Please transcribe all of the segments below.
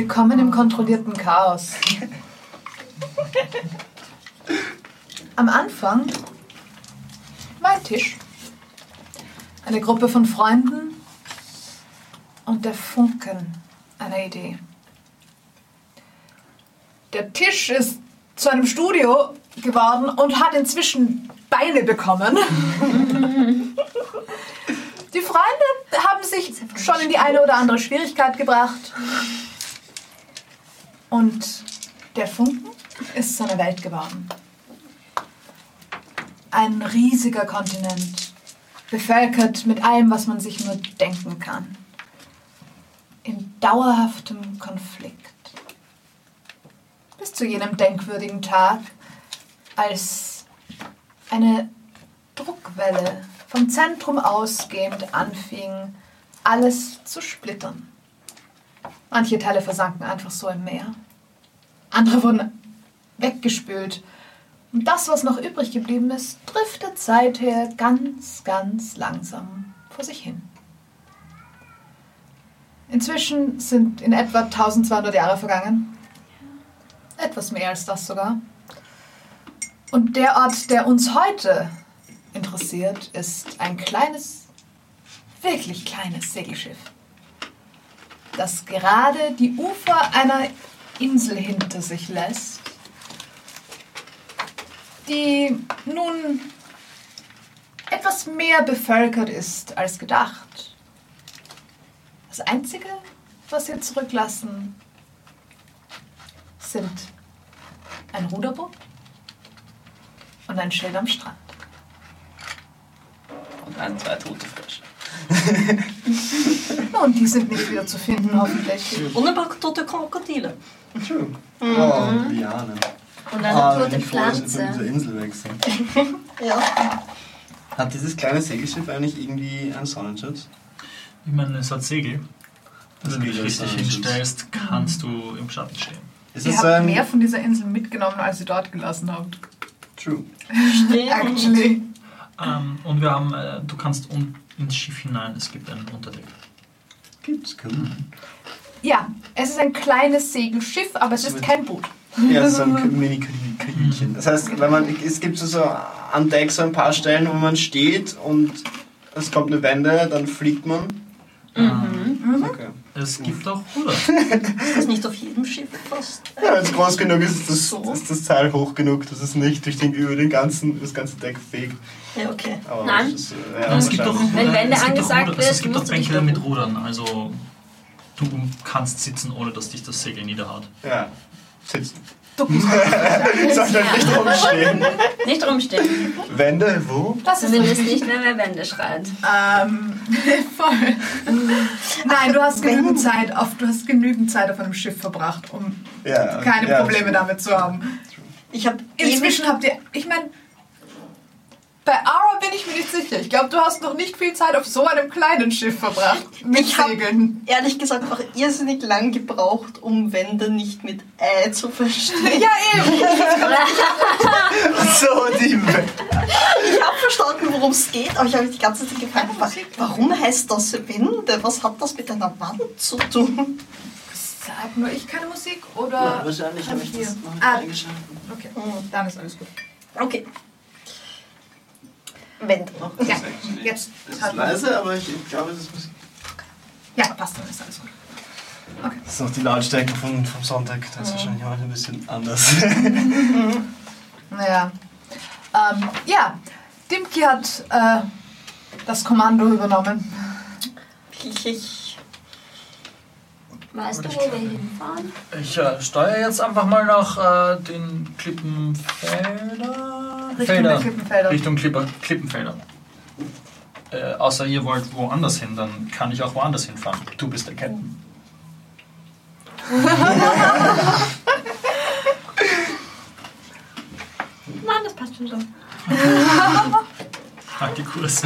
Willkommen im kontrollierten Chaos. Am Anfang war ein Tisch, eine Gruppe von Freunden und der Funken einer Idee. Der Tisch ist zu einem Studio geworden und hat inzwischen Beine bekommen. Die Freunde haben sich schon in die eine oder andere Schwierigkeit gebracht. Und der Funken ist zu einer Welt geworden. Ein riesiger Kontinent, bevölkert mit allem, was man sich nur denken kann. In dauerhaftem Konflikt. Bis zu jenem denkwürdigen Tag, als eine Druckwelle vom Zentrum ausgehend anfing, alles zu splittern. Manche Teile versanken einfach so im Meer. Andere wurden weggespült. Und das, was noch übrig geblieben ist, driftet seither ganz, ganz langsam vor sich hin. Inzwischen sind in etwa 1200 Jahre vergangen. Etwas mehr als das sogar. Und der Ort, der uns heute interessiert, ist ein kleines, wirklich kleines Segelschiff, das gerade die Ufer einer Insel hinter sich lässt, die nun etwas mehr bevölkert ist als gedacht. Das Einzige, was wir zurücklassen, sind ein Ruderboot und ein Schild am Strand. Und ein, zwei tote Frösche. Und die sind nicht wieder zu finden, hoffentlich. Und ein paar tote Krokodile. True. Oh, Liane. Und eine Ah, tote wenn ich Pflanze. dieser Insel weg sind. Ja. Hat dieses kleine Segelschiff eigentlich irgendwie einen Sonnenschutz? Ich meine, es hat Segel. Das Wenn du dich richtig hinstellst, kannst du im Schatten stehen. Ist Ihr habt ein... mehr von dieser Insel mitgenommen, als ihr dort gelassen habt. True. Actually. Ähm, und wir haben, äh, du kannst un ins Schiff hinein, es gibt einen Unterdeck. Gibt's, cool. Ja, es ist ein kleines Segelschiff, aber es ist kein Boot. Ja, so ein Mini-Kajütchen. Das heißt, wenn man, es gibt so, so an Deck so ein paar Stellen, wo man steht und es kommt eine Wende, dann fliegt man. Ähm, Okay. Es gibt auch Ruder. Ist das nicht auf jedem Schiff fast? Ja, wenn es groß genug ist, ist das, So. ist das Teil hoch genug, dass es nicht durch den, über den ganzen, das ganze Deck fegt. Ja, okay. Aber Nein. ist, äh, ja, es gibt auch. Wenn Wände es gibt auch angesagt also es gibt dich Bänke mit. Rudern. Also du kannst sitzen, ohne dass dich das Segel niederhaut. Ja, sitzen. Ducken. Sondern nicht rumstehen. Nicht rumstehen. Wände, wo? Das ist Zumindest nicht, wenn wer Wände schreit. Ähm, voll. Nein, du hast genügend Zeit auf, du hast genügend Zeit auf einem Schiff verbracht, um Ja, keine ja, Probleme damit zu haben. Ich habe Inzwischen habt ihr, ich meine, bei Ara bin ich mir nicht sicher. Ich glaube, du hast noch nicht viel Zeit auf so einem kleinen Schiff verbracht. Mit Ich Segeln. ehrlich gesagt auch irrsinnig lang gebraucht, um Wände nicht mit Ä zu verstehen. Ja, eben. So, die Wände. Ich habe verstanden, worum es geht, aber ich habe mich die ganze Zeit gefragt, wa- warum heißt das Wände? Was hat das mit einer Wand zu tun? Sag nur ich keine Musik oder. Ja, wahrscheinlich hab habe ich das noch nicht Ah. eingeschaltet. Okay, dann ist alles gut. Okay. Wände. Ja, jetzt Es ist leise, aber ich glaube, es ist Musik. Ja, passt, dann ist alles gut. Das ist noch die Lautstärke von, vom Sonntag. Das ist wahrscheinlich heute ein bisschen anders. Naja. Ähm, ja, Dimki hat äh, das Kommando übernommen. Ich, ich, Weißt du, wo wir hinfahren? Ich äh, steuere jetzt einfach mal nach äh, den Klippenfelder. Richtung Felder. der Klippenfelder. Richtung Klipper, Klippenfelder. Äh, außer ihr wollt woanders hin, dann kann ich auch woanders hinfahren. Du bist der Captain. Nein, das passt schon so. Halt die Kurs.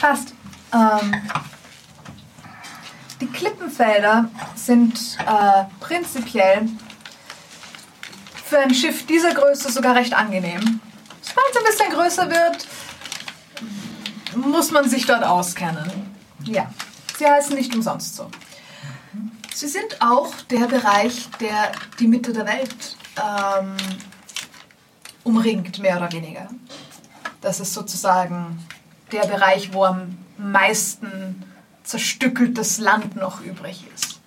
Passt. Ähm, die Klippenfelder sind äh, prinzipiell für ein Schiff dieser Größe sogar recht angenehm. Sobald es ein bisschen größer wird, muss man sich dort auskennen. Ja, sie heißen nicht umsonst so. Sie sind auch der Bereich, der die Mitte der Welt ähm, umringt, mehr oder weniger. Das ist sozusagen der Bereich, wo am meisten zerstückeltes Land noch übrig ist.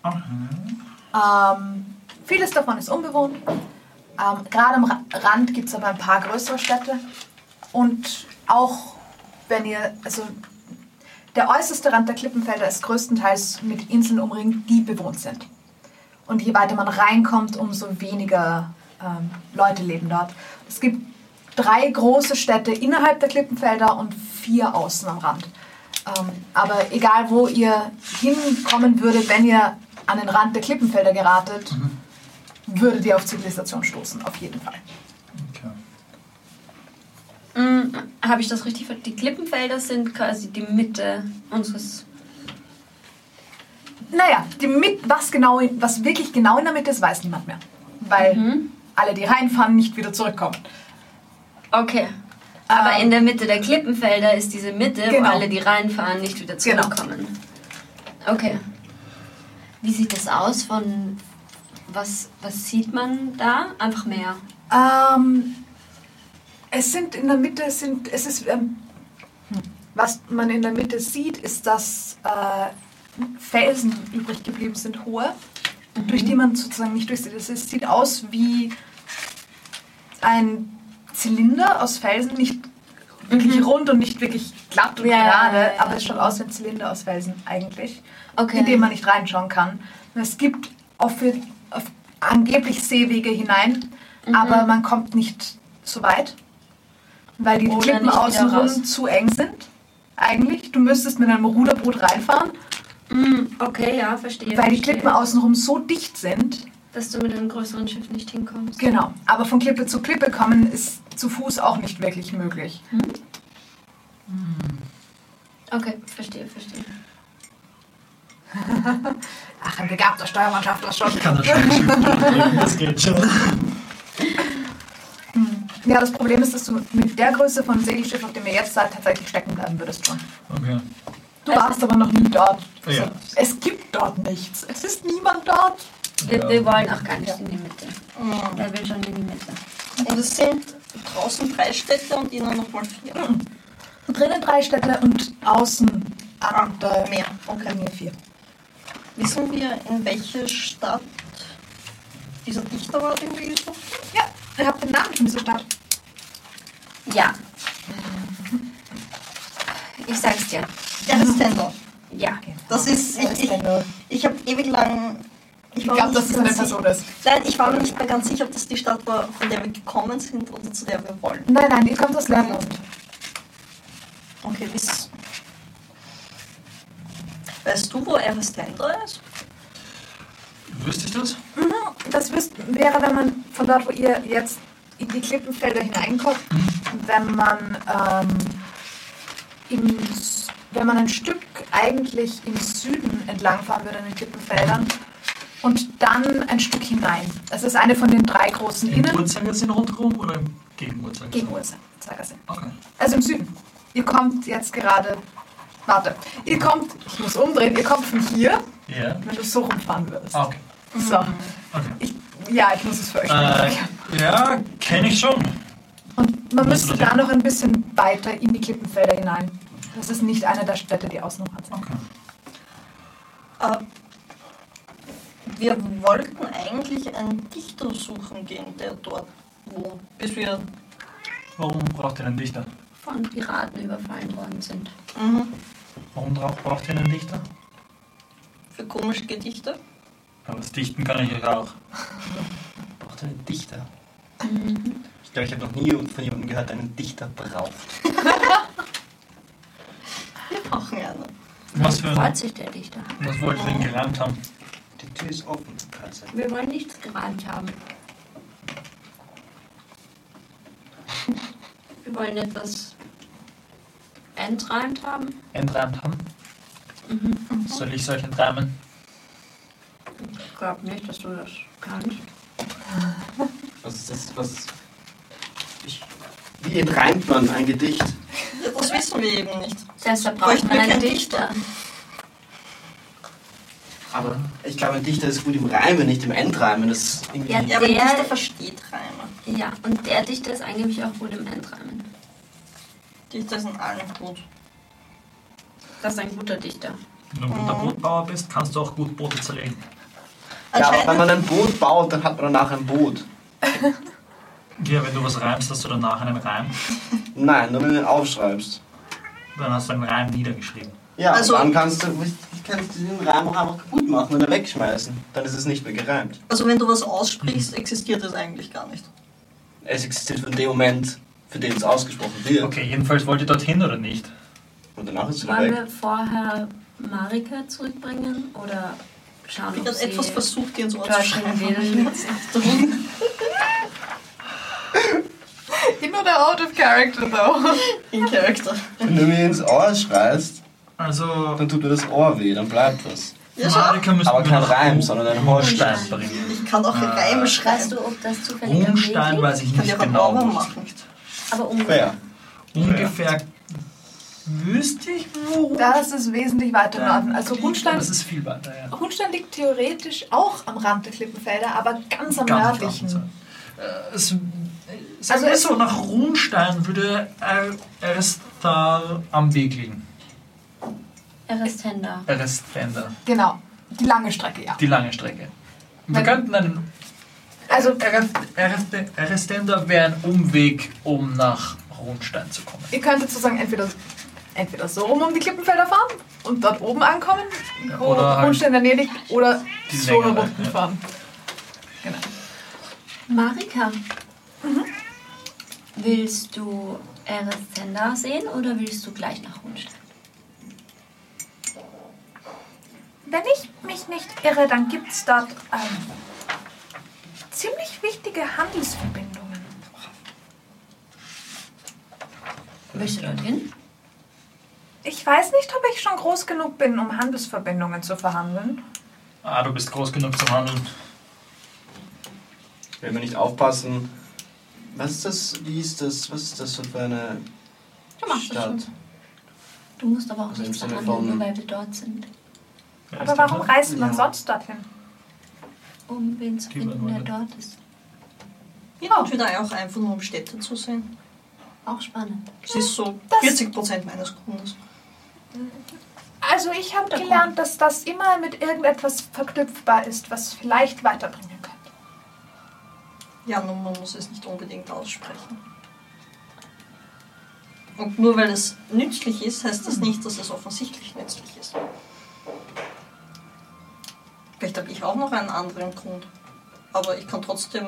Ähm, vieles davon ist unbewohnt. Ähm, Gerade am Ra Rand gibt es aber ein paar größere Städte. Und auch wenn ihr, also der äußerste Rand der Klippenfelder ist größtenteils mit Inseln umringt, die bewohnt sind. Und je weiter man reinkommt, umso weniger ähm, Leute leben dort. Es gibt drei große Städte innerhalb der Klippenfelder und vier außen am Rand. Ähm, aber egal, wo ihr hinkommen würdet, wenn ihr an den Rand der Klippenfelder geratet, würdet ihr auf Zivilisation stoßen, auf jeden Fall. Okay. Mm, Habe ich das richtig verstanden? Die Klippenfelder sind quasi die Mitte unseres. Naja, die mit, was, genau, in- was wirklich genau in der Mitte ist, weiß niemand mehr. Weil Mhm. alle, die reinfahren, nicht wieder zurückkommen. Okay. Aber Ähm, in der Mitte der Klippenfelder ist diese Mitte, Genau. wo alle, die reinfahren, nicht wieder Genau. zurückkommen. Okay. Wie sieht das aus von. Was, was sieht man da? Einfach mehr. Ähm, es sind in der Mitte, sind, es ist, ähm, hm, was man in der Mitte sieht, ist, dass äh, Felsen übrig geblieben sind, hohe, durch die man sozusagen nicht durchsieht. Es sieht aus wie ein Zylinder aus Felsen, nicht wirklich rund und nicht wirklich glatt und Ja, gerade, ja, ja. aber es schaut aus wie ein Zylinder aus Felsen eigentlich, Okay. in den man nicht reinschauen kann. Und es gibt auf, auf angeblich Seewege hinein, Mhm. aber man kommt nicht so weit, weil die Oder Klippen außenrum zu eng sind. Eigentlich, du müsstest mit einem Ruderboot reinfahren, Mm, okay, ja, verstehe. weil die verstehe. Klippen außenrum so dicht sind. Dass du mit einem größeren Schiff nicht hinkommst. Genau, aber von Klippe zu Klippe kommen ist zu Fuß auch nicht wirklich möglich. Okay, verstehe, verstehe. Ach, ein begabter Steuermannschaft, das schon. Ich kann das schon. Das geht schon. Ja, das Problem ist, dass du mit der Größe von Segelschiff, auf dem ihr jetzt seid, tatsächlich stecken bleiben würdest schon. Okay. Du warst aber noch nie dort. Also, Ja. Es gibt dort nichts. Es ist niemand dort. Wir, Ja. wir wollen auch gar nicht in die Mitte. Er will schon in die Mitte. Und es sind draußen drei Städte und innen nochmal vier. Drinnen drei Städte und außen Ah, der mehr. Okay. Linie vier. Wissen wir, in welche Stadt dieser Dichter war, gesucht haben? Ja, ihr habt den Namen von dieser Stadt. Ja. Ich sag's dir. Der ist Tender. Ja. Das ist, ich, ich, ich habe ewig lang... Ich war glaube, dass nicht es eine ganz Person sicher- ist. Nein, ich war mir nicht mehr ganz sicher, ob das die Stadt war, von der wir gekommen sind oder zu der wir wollen. Nein, nein, ihr kommt aus Lermund. Okay, bis... Weißt du, wo Eristendra ist? Wüsste ich das? Das wüsst, wäre, wenn man von dort, wo ihr jetzt in die Klippenfelder hineinkommt, wenn man ähm, im, wenn man ein Stück eigentlich im Süden entlangfahren würde in den Klippenfeldern und dann ein Stück hinein. Das ist eine von den drei großen Im Innen Uhrzeigersinn rundherum oder im Gegenuhrzeigersinn? gegen Uhrzeigersinn. Okay. Also im Süden. Ihr kommt jetzt gerade. Warte. Ihr kommt. Ich muss umdrehen. Ihr kommt von hier, Ja. wenn du so rumfahren würdest. Ah, okay. So. okay. Ich, ja, ich muss es für euch Äh, machen. ja, kenne ich schon. Und man müsste da noch ein bisschen weiter in die Klippenfelder hinein. Das ist nicht eine der Städte, die außen rum sind. Okay. Äh, wir wollten eigentlich einen Dichter suchen gehen, der dort wohnt, bis wir... Warum braucht ihr einen Dichter? Von Piraten überfallen worden sind. Mhm. Warum braucht, braucht ihr einen Dichter? Für komische Gedichte. Aber das Dichten kann ich auch. Braucht einen Dichter. Mhm. Ich glaube, ich habe noch nie von jemandem gehört, der einen Dichter braucht. Wir brauchen einen. Was für Freut sich der Dichter. Was wollt ihr denn gelernt haben? Die Tür ist offen, Katze. Wir wollen nichts gereimt haben. Wir wollen etwas entreimt haben. Entreimt haben? Mhm. Soll ich solch entreimen? Ich glaube nicht, dass du das kannst. Was ist das? Was ist... Ich... Wie entreimt man ein Gedicht? Das wissen wir eben nicht. Deshalb braucht man einen Dichter. Aber ich glaube, ein Dichter ist gut im Reimen, nicht im Endreimen. Das Ja, Ja, aber Der- der versteht Reime. Ja, und der Dichter ist angeblich auch gut im Endreimen. Dichter sind alle gut. Das ist ein guter Dichter. Wenn du ein guter Bootbauer bist, kannst du auch gut Boote zerlegen. Ja, aber wenn man ein Boot baut, dann hat man danach ein Boot. Ja, wenn du was reimst, hast du danach einen Reim. Nein, nur wenn du ihn aufschreibst. Dann hast du einen Reim niedergeschrieben. Ja, Also- dann kannst du, kannst du den Reim auch einfach kaputt machen oder wegschmeißen. Dann ist es nicht mehr gereimt. also wenn du was aussprichst, existiert es eigentlich gar nicht. Es existiert von dem Moment, für den es ausgesprochen wird. Okay, jedenfalls wollt ihr dorthin oder nicht? Und danach ist es wieder Wollen weg. wir vorher Marika zurückbringen oder schauen, Ich ob habe sie etwas versucht, dir ins Ohr zu schreiben. In oder out of character, though. In Charakter. Wenn du mir ins Ohr schreist, Also, dann tut mir das Ohr weh, dann bleibt was. Ja, Aber kein Reim, sondern ein Hornstein Hornstein. bringen. Ich kann auch Reime Weißt schreiben. du, ob das zufällig Rundstein Weg weiß ich nicht genau. Wo es machen. liegt? Aber ungefähr. Fair. Ungefähr wüsste ich, wo. Das ist wesentlich weiter im Norden. Also Rundstein, es ist viel weiter, ja. Rundstein liegt theoretisch auch am Rand der Klippenfelder, aber ganz am Ganz nördlichen. Äh, Es, sagen Also wir es- so, nach Runstein würde Er- Erestar am Weg liegen. Erestenda. Erestender. Genau, die lange Strecke, ja. Die lange Strecke. Wir Wenn- könnten einen. Also Erest- Erest- Erestender wäre ein Umweg, um nach Rundstein zu kommen. ihr könntet sozusagen entweder, entweder so rum um die Klippenfelder fahren und dort oben ankommen, wo oder halt Rundstein in der Nähe liegt, oder die so unten ja. fahren. Genau. Marika. Willst du Erestenda sehen oder willst du gleich nach Rundstein? Wenn ich mich nicht irre, dann gibt es dort ähm, ziemlich wichtige Handelsverbindungen. Willst du dorthin? Ich weiß nicht, ob ich schon groß genug bin, um Handelsverbindungen zu verhandeln. Ah, du bist groß genug zum Handeln. Wenn wir nicht aufpassen. Was ist das? Wie ist das? Was ist das für eine Du machst das Stadt? schon. Du musst aber auch Also nichts verhandeln, nur weil wir dort sind. Aber warum reist man Ja. sonst dorthin? Um wen zu finden, der dort ist. Hin und wieder auch einfach nur um Städte zu sehen. Auch spannend. Das ist so Das- 40% meines Grundes. Also ich habe gelernt, dass das immer mit irgendetwas verknüpfbar ist, was vielleicht weiterbringen könnte. Ja, nur man muss es nicht unbedingt aussprechen. Und nur weil es nützlich ist, heißt das nicht, dass es offensichtlich nützlich ist. Vielleicht habe ich auch noch einen anderen Grund. Aber ich kann trotzdem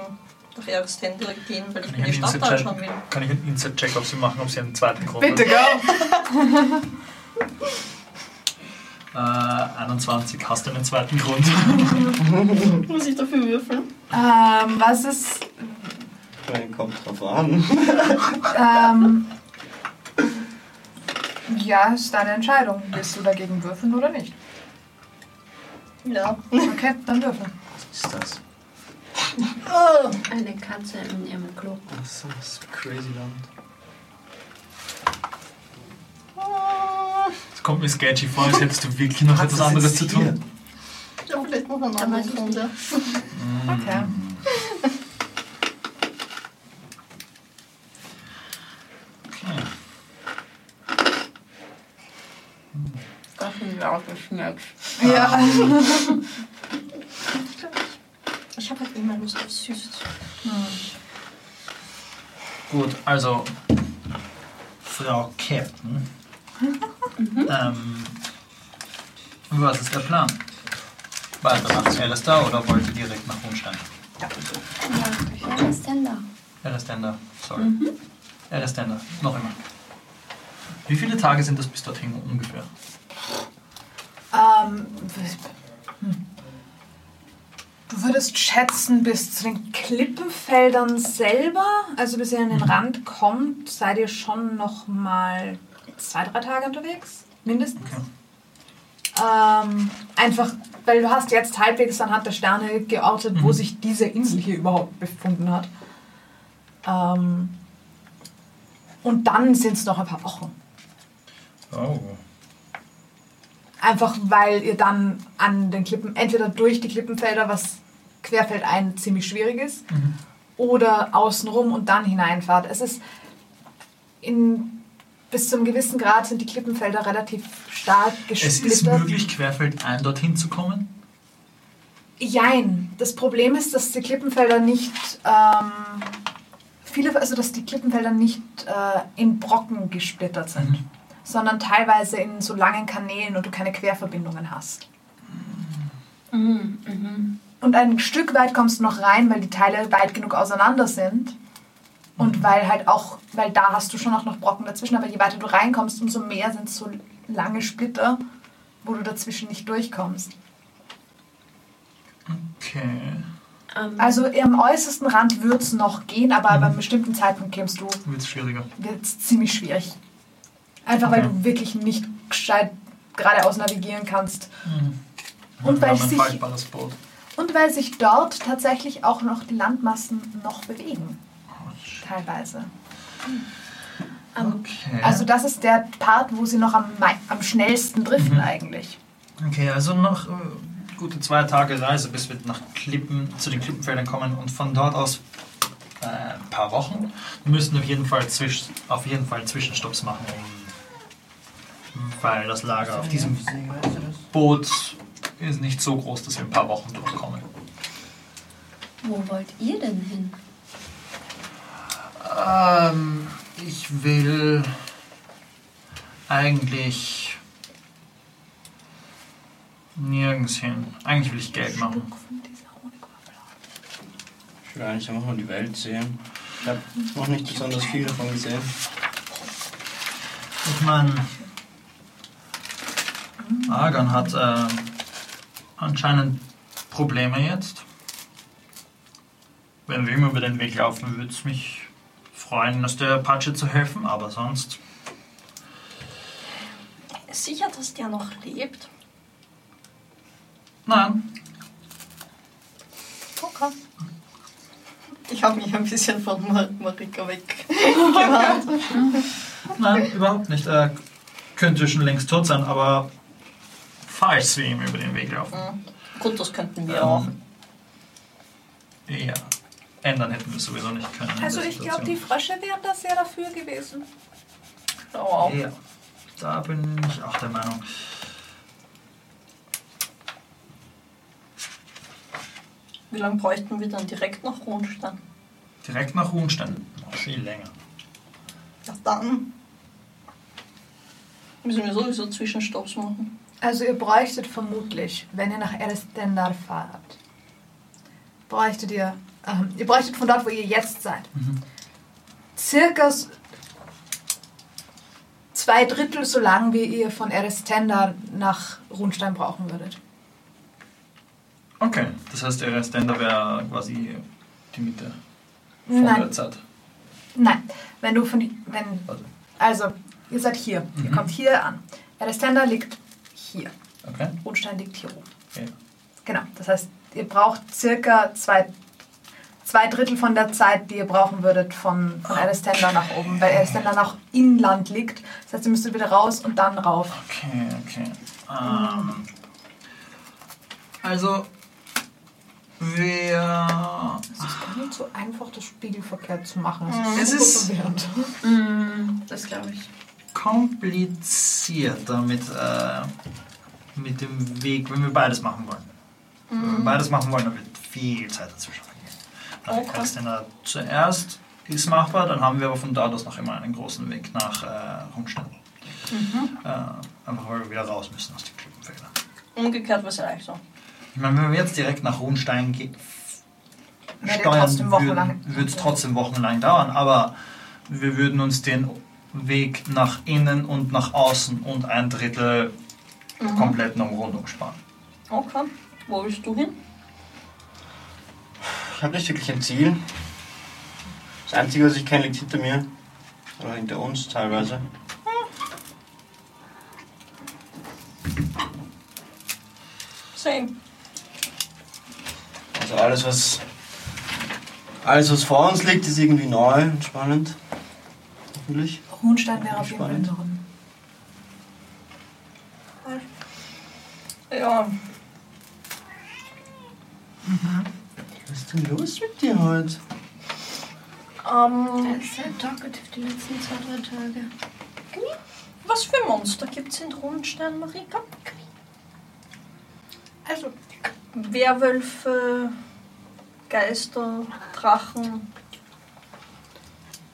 nach Erstende gehen, weil ich mir die Stadt anschauen will. kann ich einen Inside-Check auf sie machen, ob sie einen zweiten Grund Bitte, go! Äh, 21, hast du einen zweiten Grund? Muss ich dafür würfeln? Ähm, was ist. Mein Kopf drauf an. Ähm, ja, ist deine Entscheidung. Willst du dagegen würfeln oder nicht? Ja. Okay, dann würfeln. Was ist das? Eine Katze in ihrem Klo. Das ist crazy Land. Es kommt mir sketchy vor, als hättest du wirklich noch etwas anderes zu tun. Ja, vielleicht noch Grund, nicht. ja. Okay. Okay. Snacks. Ja. Ich habe halt immer Lust auf Süßes. Gut, also Frau Captain. ähm, was ist der Plan? Weiter nach Alistair oder wollt ihr direkt nach Hohenstein? Ja, Erestenda. Erestender, sorry. Erestender, noch immer. Wie viele Tage sind das bis dorthin ungefähr? Ähm, hm. du würdest schätzen, bis zu den Klippenfeldern selber, also bis ihr an den Rand kommt, seid ihr schon noch mal zwei, drei Tage unterwegs, mindestens. Okay. Ähm, einfach, weil du hast jetzt halbwegs anhand der Sterne geortet, wo Mhm. sich diese Insel hier überhaupt befunden hat. Ähm, und dann sind es noch ein paar Wochen. Oh. Einfach weil ihr dann an den Klippen, entweder durch die Klippenfelder, was querfeldein ziemlich schwierig ist, oder außenrum und dann hineinfahrt. Es ist in, bis zu einem gewissen Grad sind die Klippenfelder relativ stark Es gesplittert. ist möglich, querfeldein dorthin zu kommen. Jein. Das Problem ist, dass die Klippenfelder nicht ähm, viele, also dass die Klippenfelder nicht äh, in Brocken gesplittert sind, Mhm. Sondern teilweise in so langen Kanälen und du keine Querverbindungen hast. Und ein Stück weit kommst du noch rein, weil die Teile weit genug auseinander sind. Und weil halt auch, weil da hast du schon auch noch Brocken dazwischen, aber je weiter du reinkommst, umso mehr sind so lange Splitter, wo du dazwischen nicht durchkommst. Okay. Ähm, Also am äußersten Rand wird es noch gehen, aber ab einem bestimmten Zeitpunkt kämst du, Wird es schwieriger. wird es ziemlich schwierig. Einfach weil Okay. du wirklich nicht gescheit geradeaus navigieren kannst. Und Wir weil, sich, und weil sich dort tatsächlich auch noch die Landmassen noch bewegen. Teilweise. Okay. Also das ist der Part, wo sie noch am, am schnellsten driften Mhm. eigentlich. Okay, also noch äh, gute zwei Tage Reise, bis wir nach Klippen, zu den Klippenfeldern kommen und von dort aus äh, ein paar Wochen. Wir müssen auf jeden Fall, zwisch, auf jeden Fall Zwischenstopps machen, um, weil das Lager auf diesem Boot ist nicht so groß, dass wir ein paar Wochen durchkommen. wo wollt ihr denn hin? Ähm, ich will eigentlich nirgends hin. Eigentlich will ich Geld machen. Ich will eigentlich einfach mal die Welt sehen. Ich habe noch nicht besonders viel davon gesehen. Ich meine, Argon hat äh, anscheinend Probleme jetzt. Wenn wir ihm über den Weg laufen, würde es mich freuen, dass der Apache zu helfen, aber sonst. Sicher, dass der noch lebt? Nein. Okay. Ich habe mich ein bisschen von Mar Marika weggewandt. Nein, überhaupt nicht. Er könnte schon längst tot sein, aber falls wir ihm über den Weg laufen. Gut, das könnten wir auch. Ähm, ja, ändern hätten wir sowieso nicht können. Also ich glaube, die. Frösche wären da sehr dafür gewesen. Oh, Ja, da bin ich auch der Meinung. Wie lange bräuchten wir dann direkt nach Hohenstein? Direkt nach Hohenstein. Noch viel länger. Ja, dann müssen wir sowieso Zwischenstopps machen. Also ihr bräuchtet vermutlich, wenn ihr nach Erestendar fahrt, bräuchtet ihr, ähm, ihr bräuchtet von dort, wo ihr jetzt seid, circa s- zwei Drittel so lang, wie ihr von Erestendar nach Rundstein brauchen würdet. Okay, das heißt, der Restender wäre quasi die Mitte von Nein, der Zeit. nein. Wenn du von, wenn, Also, also ihr seid hier, ihr Mhm. kommt hier an. Erestendar liegt hier, okay. Rundstein liegt hier oben. okay. Genau, das heißt, ihr braucht circa zwei, zwei Drittel von der Zeit, die ihr brauchen würdet von, von Alestender nach oben, weil Alestender nach Inland liegt. Das heißt, ihr müsstet wieder raus und dann rauf. Okay, okay. Ähm, also, wir. Es ist gar nicht so einfach, das spiegelverkehrt zu machen. Es super ist- verwirrend. Mm, das glaube ich. komplizierter mit, äh, mit dem Weg, wenn wir beides machen wollen. Wenn wir beides machen wollen, dann wird viel Zeit dazwischen vergehen. Nach Okay. Krasnena zuerst ist machbar, dann haben wir aber von dort aus noch immer einen großen Weg nach äh, Rundstein. Äh, einfach weil wir wieder raus müssen aus den Klippenfeldern. Umgekehrt wäre es so. Ich meine, wenn wir jetzt direkt nach Rundstein ge- Werdet ihr steuern würde es trotzdem wochenlang dauern, aber wir würden uns den Weg nach innen und nach außen und ein Drittel kompletten Umrundung sparen. Okay. Wo willst du hin? Ich habe nicht wirklich ein Ziel. Das Einzige, was ich kenne, liegt hinter mir. Oder hinter uns teilweise. Same. Also alles, was. Alles, was vor uns liegt, ist irgendwie neu und spannend. Hoffentlich. Rundstein wäre auf jeden Fall im Spannend. Norden. Ja, Was ist denn los mit dir heute? ähm, Er ist sehr talkative die letzten zwei, drei Tage. was für Monster gibt's in Rundstein, Marika? Also, Werwölfe, Geister, Drachen.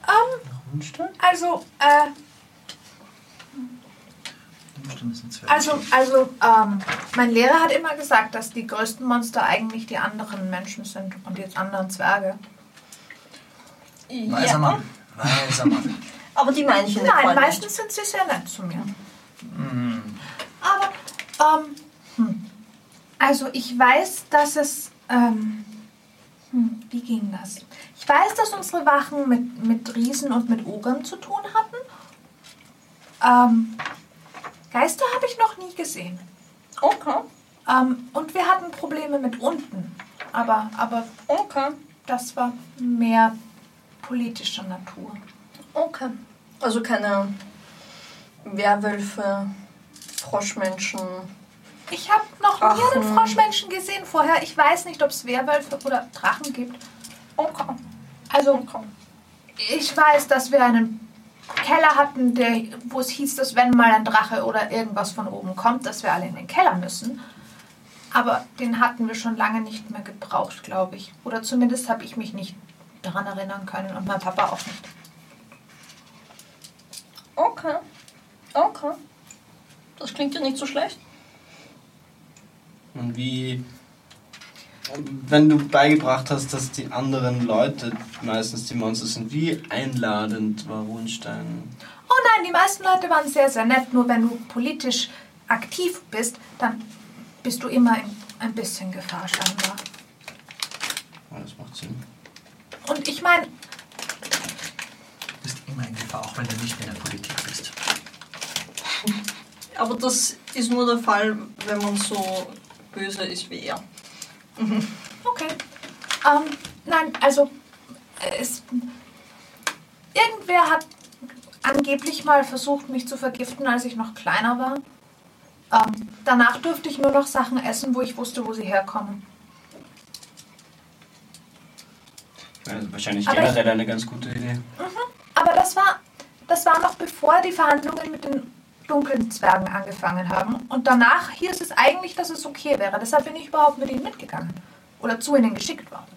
ähm, Rundstein? also, äh, Stimmt, das sind Zwerge. Also, also, ähm, mein Lehrer hat immer gesagt, dass die größten Monster eigentlich die anderen Menschen sind und die anderen Zwerge. Weiser Mann. Weiser Mann. Aber die dem Nein, meistens sind sie sehr nett zu mir. Aber, ähm, hm. also ich weiß, dass es, ähm, hm, wie ging das? Ich weiß, dass unsere Wachen mit, mit Riesen und mit Ogern zu tun hatten. Ähm, Geister habe ich noch nie gesehen. Okay, Ähm, und wir hatten Probleme mit unten. Aber, aber okay, das war mehr politischer Natur. okay. Also keine Werwölfe, Froschmenschen. Ich habe noch nie einen Drachen. Froschmenschen gesehen vorher. Ich weiß nicht, ob es Werwölfe oder Drachen gibt. Okay, Also, okay. ich weiß, dass wir einen Keller hatten, der, wo es hieß, dass wenn mal ein Drache oder irgendwas von oben kommt, dass wir alle in den Keller müssen. Aber den hatten wir schon lange nicht mehr gebraucht, glaube ich. Oder zumindest habe ich mich nicht daran erinnern können und mein Papa auch nicht. Okay, okay. Das klingt ja nicht so schlecht. Und wie. Wenn du beigebracht hast, dass die anderen Leute meistens die Monster sind, wie einladend war Rundstein? Oh nein, die meisten Leute waren sehr, sehr nett. Nur wenn du politisch aktiv bist, dann bist du immer in ein bisschen Gefahr scheinbar. Ja, das macht Sinn. Und ich meine, Du bist immer in Gefahr, auch wenn du nicht in der Politik bist. Aber das ist nur der Fall, wenn man so böse ist wie er. Okay. Ähm, nein, also es, irgendwer hat angeblich mal versucht, mich zu vergiften, als ich noch kleiner war. Ähm, danach durfte ich nur noch Sachen essen, wo ich wusste, wo sie herkommen. Ich ist wahrscheinlich Aber generell eine ganz gute Idee. Aber das war, das war noch bevor die Verhandlungen mit den dunklen Zwergen angefangen haben. Und danach hieß es eigentlich, dass es okay wäre. Deshalb bin ich überhaupt mit ihnen mitgegangen. Oder zu ihnen geschickt worden.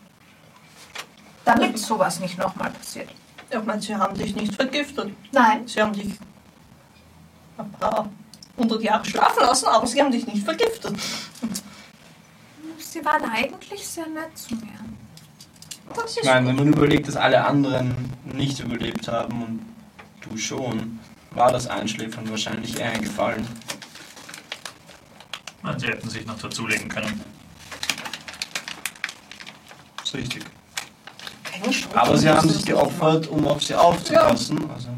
Damit sowas nicht nochmal passiert. Ich meine, sie haben dich nicht vergiftet. Nein, Sie haben dich ein paar hundert Jahre schlafen lassen, aber sie haben dich nicht vergiftet. sie waren eigentlich sehr nett zu mir. Das ist Ich meine, wenn man überlegt, dass alle anderen nicht überlebt haben und du schon, war das Einschläfern wahrscheinlich eher ein Gefallen. Nein, sie hätten sich noch dazulegen können. Das ist richtig. Aber sie haben sich geopfert, um auf sie aufzupassen. Also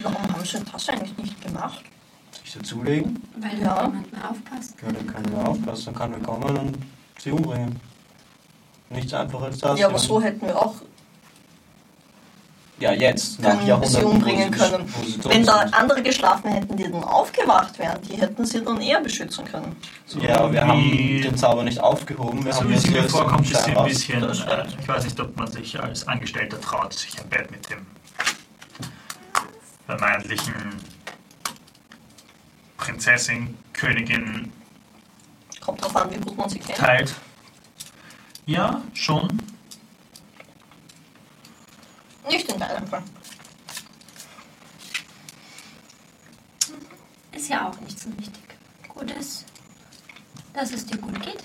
Warum haben sie das eigentlich nicht gemacht? sich dazulegen. Weil Ja. ja. niemand mehr aufpasst. Ja, dann kann er aufpassen, dann kann er kommen und sie umbringen. Nichts einfacher als das. Ja, aber so hätten wir auch Ja, jetzt, nach Jahrhunderten. sie umbringen können. Wenn da andere geschlafen hätten, die dann aufgewacht wären, die hätten sie dann eher beschützen können. Ja, aber wir haben den Zauber nicht aufgehoben. Wir So haben wie sie mir so vorkommt, ist ein bisschen. Äh, ich weiß nicht, ob man sich als Angestellter traut, sich ein Bett mit dem vermeintlichen Prinzessin, Königin Kommt drauf an, wie gut man sie kennt. teilt. Ja, schon. Nicht in deinem Fall. Ist ja auch nicht so wichtig. Gut ist, dass es dir gut geht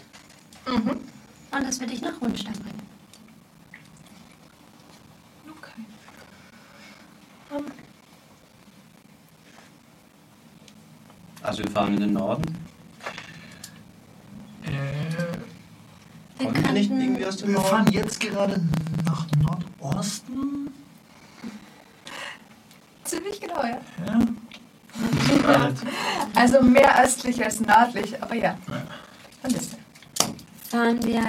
Mhm. und dass wir dich nach Rundstein bringen. Okay. Ähm, Also wir fahren in den Norden. Äh, Wir Kommen wir nicht irgendwie aus dem wir fahren jetzt gerade nach Nordosten. ziemlich genau, ja. Ja. Also mehr östlich als nördlich, aber ja. Ein bisschen. Fahren wir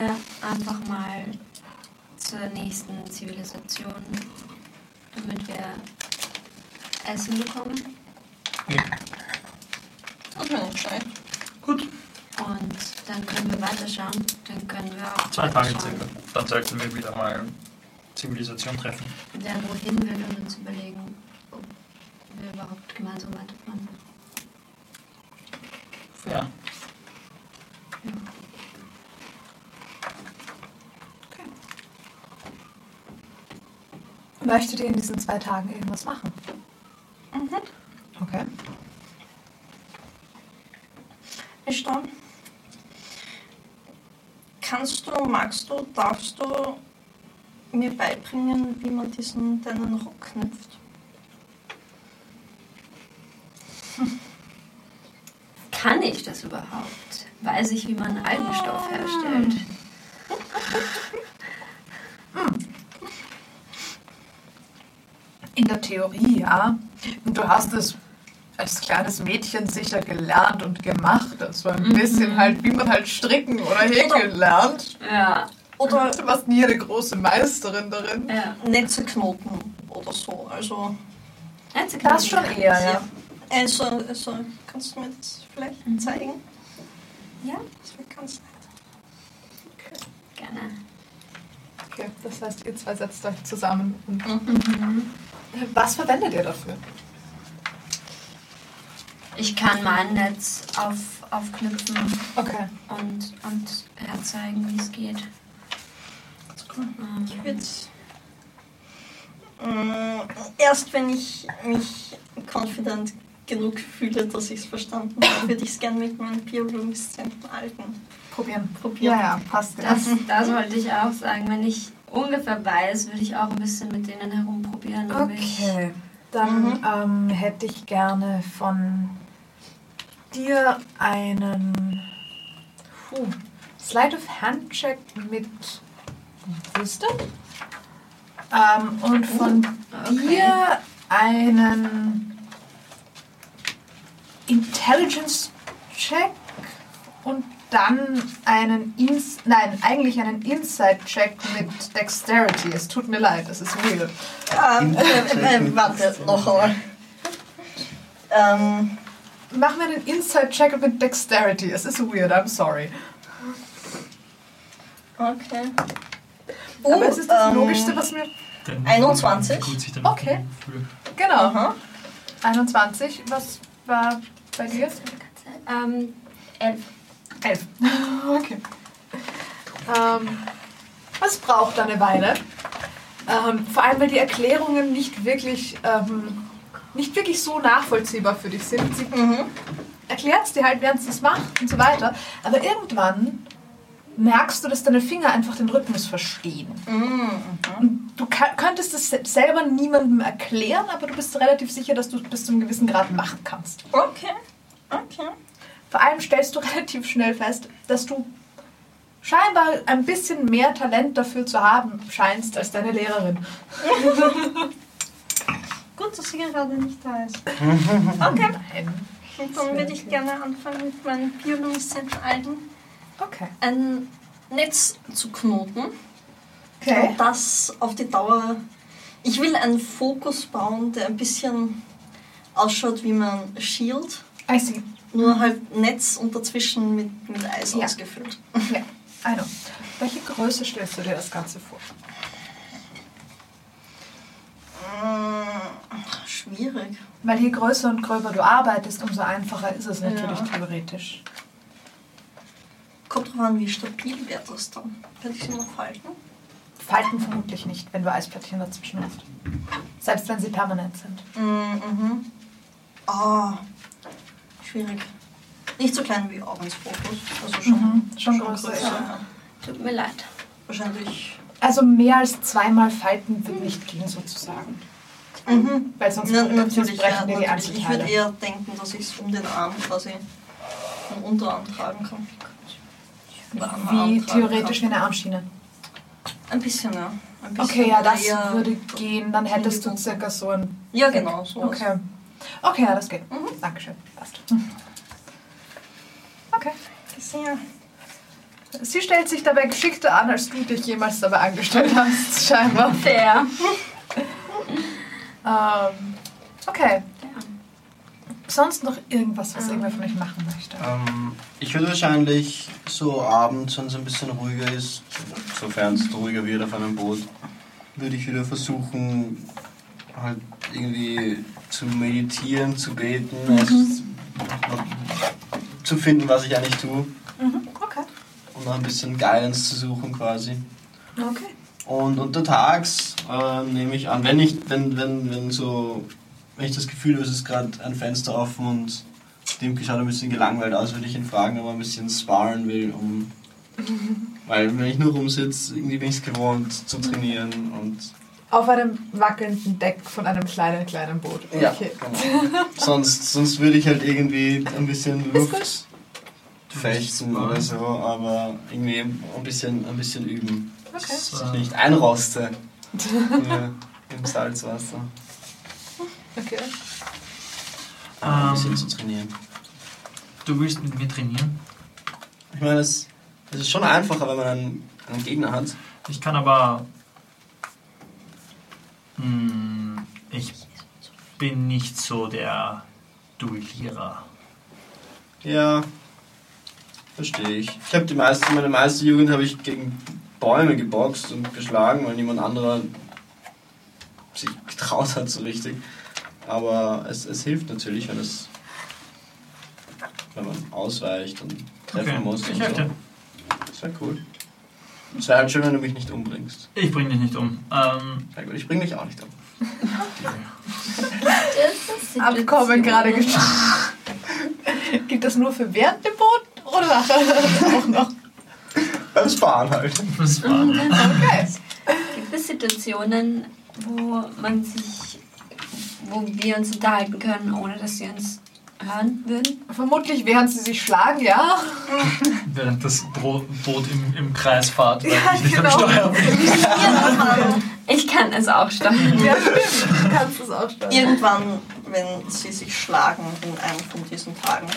einfach mal zur nächsten Zivilisation, damit wir Essen bekommen. Das wäre nicht schlecht. wir weiterschauen. Dann können wir auch. Zwei Tage circa. Dann sollten wir wieder mal Zivilisation treffen. Ja, wohin wir können uns überlegen, ob wir überhaupt gemeinsam weiterfahren. Ja. Möchtet ihr in diesen zwei Tagen irgendwas machen? Okay. Ich dann. Kannst du, magst du, darfst du mir beibringen, wie man diesen deinen Rock knüpft? Kann ich das überhaupt? Weiß ich, wie man Algenstoff herstellt? In der Theorie, ja. Und du hast es als kleines Mädchen sicher gelernt und gemacht. Das war ein bisschen halt, wie man halt stricken oder häkeln lernt. Ja. Oder Du warst nie eine große Meisterin darin. ja. Netzeknoten oder so. Also, Das schon eher, ja. also, also kannst du mir das vielleicht Mhm. zeigen? Ja, Das wäre ganz nett. gerne. Okay, das heißt, ihr zwei setzt euch zusammen. Und Mhm. was verwendet ihr dafür? Ich kann mein Netz auf, aufknüpfen Okay. und, und herzeigen, wie es geht. Ähm, Ich würde Mm, erst wenn ich mich confident genug fühle, dass ich es verstanden habe, würde ich es gerne mit meinen biolumeszenten Algen Probieren. probieren. Ja, ja, passt. Ja. Das, das wollte ich auch sagen. Wenn ich ungefähr weiß, würde ich auch ein bisschen mit denen herumprobieren. um Okay, dann ähm, hätte ich gerne von dir einen puh, Slide of Hand Check mit Wisdom ähm, und von Okay. dir einen Intelligence Check und dann einen Ins nein eigentlich einen Insight Check mit Dexterity. Es tut mir leid, das ist weird. Ähm, äh, äh, warte, noch einmal. Ähm, Mach mir einen Inside-Check mit Dexterity. Es ist weird, I'm sorry. okay. Aber es ist das ähm, Logischste, was mir. Dann 21? Wie gut sich damit Okay. Genau. Aha. 21. Was war bei dir? Ähm, elf. 11. okay. Ähm, es braucht eine Weile. Ähm, vor allem, weil die Erklärungen nicht wirklich, ähm, nicht wirklich so nachvollziehbar für dich sind. Sie Mhm. erklärt es dir halt, während sie es macht und so weiter. Aber irgendwann merkst du, dass deine Finger einfach den Rhythmus verstehen. Mhm. Und du könntest es se- selber niemandem erklären, aber du bist relativ sicher, dass du es bis zu einem gewissen Grad machen kannst. Okay. Okay. Vor allem stellst du relativ schnell fest, dass du scheinbar ein bisschen mehr Talent dafür zu haben scheinst als deine Lehrerin. Gut, dass sie gerade nicht da ist. Okay. Und dann würde ich gerne anfangen mit meinen biolumeszenten Algen Okay. ein Netz zu knoten. Okay. Und das auf die Dauer. Ich will einen Fokus bauen, der ein bisschen ausschaut wie mein Shield, I see. nur halt Netz und dazwischen mit, mit Eis Ja. ausgefüllt. Ja, I know. Welche Größe stellst du dir das Ganze vor? Mm, Schwierig. Weil je größer und gröber du arbeitest, umso einfacher ist es natürlich Ja. theoretisch. Kommt drauf an, wie stabil wäre das dann. Könnte ich sie noch falten? Falten vermutlich nicht, wenn du Eisplättchen dazwischen hast. Selbst wenn sie permanent sind. Mhm. Ah, schwierig. Nicht so klein wie Augensfokus. Also schon, Mhm, schon größer, ja. ja. Tut mir leid. Wahrscheinlich. Also mehr als zweimal Falten wird nicht gehen sozusagen. Mhm. Weil sonst, Na, natürlich, ja, brechen dir die natürlich. Ich würde eher denken, dass ich es um den Arm quasi den Unterarm tragen kann. Wie theoretisch wie eine Armschiene. Ein bisschen, ja. Ein bisschen, Okay, ja, das würde gehen. Dann hättest du circa so ein... Ja, genau. So Okay. Okay, ja, das geht. Mhm. Dankeschön. Passt. Okay. Ja. Sie stellt sich dabei geschickter an, als du dich jemals dabei angestellt hast, scheinbar. Fair. Ähm, okay. sonst noch irgendwas, was irgendwer von euch machen möchte? Ähm, ich würde wahrscheinlich so abends, wenn es ein bisschen ruhiger ist, sofern es ruhiger wird auf einem Boot, würde ich wieder versuchen, halt irgendwie zu meditieren, zu beten, noch zu finden, was ich eigentlich tue Mhm. Okay. Und noch ein bisschen Guidance zu suchen quasi. Okay. Und untertags äh, nehme ich an, wenn ich, wenn, wenn, wenn so, wenn ich das Gefühl habe, es ist gerade ein Fenster offen und dem schaut ein bisschen gelangweilt aus, würde ich ihn fragen, ob er ein bisschen sparen will, um. Weil wenn ich nur rumsitze, irgendwie bin ich es gewohnt zu trainieren und. Auf einem wackelnden Deck von einem kleinen, kleinen Boot. Ja, Okay. genau. sonst, sonst würde ich halt irgendwie ein bisschen Luft fechten oder so, aber irgendwie ein bisschen, ein bisschen üben. Okay. Dass ich nicht einroste im Salzwasser. Okay. ein bisschen Ähm, zu trainieren. Du willst mit mir trainieren? Ich meine, es, es ist schon einfacher, wenn man einen, einen Gegner hat. Ich kann aber. Hm, ich bin nicht so der Duellierer. Ja, verstehe ich. Ich habe die meiste, meine meiste Jugend habe ich gegen Bäume geboxt und geschlagen, weil niemand anderer sich getraut hat so richtig. Aber es, es hilft natürlich, wenn es wenn man ausweicht und treffen Okay, muss. ich und helfe so. dir. Das wäre cool. Es wäre halt schön, wenn du mich nicht umbringst. Ich bring dich nicht um. Ähm, gut, ich bring dich auch nicht um. Abkommen gerade geschafft. Gilt das nur für während oder nachher auch noch? Beim Sparen halt. das war, Okay. Gibt es Situationen, wo man sich, wo wir uns unterhalten können, ohne dass sie uns hören würden? Vermutlich während sie sich schlagen, ja. während das Boot im, im Kreis fahrt, weil Ja, ich nicht genau. am Steuer. Ich kann es auch steuern. Ja, stimmt. Du kannst es auch steuern. Irgendwann, wenn sie sich schlagen in einem von diesen Tagen,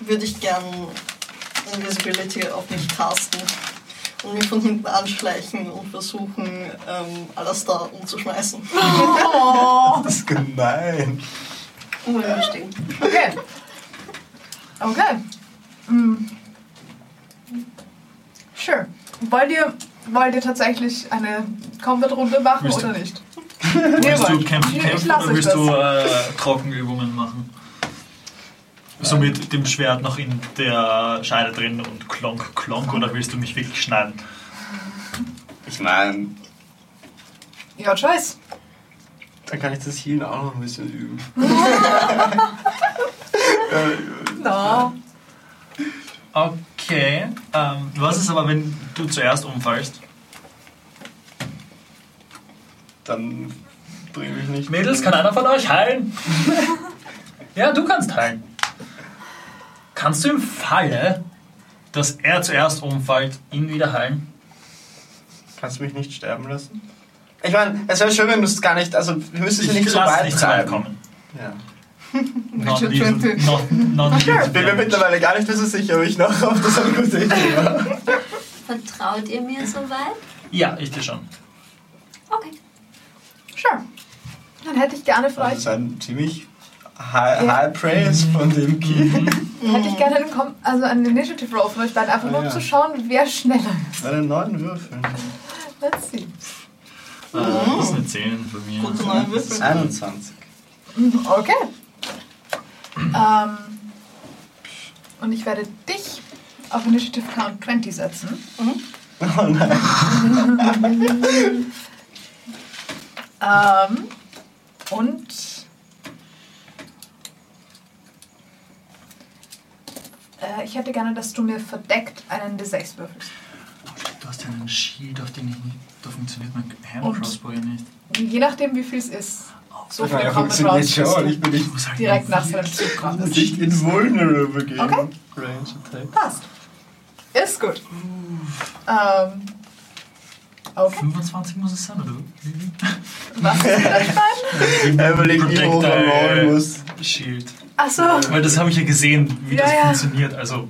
würde ich gern Invisibility auf mich casten und mich von hinten anschleichen und versuchen, ähm, alles da umzuschmeißen. Oh. Das ist gemein. Unbestimmt. Okay. Okay. Mm. Sure. Wollt ihr, wollt ihr tatsächlich eine Combat-Runde machen Willst du- oder nicht? Willst du wollt. kämpfen, kämpfen oder willst das. du äh, Trockenübungen machen? So mit dem Schwert noch in der Scheide drin und klonk, klonk oder willst du mich wirklich schneiden? Ich meine, Your choice. dann kann ich das Healen auch noch ein bisschen üben. No. Okay. Ähm, was ist aber, wenn du zuerst umfallst? Dann bring mich nicht. Mädels, kann einer von euch heilen? ja, du kannst heilen. Kannst du im Falle, dass er zuerst umfällt, ihn wieder heilen? Kannst du mich nicht sterben lassen? Ich meine, es wäre schön, wenn du es gar nicht. Also, wir müssen Ich nicht so weit nicht so weit treiben. kommen. Ja. Not even, not, not Ich bin mir mittlerweile gar nicht mehr so sicher, ob ich noch auf das eine gute Idee war. Vertraut ihr mir soweit? Ja, ich dir schon. Okay. Sure. Dann hätte ich gerne von Das ist ein ziemlich high, Ja. high praise von dem Ki. hätte ich gerne einen, Com- also einen Initiative Roll von euch beiden, einfach Ah, nur um ja. zu schauen, wer schneller ist. Bei den neuen Würfeln. Let's see. Äh, das ist eine 10 von mir. Gute neue Das ist Würfel. 21. Okay. Ähm, und ich werde dich auf Initiative Count 20 setzen. Oh nein. Ähm, und äh, ich hätte gerne, dass du mir verdeckt einen D6 würfelst. Du hast ja einen Shield, auf den ich nicht. Da funktioniert mein Hand Und- Crossbow ja nicht. Je nachdem, wie viel es ist. So Ich viele meine, Combat funktioniert Rounds schon. Ich bin nicht, Ich muss halt direkt nach seinem Zug kommen. nicht invulnerable gegen Okay. Range Attack. Passt. Ist gut. Ähm, okay. 25 muss es sein, oder? Was? Er wie hoch er rollen muss. Shield. Achso. Weil das habe ich ja gesehen, wie Ja, das ja. funktioniert. Also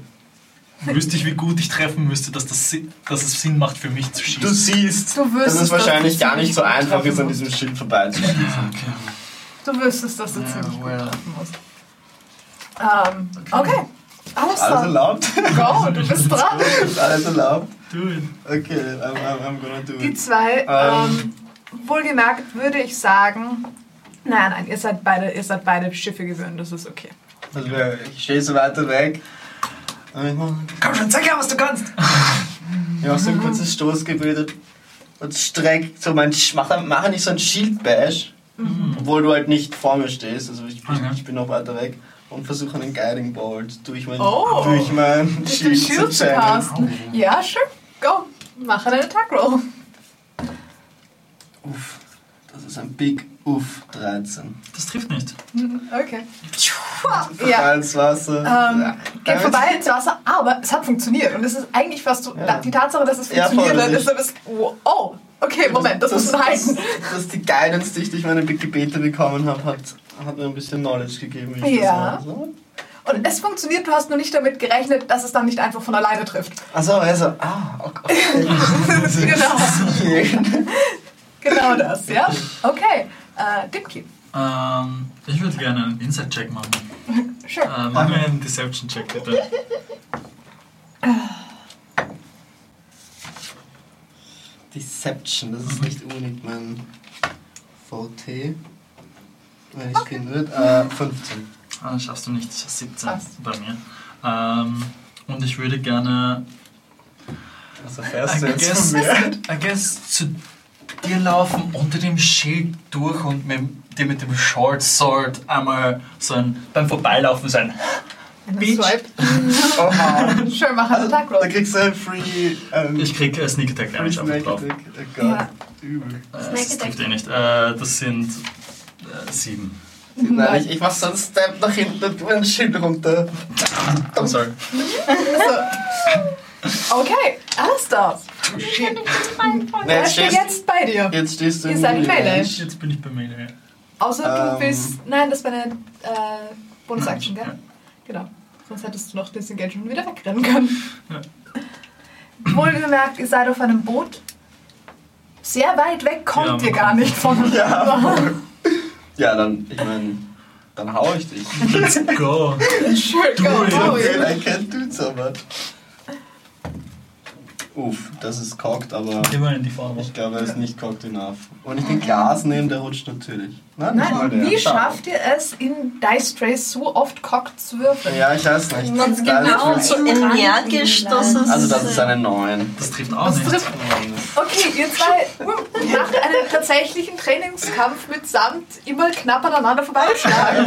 wüsste ich, wie gut ich treffen müsste, dass, das, dass es Sinn macht für mich zu Du schießen. siehst, Du dass wüsstest, es wahrscheinlich dass du gar nicht so gut einfach ist, an diesem Schild vorbeizuschießen. Ja, okay. Du wüsstest, dass du Ja, ziemlich gut well. treffen musst. Ähm, okay. Alles Alles klar. erlaubt? Go, du bist dran. Ist alles erlaubt? Do it. Okay, I'm, I'm, I'm gonna do Die it. zwei, Ähm. ähm, wohlgemerkt würde ich sagen, nein, nein, ihr seid beide, ihr seid beide Schiffe gewöhnt, das ist okay. Also, ich stehe so weiter weg. Ich mache Komm schon, zeig her, was du kannst. ich mach so ein kurzes Stoßgebet und streck so mein Sch- mach, dann- mache nicht so ein Shield-Bash, obwohl du halt nicht vor mir stehst. Also ich, Okay. ich bin noch weiter weg und versuche einen Guiding Bolt durch mein, Oh. durch mein Shield Shield zu casten. Ja, sure, go. Mach einen Attack Roll. Uff, das ist ein Big Uff 13. Das trifft nicht. Okay. Ja, Ins Wasser. ähm, Ja. geht vorbei ins Wasser, aber es hat funktioniert. Und es ist eigentlich fast so, Ja. die Tatsache, dass es Ja, funktioniert hat, ist bisschen, oh, okay, Moment, das, muss man halten. Das, das ist die Guidance, die ich durch meine Gebete bekommen habe, hat, hat mir ein bisschen Knowledge gegeben. wie ich Ja. das. Und es funktioniert, du hast nur nicht damit gerechnet, dass es dann nicht einfach von alleine trifft. Achso, also, ah, okay. genau, genau das, ja? Okay, äh, Dimki. Ähm, ich würde gerne einen Inside-Check machen. Sure. Äh, mach mir einen Deception-Check, bitte. Deception, das ist nicht unbedingt mein VT. Wenn ich finden würde. Äh, 15. Ah, das schaffst du nicht. 17 Passt. bei mir. Ähm, und ich würde gerne Also I fährst du jetzt guess, von mir. I guess zu dir laufen, unter dem Schild durch und mit, dir mit dem Short Sword einmal so ein, beim Vorbeilaufen so ein Eine Beach. Swipe. Oha. Sure, mach einen Attack Da kriegst du ein Free. Ähm, Ich krieg äh, Sneak Attack Damage einfach drauf. Attack. Oh Gott, Ja. übel. Äh, das trifft eh nicht. Äh, das sind äh, sieben. Nein, ich, ich mach so einen Step nach hinten und tu mein Schild runter. I'm sorry. Okay, alles da. Nee, Wer jetzt, steht stehst, jetzt bei dir? jetzt stehst du Ihr in seid in Melee. Jetzt bin ich bei Melee. Außer du Ähm. bist. Nein, das war eine äh, Bonus-Action, Ja. gell? Genau. Sonst hättest du noch Disengage und wieder wegrennen können. Ja. Wohlgemerkt, ihr seid auf einem Boot. Sehr weit weg kommt Ja, ihr gar nicht voneinander. Ja. Ja, dann, ich meine, dann hau ich dich. Let's go. Sure, Do go, it. go. Okay, I can't do so much. Uff, das ist cocked, aber Immerhin die Farbe. ich glaube, er ist nicht cocked enough. Und ich den Glas nehme, der rutscht natürlich. Mal Nein, wie schafft ihr es, in Dice Trace so oft cocked zu würfeln? Ja, ich weiß nicht. Und genau so energisch, dass es. Also das ist eine 9. Das trifft auch Das nicht. trifft Okay, ihr zwei macht einen tatsächlichen Trainingskampf mitsamt immer knapp aneinander vorbeischlagen.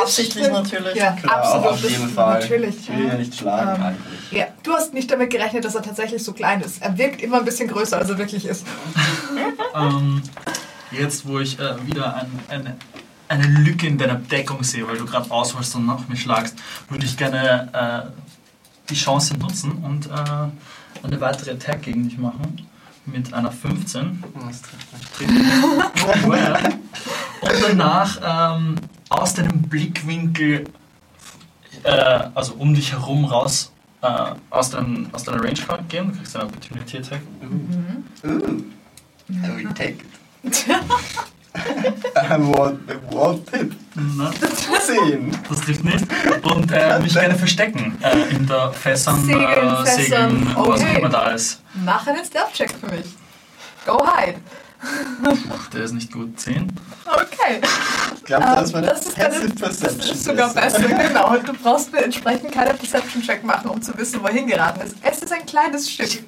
Absichtlich natürlich. Ja, Klar, absolut. auf jeden Fall. Natürlich. Ich will ja nicht schlagen Ähm, eigentlich. Ja, du hast nicht damit gerechnet, dass er tatsächlich so klein ist. Er wirkt immer ein bisschen größer, als er wirklich ist. Ähm, jetzt, wo ich äh, wieder ein, eine, eine Lücke in deiner Deckung sehe, weil du gerade ausholst und nach mir schlagst, würde ich gerne äh, die Chance nutzen und äh, eine weitere Attack gegen dich machen. Mit einer 15. Das trifft nicht. Well. Und danach ähm, aus deinem Blickwinkel, äh, also um dich herum raus, äh, aus, dein, aus deiner Range gehen. Du kriegst eine Opportunity Attack. Ooh. I will take it. I want, I want it. Na, 10. Das trifft nicht. Und äh, mich gerne verstecken in äh, in der Fässern, Segeln, äh, Segeln, was auch okay. immer da ist. Mach einen Stealth-Check für mich. Go hide. Der ist nicht gut. 10. Okay. Ich glaube, das ist Ähm, meine das ist Passive Das Perception. ist sogar besser, genau. Du brauchst mir entsprechend keinen Perception-Check machen, um zu wissen, wohin geraten ist. Es ist ein kleines Schiff.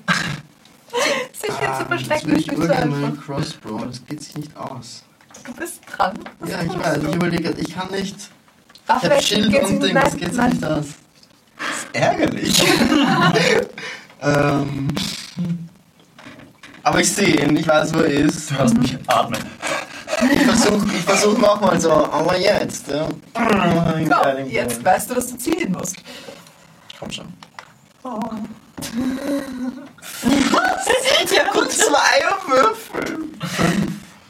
Sich hier Ah, zu verstecken das will ist ich einfach. meinen Crossbow, das geht sich nicht aus. Du bist dran. Das Ja, ich weiß, ich überlege, ich kann nicht. Ach, Ich vielleicht Schild und Ding, nein, das geht sich nicht aus. Das ist ärgerlich. ähm, aber ich sehe ihn, ich weiß, wo er ist. Du hörst mich atmen. Ich versuche ich versuch nochmal so, aber jetzt. Ja. Go, jetzt weißt du, dass du zielen musst. Komm schon. Oh. Ja, gut, zwei Würfel.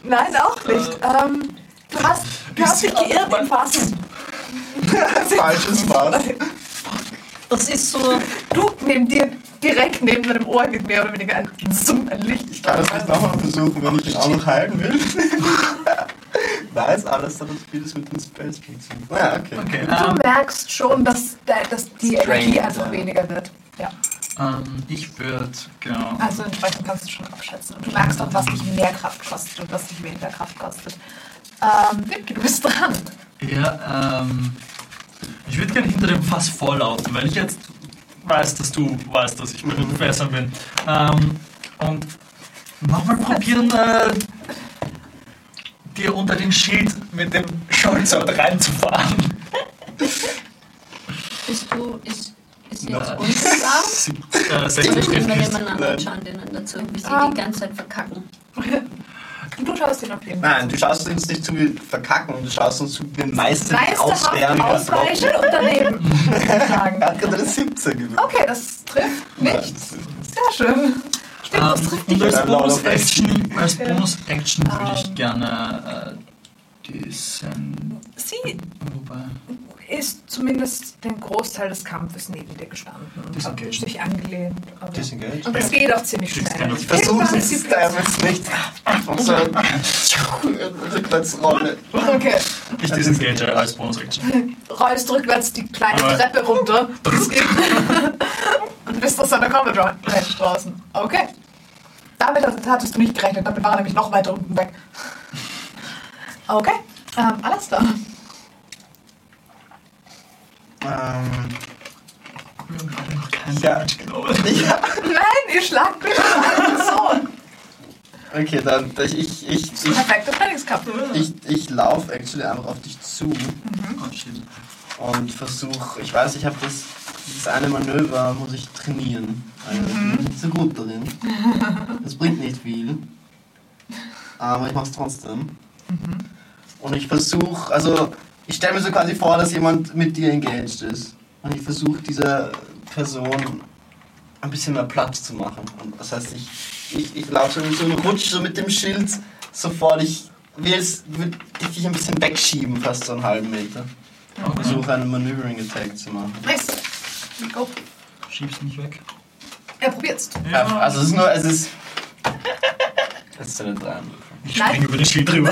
Nein, auch nicht. Ähm, du hast, du hast dich geirrt im Fassen. Falsches Fass. Das ist so. Du neben dir, direkt neben deinem Ohr geht mehr oder weniger ein Zoom, ein Licht. Ich kann das nicht nochmal versuchen, wenn ich ihn auch noch halten will. weiß alles, wie das mit den Spells funktioniert. Naja, okay. Okay, Du merkst schon, dass, dass die Strange, Energie einfach ja. weniger wird. Ja. Ähm, ich würde, genau. Also entsprechend kannst du schon abschätzen. Und du merkst auch, was dich mehr Kraft kostet und was dich weniger Kraft kostet. Ähm, du bist dran. Ja, ähm, ich würde gerne hinter dem Fass vorlauten, weil ich jetzt weiß, dass du weißt, dass ich mit den Fässern bin. Ähm, und nochmal probieren, äh, dir unter den Schild mit dem Scholzort reinzufahren. Bist du, ist, ist Nein. jetzt uns da? Sie- äh, Oder 60 stehen wir trifft nicht. nebeneinander und Nein. schauen denen dazu, wie sie Ah. die ganze Zeit verkacken? Du schaust ihn auf jeden Fall. Nein, du schaust uns nicht zu wie verkacken, du schaust uns zu wie meisterlich Meisterhaft auswählen. ausweichen und daneben. Er hat gerade eine 17 gewürfelt. Okay, das trifft nicht. Sehr schön. Stimmt, das Ähm, trifft und dich. als Ja, Bonus-Action Ja. Bonus-Action würde ich Ähm. gerne äh, diesen. Sie ist zumindest den Großteil des Kampfes neben dir gestanden und hat sich angelehnt. Disengage. und es geht auch ziemlich schnell. Ich Versuch Irgendwann es sie damals nicht. Rückwärtsrolle. Okay, Ich disengage als Bonus-Action. rollst rückwärts die kleine Treppe runter und bist aus seiner Combat Range draußen. Okay. Damit hat- hattest du nicht gerechnet, damit war er nämlich noch weiter unten weg. Okay, ähm, alles da. Ähm, Kein Ja. Damage genommen. ja. Nein, ihr schlagt mich eine Person. Okay, dann ich, ich, ich, ich, ich, ich laufe actually einfach auf dich zu Oh, shit. und versuche, ich weiß, ich habe das, dieses eine Manöver, muss ich trainieren. Also, Ich bin nicht so gut darin. Das bringt nicht viel. Aber ich mache es trotzdem. Und ich versuche, also ich stelle mir so quasi vor, dass jemand mit dir engaged ist. Und ich versuche dieser Person ein bisschen mehr Platz zu machen. Und das heißt, ich, ich, ich laufe so, so einen Rutsch so mit dem Schild sofort. Ich will ich dich ein bisschen wegschieben, fast so einen halben Meter. Und versuche einen Maneuvering Attack zu machen. Nice. Go. Schieb's mich weg. Er probiert's. Ja. Also es ist nur, es ist. Es ist eine 3. Ich Nein. spring über den Schild drüber.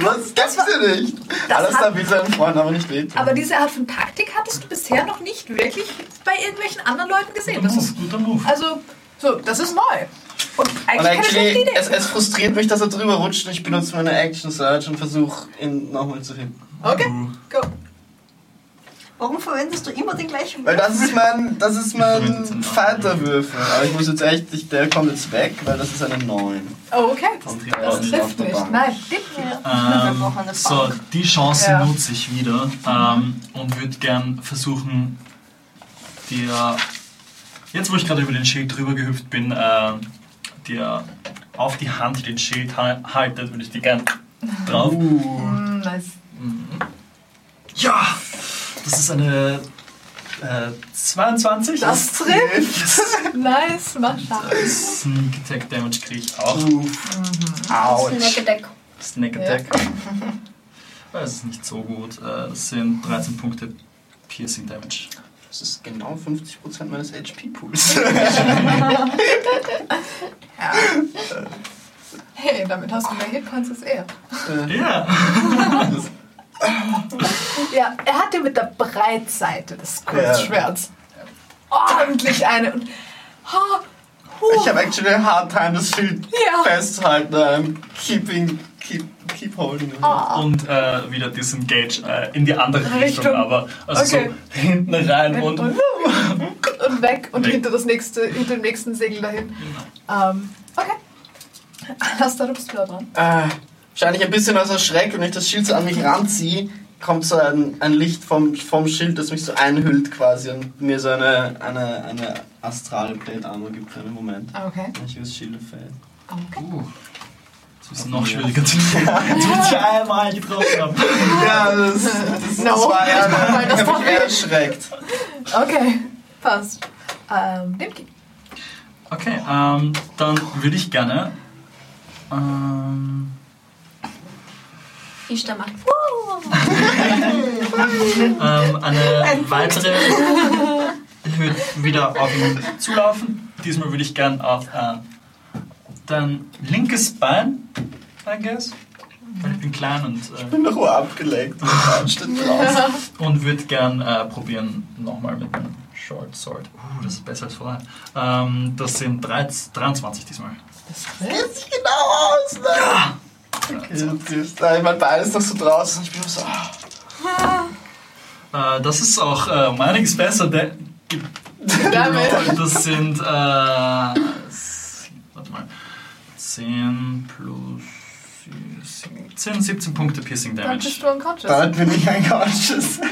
Was? Das gibt's ja nicht. Das Alles da will seinen Freunden aber nicht wehtun. Aber diese Art von Taktik hattest du bisher noch nicht wirklich bei irgendwelchen anderen Leuten gesehen. Guter Das Move, ist, guter Move. also, so, das ist neu. Und Und eigentlich keine schlechte actually, Idee. es, es frustriert mich, dass er drüber rutscht und ich benutze meine Action Search und versuche ihn nochmal zu finden. Okay, go. Warum verwendest du immer den gleichen Weil das ist mein, das ist mein Fighter-Würfel. Aber ich muss jetzt echt, ich, der kommt jetzt weg, weil das ist eine 9. Oh, okay. Das trifft nicht. Bank. Nein. Wir Ähm, so, die Chance Ja. nutze ich wieder ähm, und würde gern versuchen, dir, jetzt wo ich gerade über den Schild drüber gehüpft bin, äh, dir auf die Hand den Schild ha haltet, würde ich dir gern drauf. Mm, nice. Ja! Das ist eine äh, 22. Das trifft. nice, mach Schaden. Sneak Attack Damage kriege ich auch. Autsch. Snack Attack. Sneak Attack. Das ist nicht so gut. Äh, Das sind 13 Punkte Piercing Damage. Das ist genau 50% meines HP-Pools. Ja. Hey, damit hast du mehr Hitpoints als er. Ja! Ja, er hat dir mit der Breitseite des Kurzschwerts ordentlich eine. Und, ha, huh, Ich habe actually a hard time, das Schild Ja. festzuhalten. I'm keeping, keep, keep holding it. Ah. Und äh, wieder Disengage äh, in die andere Richtung, Richtung. aber also Okay. so hinten rein und. und, und weg und Weg. hinter das nächste, hinter dem nächsten Segel dahin. Ähm, okay. Alastair, du bist wieder dran. Äh, wahrscheinlich ein bisschen aus Erschreck, wenn ich das Schild so an mich ranziehe, kommt so ein, ein Licht vom, vom Schild, das mich so einhüllt quasi und mir so eine, eine, eine astrale Plate Armor gibt für einen Moment. Okay. Ich use Shield of Fate. okay. Uh, das ist noch schwieriger zu. Jetzt muss ich einmal getroffen. Ja, das, das, No. das war eher, Weil das tat mich erschreckt. Okay, passt. Ähm, Dimki. Okay, ähm, dann würde ich gerne. Ähm, Ishtar macht. ähm, eine weitere. Ich würde wieder auf ihn zulaufen. Diesmal würde ich gern auf äh, dein linkes Bein I guess. Weil ich bin klein und, Ich äh, bin noch abgelenkt. und steht und würde gern äh, probieren, nochmal mit meinem Short Sword. Uh, das ist besser als vorher. Ähm, das sind 13, 23 diesmal. Geht sich genau aus, ne? Okay, ich mein Bein ist noch so draußen und ich bin so. ah. Äh, das ist auch äh, um einiges besser. Der, Damit. das sind, äh, warte mal, 10 plus 10, 17 Punkte Piercing Dann Damage. bist du unconscious. Bald bin ich unconscious.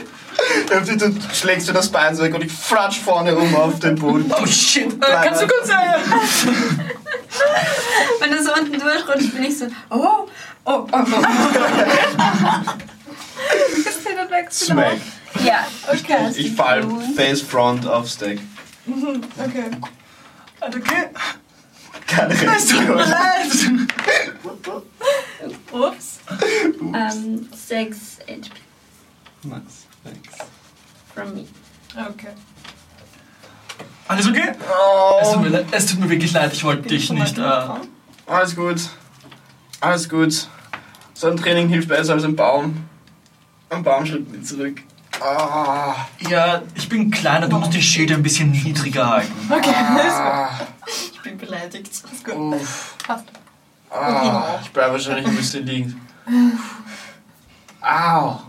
Du schlägst mir das Bein so weg und ich flatsch vorne rum auf den Boden. Oh shit, äh, kannst du kurz sagen? Wenn du so unten durchrutscht, bin ich so, oh, oh, oh, oh. Ist der dann weg? Smack. Ja, Okay. Ich fall face front aufs Deck. Okay. Okay. Keine Es tut mir Reaktion. leid. Ups. ähm, 6 HP Nice, thanks. from me. Okay. Alles okay? Es tut, mir, es tut mir wirklich leid, ich wollte dich nicht. Äh, Alles gut. Alles gut. So ein Training hilft besser als ein Baum. Ein Baum schlägt mich zurück. Ah, ja, ich bin kleiner, du musst die Schilde ein bisschen niedriger halten. Okay, alles gut. ah, Ich bin beleidigt. Ist gut. uff. Passt. Ah, ich bleibe wahrscheinlich ein bisschen liegen. Au.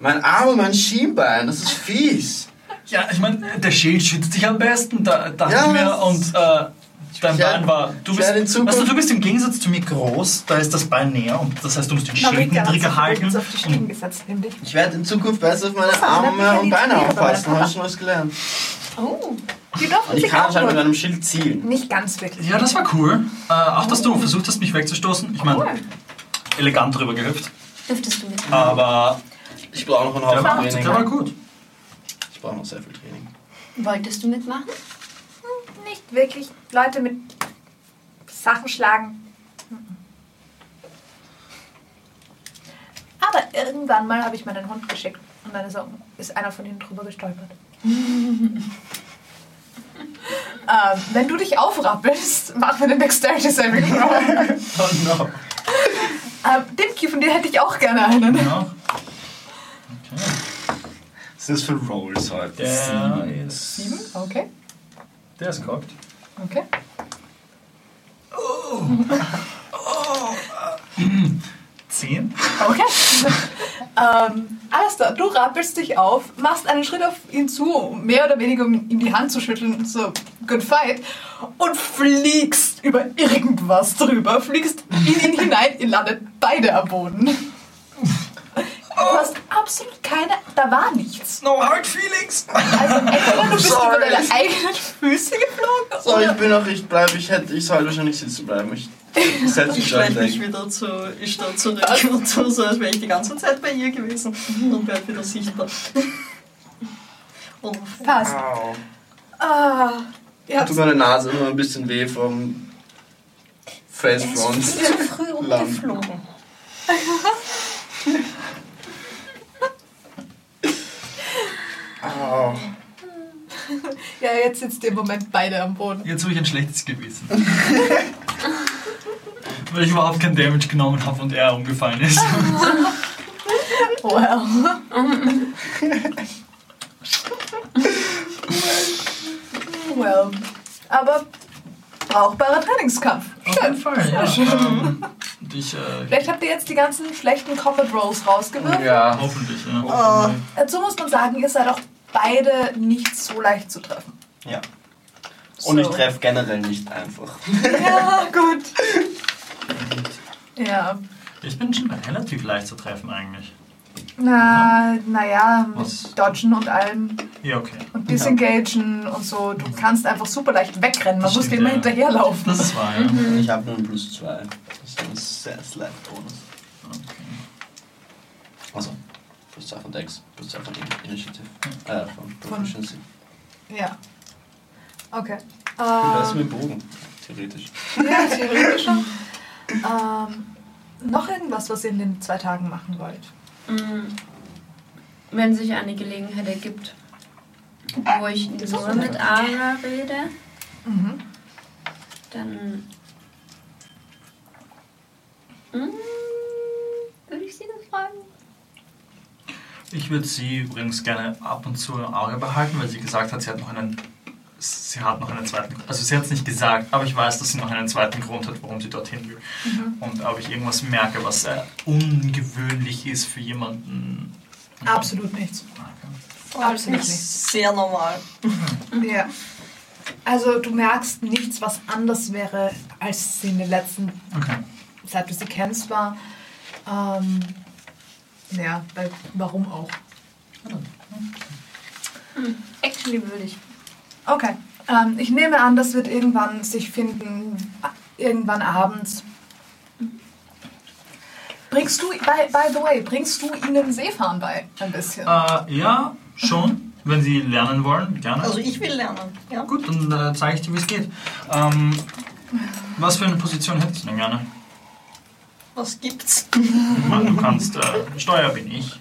Mein Arm und mein Schienbein, das ist fies. Ja, ich meine, der Schild schützt dich am besten, da dachte Ja, ich mir. Und äh, dein Ich werd- Bein war. Du bist, werd in Zukunft- weißt du, du bist im Gegensatz zu mir groß, da ist das Bein näher und das heißt, du musst den Schild niedriger halten. auf die Stiegen Und, gesetzt, nämlich. Ich werde in Zukunft besser auf meine Arme und ja Beine aufpassen, habe ich schon was gelernt. Oh. Die Und ich kann anscheinend mit einem Schild zielen. nicht ganz wirklich. ja, das war cool. Äh, auch, dass du versucht hast, mich wegzustoßen. Ich meine, Cool. elegant drüber gehüpft. Dürftest du mit. Aber Ich brauche noch einen der Haufen war, Training. der war gut. Ich brauche noch sehr viel Training. Wolltest du mitmachen? Nicht wirklich Leute mit Sachen schlagen. Aber irgendwann mal habe ich meinen Hund geschickt und dann ist, er, ist einer von ihnen drüber gestolpert. ähm, wenn du dich aufrappelst, mach mir den Dexterity Saving Throw. Oh no. ähm, Dimki, von dir hätte ich auch gerne einen. Ja. Okay. Was ist das für Rolls heute? Der ist. Sieben? Okay. Der ist gehockt. Okay. Zehn. Okay. ähm, Alistair, du rappelst dich auf, machst einen Schritt auf ihn zu, um mehr oder weniger um ihm die Hand zu schütteln, so good fight, und fliegst über irgendwas drüber, fliegst in ihn hinein, ihr landet beide am Boden. Du hast absolut keine, da war nichts. No hard feelings. Also entweder du bist Sorry. über deine eigenen Füße geflogen So, ich bin noch, ich bleibe, ich hätte, ich soll wahrscheinlich sitzen bleiben. Ich setze Ich mich schon mich wieder zu Ishtar zurück und tue so, als wäre ich die ganze Zeit bei ihr gewesen und werde wieder sichtbar. Und passt. Au. Ah, ja, Tut meine Nase immer ein bisschen weh vom Face Front. zu früh rumgeflogen. Ja, jetzt sitzt ihr im Moment beide am Boden. Jetzt habe ich ein schlechtes Gewissen. Weil ich überhaupt kein Damage genommen habe und er umgefallen ist. Well. well. Aber brauchbarer Trainingskampf. Auf jeden Fall, ja. Ähm, und ich, äh, Vielleicht habt ihr jetzt die ganzen schlechten Combat Rolls rausgewürfelt. Ja. hoffentlich, ja. Oh, Dazu muss man sagen, ihr seid auch beide nicht so leicht zu treffen. Ja. Und ich So. treffe generell nicht einfach. Ja, gut. Ja. Ich bin schon relativ leicht zu treffen eigentlich. Na, naja, Was? mit Dodgen und allem Ja, okay. und Disengagen und so. Du kannst einfach super leicht wegrennen. Man Das muss dir immer ja. hinterherlaufen. Das ist wahr, ja. Ich habe nur einen Plus 2. Das ist ein sehr Slap Bonus. Okay. Also, plus 2 von Dex, plus 2 von Initiative. Äh, von Proficiency. Ja. Okay. Ich bin besser Ähm, mit Bogen, theoretisch. ja, theoretisch schon. Ähm, noch irgendwas, was ihr in den zwei Tagen machen wollt? Mm, Wenn sich eine Gelegenheit ergibt, wo ich nur mit Ara rede, Mhm. dann. Hm? Ich würde sie übrigens gerne ab und zu im Auge behalten, weil sie gesagt hat, sie hat noch einen. Sie hat noch einen zweiten. Also sie hat es nicht gesagt, aber ich weiß, dass sie noch einen zweiten Grund hat, warum sie dorthin will. Und ob ich irgendwas merke, was äh, ungewöhnlich ist für jemanden. Absolut nichts. Okay. Absolut Nicht nicht. sehr normal. Ja. Also du merkst nichts, was anders wäre, als sie in den letzten, Okay. seit du sie kennst, war. Ähm, ja, weil, warum auch? Actually würde ich. Okay. Ähm, ich nehme an, das wird irgendwann sich finden, irgendwann abends. Bringst du, by, by the way, bringst du ihnen Seefahren bei? Ein bisschen. Äh, ja, schon. Wenn Sie lernen wollen, gerne. Also ich will lernen. Ja. Gut, dann äh, zeige ich dir, wie es geht. Ähm, was für eine Position hättest du denn gerne? Was gibt's? Du kannst, äh, Steuer bin ich.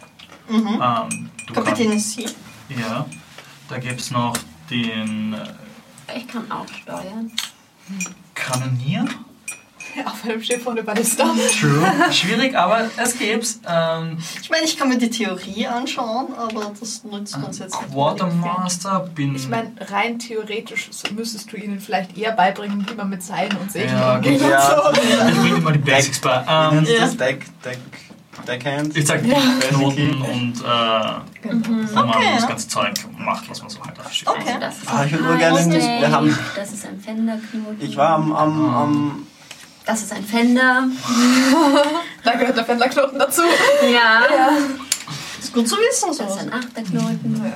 Mhm. Ähm, du Kapitän ist sie. Ja, da gibt es noch den äh, Ich kann auch steuern. Kanonier. Auf einem Schiff ohne Ballista. True. Schwierig, aber es gibt's. Ähm, Ich meine, ich kann mir die Theorie anschauen, aber das nutzt uns jetzt nicht. Quartermaster bin Ich meine, rein theoretisch müsstest du ihnen vielleicht eher beibringen, wie man mit Seilen und Segeln Ja, umgeht ja. so. Ich bringe dir mal die Basics bei. Ähm, sich das? Deck, Deck, Deckhand? ich zeig dir Knoten und äh, wo man Okay, das ja. ganze Zeug macht, was man so halt auf Schiff Okay. Also das ist Ah, ein ich gerne wir haben- Das ist ein Fenderknoten. Ich war am, am, am Das ist ein Fender. Da gehört der Fendlerknoten dazu. Ja. Ist gut zu wissen, Das ist ein Achterknoten.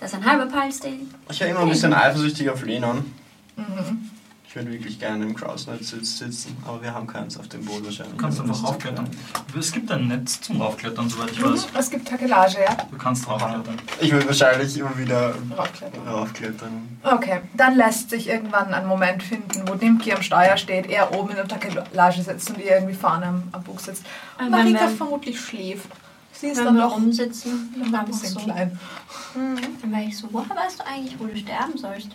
Das ist ein halber Palstay. Ich war immer ein bisschen eifersüchtig auf Lenon. Mhm. Ich würde wirklich gerne im Krausnetz sitzen, aber wir haben keins auf dem Boot wahrscheinlich. Du kannst einfach raufklettern. Es gibt ein Netz zum Raufklettern, soweit ich Mhm. weiß. Es gibt Takelage, ja. Du kannst raufklettern. Ich würde wahrscheinlich immer wieder Raufklettern. raufklettern. Okay, dann lässt sich irgendwann ein Moment finden, wo Dimki am Steuer steht, er oben in der Takelage sitzt und ihr irgendwie vorne am, am Bug sitzt. Und Marika vermutlich schläft. Sie ist dann wir doch rumsitzen, noch ein bisschen so. klein. Dann wäre ich so, woher weißt du eigentlich, wo du sterben sollst?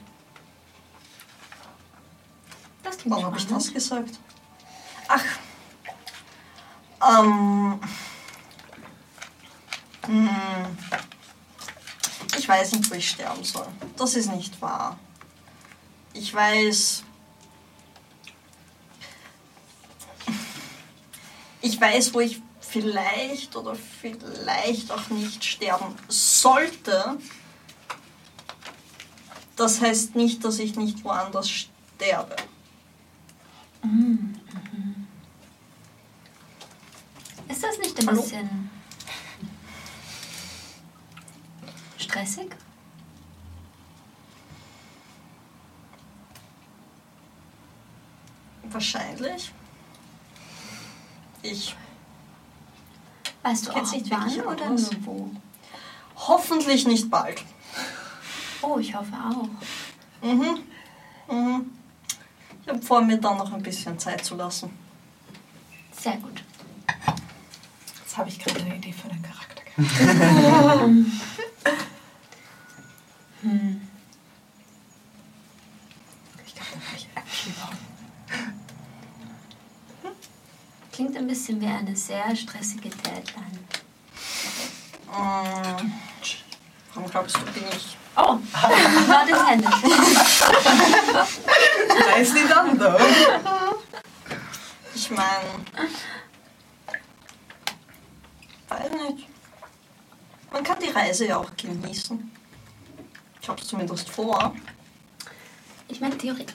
Das klingt Warum habe ich das gesagt? Ach. Ähm. Hm. Ich weiß nicht, wo ich sterben soll. Das ist nicht wahr. Ich weiß. Ich weiß, wo ich vielleicht oder vielleicht auch nicht sterben sollte. Das heißt nicht, dass ich nicht woanders sterbe. Ist das nicht ein Hallo? bisschen stressig? Wahrscheinlich. Ich Weißt du auch nicht wann oder aus. nur wo? hoffentlich nicht bald. Oh, ich hoffe auch. Mhm. Mhm. Ich habe vor, mir dann noch ein bisschen Zeit zu lassen. Sehr gut. Jetzt habe ich gerade eine Idee für den Charakter. gehabt. Hm. Ich glaube, da ich bauen. Klingt ein bisschen wie eine sehr stressige Deadline. Mm. Warum glaubst du, bin ich? Oh, not intended. Nicely done, though. Ich meine. Weiß nicht. Man kann die Reise ja auch genießen. Ich habe es zumindest vor. Ich meine Theorie.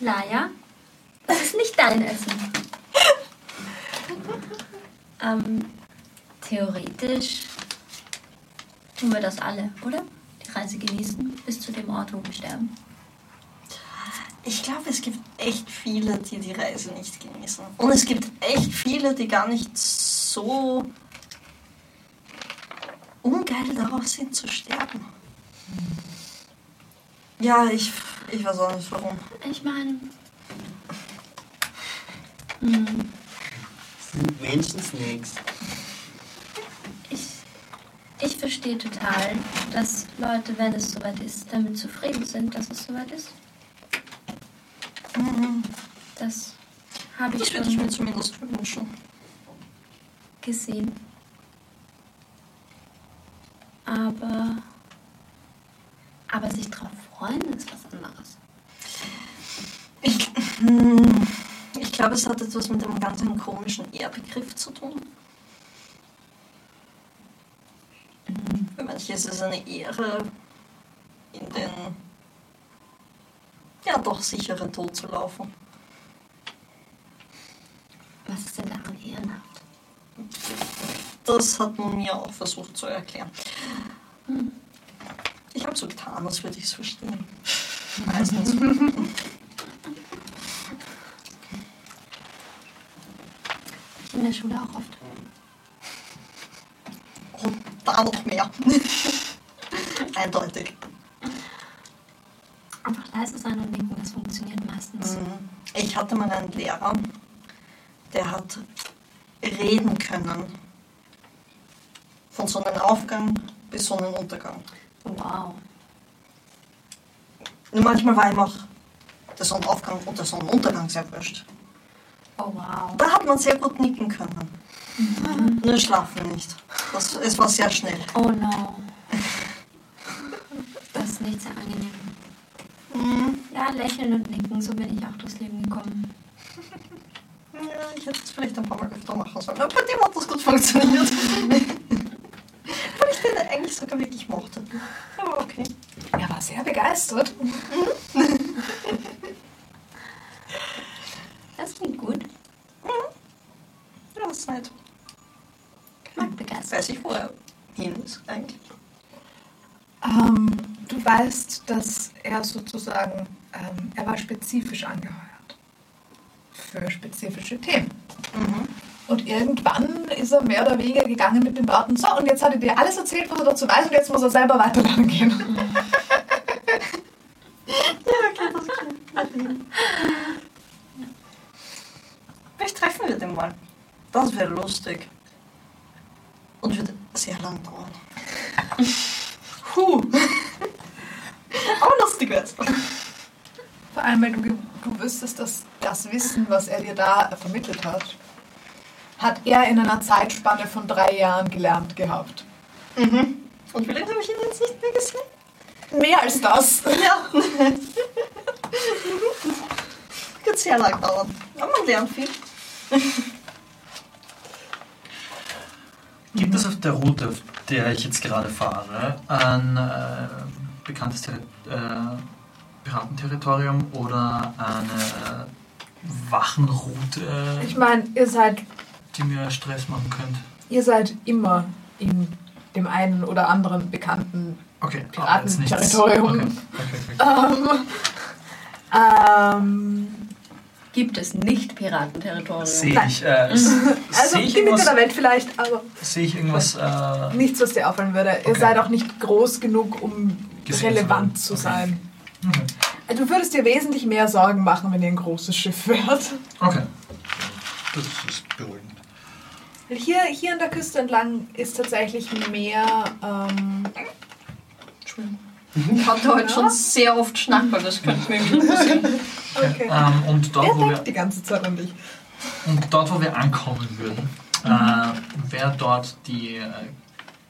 Laia, das ist nicht dein Essen. ähm, theoretisch tun wir das alle, oder? Die Reise genießen bis zu dem Ort, wo wir sterben. Ich glaube, es gibt echt viele, die die Reise nicht genießen. Und es gibt echt viele, die gar nicht so ungeil darauf sind zu sterben. Ja, ich, ich weiß auch nicht warum. Ich meine. Hm, Sind Menschen-Snakes. ich, ich verstehe total, dass Leute, wenn es soweit ist, damit zufrieden sind, dass es soweit ist. Mhm. Das habe ich Das würde ich schon mir zumindest wünschen. gesehen. Aber. Aber sich drauf freuen ist was anderes. Ich, hm, ich glaube, es hat etwas mit dem ganzen komischen Ehrbegriff zu tun. Für manche ist es eine Ehre, in den ja doch sicheren Tod zu laufen. Was ist denn daran ehrenhaft? Das hat man mir auch versucht zu erklären. Ich habe so getan, als würde ich es verstehen. Meistens. In der Schule auch oft. Da noch mehr. Eindeutig. Einfach leise sein und denken, das funktioniert meistens. Mhm. Ich hatte mal einen Lehrer, der hat reden können. Von Sonnenaufgang bis Sonnenuntergang. Wow. Und manchmal war ihm auch der Sonnenaufgang und der Sonnenuntergang sehr wurscht. Oh wow. Da hat man sehr gut nicken können. Nur schlafen nicht. Das, es war sehr schnell. Oh no. Das ist nicht sehr angenehm. Ja, lächeln und nicken, so bin ich auch durchs Leben gekommen. Ja, ich hätte es vielleicht ein paar Mal öfter machen sollen. Aber bei dem hat das gut funktioniert. Weil ich den eigentlich sogar wirklich mochte. Aber okay. Er war sehr begeistert. Das klingt gut. Ja, das ist nett. Ich mag begeistert. Weiß ich, wo er hin ist eigentlich. Ähm, du weißt, dass er sozusagen, ähm, er war spezifisch angeheuert. Für spezifische Themen. Und irgendwann ist er mehr oder weniger gegangen mit den Worten, so, und jetzt hat er dir alles erzählt, was er dazu weiß, und jetzt muss er selber weiterlernen gehen. Vielleicht treffen wir den mal. Das wäre lustig. Und würde sehr lang dauern. Puh. Aber lustig wär's. Vor allem, weil du, du wüsstest, dass das Wissen, was er dir da vermittelt hat, hat er in einer Zeitspanne von drei Jahren gelernt gehabt. Mhm. Und wie lange habe ich ihn jetzt nicht mehr gesehen? Mehr als das. Ja. Wird sehr lang dauern. Aber man lernt viel. Gibt es auf der Route, auf der ich jetzt gerade fahre, ein äh, bekanntes Terri äh, Piratenterritorium oder eine Wachenroute, Ich meine, ihr seid, die mir Stress machen könnte? ihr seid immer in dem einen oder anderen bekannten Okay, aber jetzt nichts. Piratenterritorium. Okay, okay, okay. Ähm, Gibt es nicht Piratenterritorium? Sehe Nein. ich, äh, also sehe ich die Mitte der Welt vielleicht, aber sehe ich irgendwas äh, nichts, was dir auffallen würde. Ihr Okay. seid auch nicht groß genug, um Gesehen relevant zu zu werden. sein. okay. Du würdest dir wesentlich mehr Sorgen machen, wenn ihr ein großes Schiff wärt. okay. Das ist beruhigend. Hier, hier an der Küste entlang ist tatsächlich mehr. Ähm, Ich hatte heute schon sehr oft Schnackerl, das könnte mir nicht passieren. okay. Ähm, und, dort, wo wir, die ganze Zeit an dich. und dort, wo wir ankommen würden, äh, wäre dort die äh,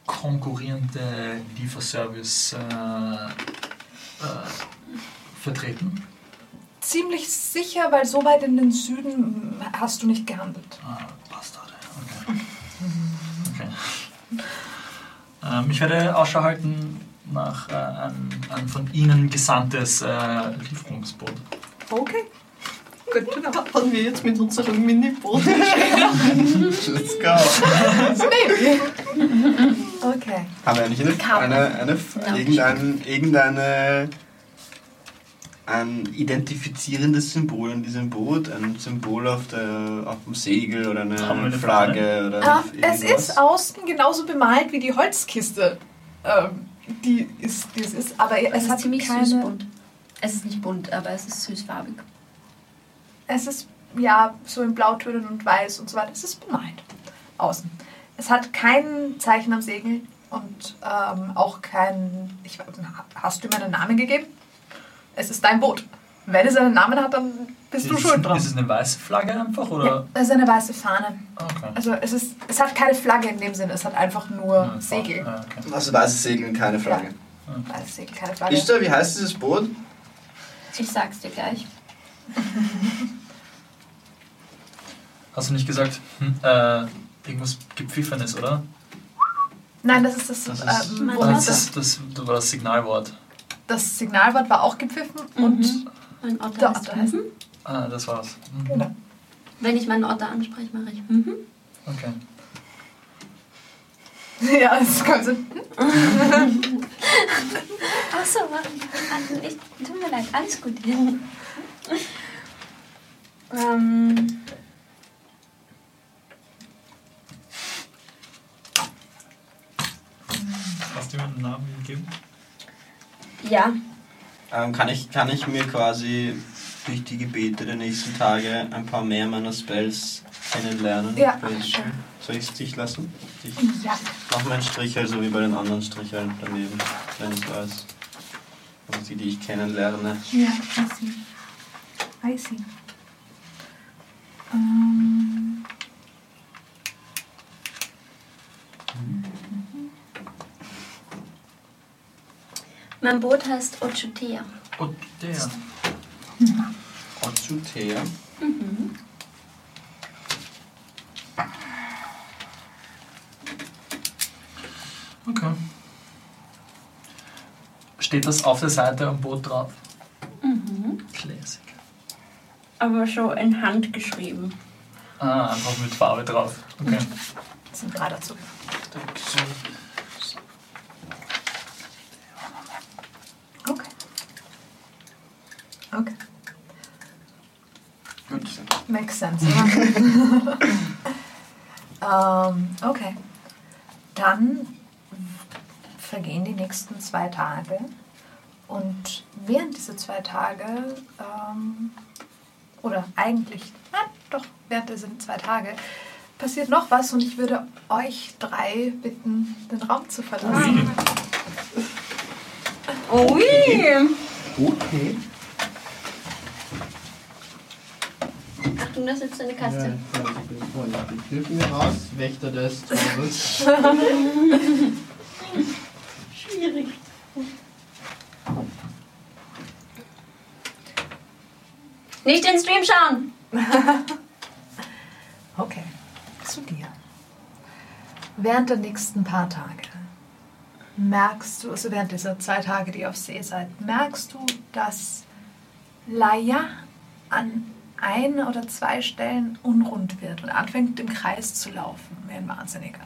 konkurrierende Lieferservice äh, äh, vertreten. Ziemlich sicher, weil so weit in den Süden hast du nicht gehandelt. Ah, Bastarde. Okay. okay. Ähm, ich werde Ausschau halten nach äh, einem, einem von Ihnen gesandtes äh, Lieferungsboot. Okay. To know. Haben wir jetzt mit unserem Mini-Boot Let's go. Okay. Haben wir eigentlich eine, eine, eine, No. irgendein, irgendeine ein identifizierendes Symbol an diesem Boot? Ein Symbol auf, der, auf dem Segel oder Haben wir eine eine Flagge oder Ähm, es ist außen genauso bemalt wie die Holzkiste. Ähm, die ist, die es ist, aber es, Es ist hat ziemlich keine. süß bunt. Es ist nicht bunt, aber es ist süßfarbig. Es ist ja so in Blautönen und Weiß und so weiter. Es ist bemalt. Außen. Es hat kein Zeichen am Segel und ähm, auch kein. Ich, hast du ihm einen Namen gegeben? Es ist dein Boot. Wenn es einen Namen hat, dann bist du ist, schuld es- dran. Ist es eine weiße Flagge einfach Ja, oder? es ist eine weiße Fahne. Okay. Also es, ist, es hat keine Flagge in dem Sinne, es hat einfach nur Ja, Segel. Ah, okay. Also weißes Segeln, keine Frage. Weißes Segel, keine Flagge. Ist da, wie heißt dieses Boot? Ich sag's dir gleich. Hast du nicht gesagt, hm, äh, irgendwas Gepfiffenes, oder? Nein, das ist das, Das ist- Ah, Otter. das, das, das, das war das Signalwort. das Signalwort war auch gepfiffen und Mhm. Mein Otter der heißt Otter heißt. mhm. Ah, das war's. Mhm. Genau. Wenn ich meinen Otter anspreche, mache ich mhm. Okay. Ja, das ist ganz so. Achso, ich, tut mir leid, alles gut. ähm, Hast du mir einen Namen gegeben? ja, Ähm, kann, ich, kann ich mir quasi durch die Gebete der nächsten Tage ein paar mehr meiner Spells kennenlernen? Ja, sure. Soll ich es dich lassen? Ich Ja. mach mir einen Strichel, so wie bei den anderen Stricheln daneben, wenn ich weiß. Also die, die ich kennenlerne. Ja, I see. I see. Ähm, mein Boot heißt Ochutea. Oh, der. Otsutea. Mhm. Okay. Steht das auf der Seite am Boot drauf? Mhm. Classic. Aber schon in Hand geschrieben. Ah, einfach mit Farbe drauf. Okay. sind gerade dazu. Okay. Okay. Gut. Makes sense, oder? ähm, okay. Dann vergehen die nächsten zwei Tage. Und während dieser zwei Tage, ähm, oder eigentlich, nein, doch, während dieser zwei Tage, passiert noch was und ich würde euch drei bitten, den Raum zu verlassen. Ui! Okay. Achtung, da sitzt eine Katze. Ich hilf mir raus, Wächter des. Schwierig. Nicht den Stream schauen! Okay, zu dir. Während der nächsten paar Tage merkst du, also während dieser zwei Tage, die ihr auf See seid, merkst du, dass Laia an ein oder zwei Stellen unrund wird und anfängt im Kreis zu laufen, wie ein Wahnsinniger.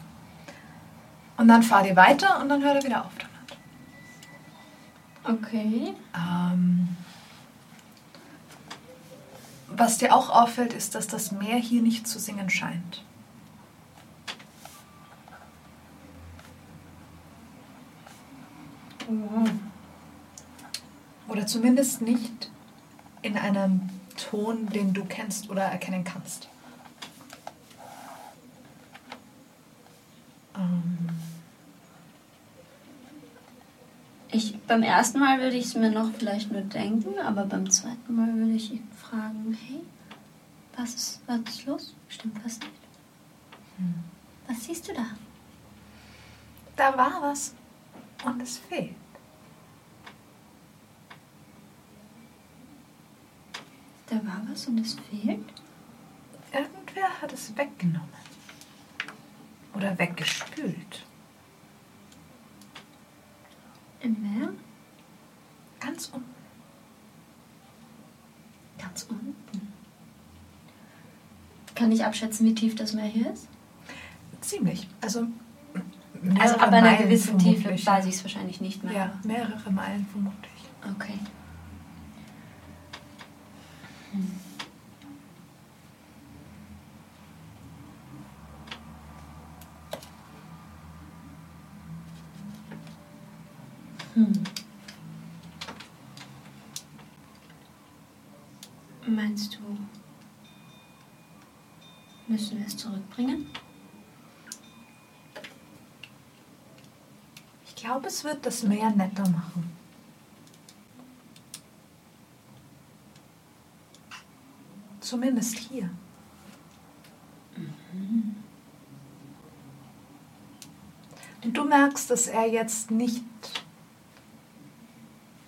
Und dann fahrt ihr weiter und dann hört er wieder auf damit. Okay. Ähm, was dir auch auffällt, ist, dass das Meer hier nicht zu singen scheint. Oder zumindest nicht in einem Ton, den du kennst oder erkennen kannst. Ähm, Ich, beim ersten Mal würde ich es mir noch vielleicht nur denken, aber beim zweiten Mal würde ich ihn fragen, hey, was ist, was ist los? Stimmt was nicht? Was siehst du da? da war was und es fehlt. Da war was und es fehlt? Irgendwer hat es weggenommen. Oder weggespült. Im Meer? Ganz unten. Ganz unten. Kann ich abschätzen, wie tief das Meer hier ist? Ziemlich. Also, Also ab einer Meilen gewissen Tiefe weiß ich es wahrscheinlich nicht mehr. Ja, mehrere Meilen vermutlich. Okay. Hm. Meinst du, müssen wir es zurückbringen? Ich glaube, es wird das Meer netter machen. Zumindest hier. Und du merkst, dass er jetzt nicht.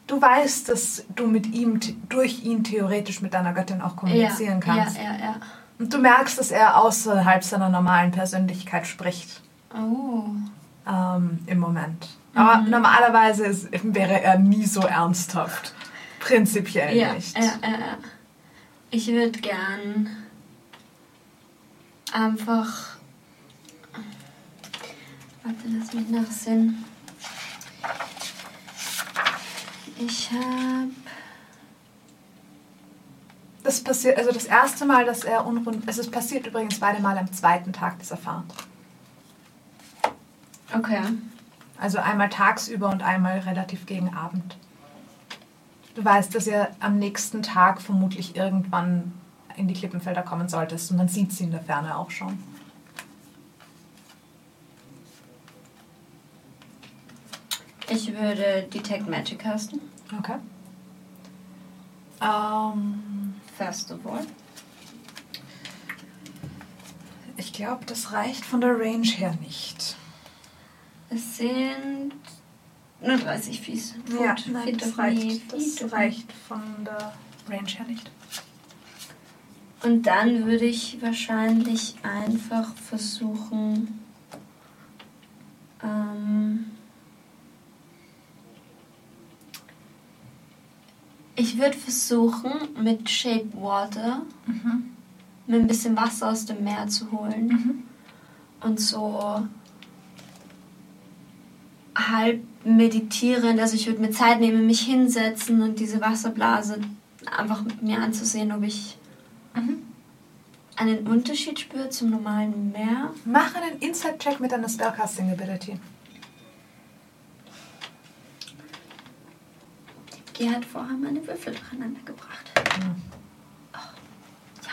Du weißt, dass du mit ihm, durch ihn theoretisch mit deiner Göttin auch kommunizieren kannst. Ja, ja, ja. Und du merkst, dass er außerhalb seiner normalen Persönlichkeit spricht Oh. ähm, im Moment. Aber normalerweise ist, wäre er nie so ernsthaft. Prinzipiell Ja, nicht. ja, ja, ja. Ich würde gern einfach. Warte, lass mich nachsehen. Ich habe. Das passiert, also das erste Mal, dass er unrund. Es ist passiert übrigens beide Mal am zweiten Tag dieser Fahrt. Okay. Also einmal tagsüber und einmal relativ gegen Abend. Du weißt, dass ihr am nächsten Tag vermutlich irgendwann in die Klippenfelder kommen solltest und man sieht sie in der Ferne auch schon. Ich würde Detect Magic casten. Okay. Ähm, First of all. ich glaube, das reicht von der Range her nicht. Es sind 30 Fies. Ja, Foot, nein, feet das reicht, das reicht von der Range her nicht. Und dann würde ich wahrscheinlich einfach versuchen, ähm, ich würde versuchen, mit Shape Water mir ein bisschen Wasser aus dem Meer zu holen und so halb meditieren, also ich würde mir Zeit nehmen, mich hinsetzen und diese Wasserblase einfach mir anzusehen, ob ich mhm. einen Unterschied spüre zum normalen Meer. Mach einen Inside Check mit deiner Spellcasting-Ability. Die hat vorher meine Würfel durcheinander gebracht. Mhm. Oh, ja.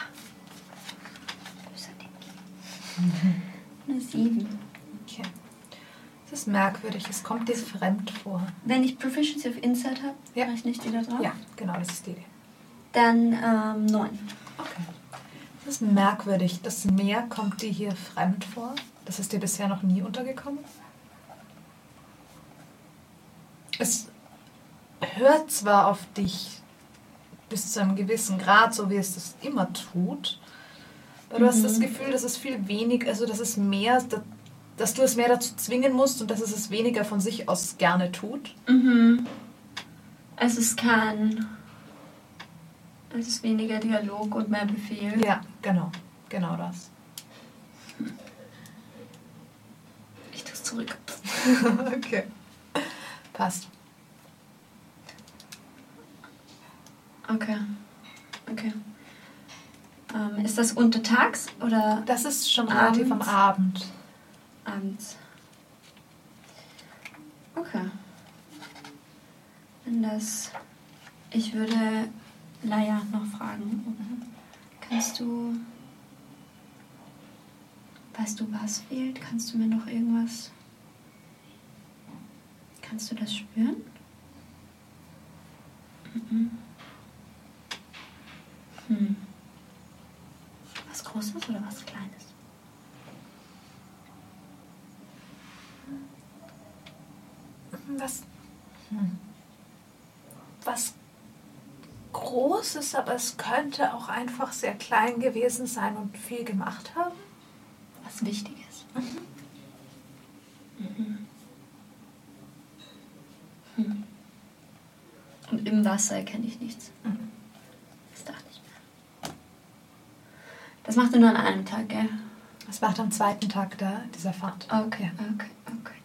Böser Ding. Mhm. Eine 7. Das ist merkwürdig, es kommt dir fremd vor. Wenn ich Proficiency of Insight habe, Ja. mache ich nicht wieder drauf. Ja, genau, das ist die Idee. Dann ähm, neun. Okay. Das ist merkwürdig. Das Meer kommt dir hier fremd vor. Das ist dir bisher noch nie untergekommen. Es hört zwar auf dich bis zu einem gewissen Grad, so wie es das immer tut, aber du hast das Gefühl, dass es viel wenig, also dass es mehr, dass, du es mehr dazu zwingen musst und dass es es weniger von sich aus gerne tut. Mhm. Es ist kein. Es ist weniger Dialog und mehr Befehl. Ja, genau. Genau das. Ich tue es zurück. okay. Passt. Okay. Okay. Ähm, ist das untertags oder Das ist schon relativ am. Abend. Abends? Okay. Wenn das. Ich würde Laia noch fragen. Kannst du. Weißt du, was fehlt? Kannst du mir noch irgendwas. Kannst du das spüren? Mhm. Hm. Was Großes oder was Kleines? Was? Was Großes, aber es könnte auch einfach sehr klein gewesen sein und viel gemacht haben. Was Wichtiges. Mhm. Hm. Und im Wasser erkenne ich nichts. Mhm. Das dachte ich mir. Das macht er nur an einem Tag, gell? Das macht am zweiten Tag der, dieser Fahrt. Okay, okay, okay.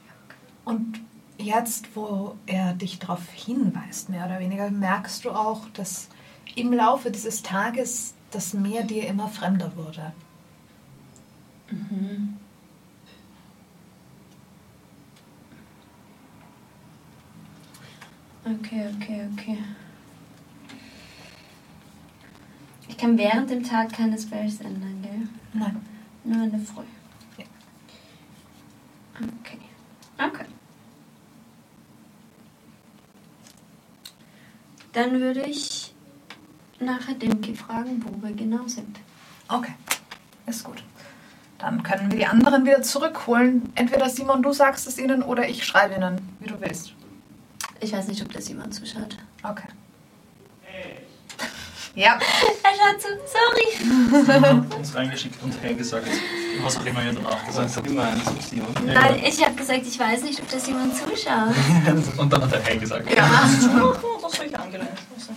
Und jetzt, wo er dich darauf hinweist, mehr oder weniger, merkst du auch, dass im Laufe dieses Tages das Meer dir immer fremder wurde. Mhm. Okay, okay, okay. Ich kann während dem Tag keine Spells ändern, gell? Nein. Nur in der Früh. Ja. Okay. Okay. Dann würde ich nachher Dimki fragen, wo wir genau sind. Okay, ist gut. Dann können wir die anderen wieder zurückholen. Entweder Simon, du sagst es ihnen oder ich schreibe ihnen, wie du willst. Ich weiß nicht, ob das jemand zuschaut. Okay. Ja, Er schaut zu, sorry. uns reingeschickt und Hey gesagt, was auch immer ihr danach gesagt habt. Nein, ich habe gesagt, ich weiß nicht, ob das jemand zuschaut. Und dann hat er Hey gesagt. ja. Das soll ich angenehm. Also,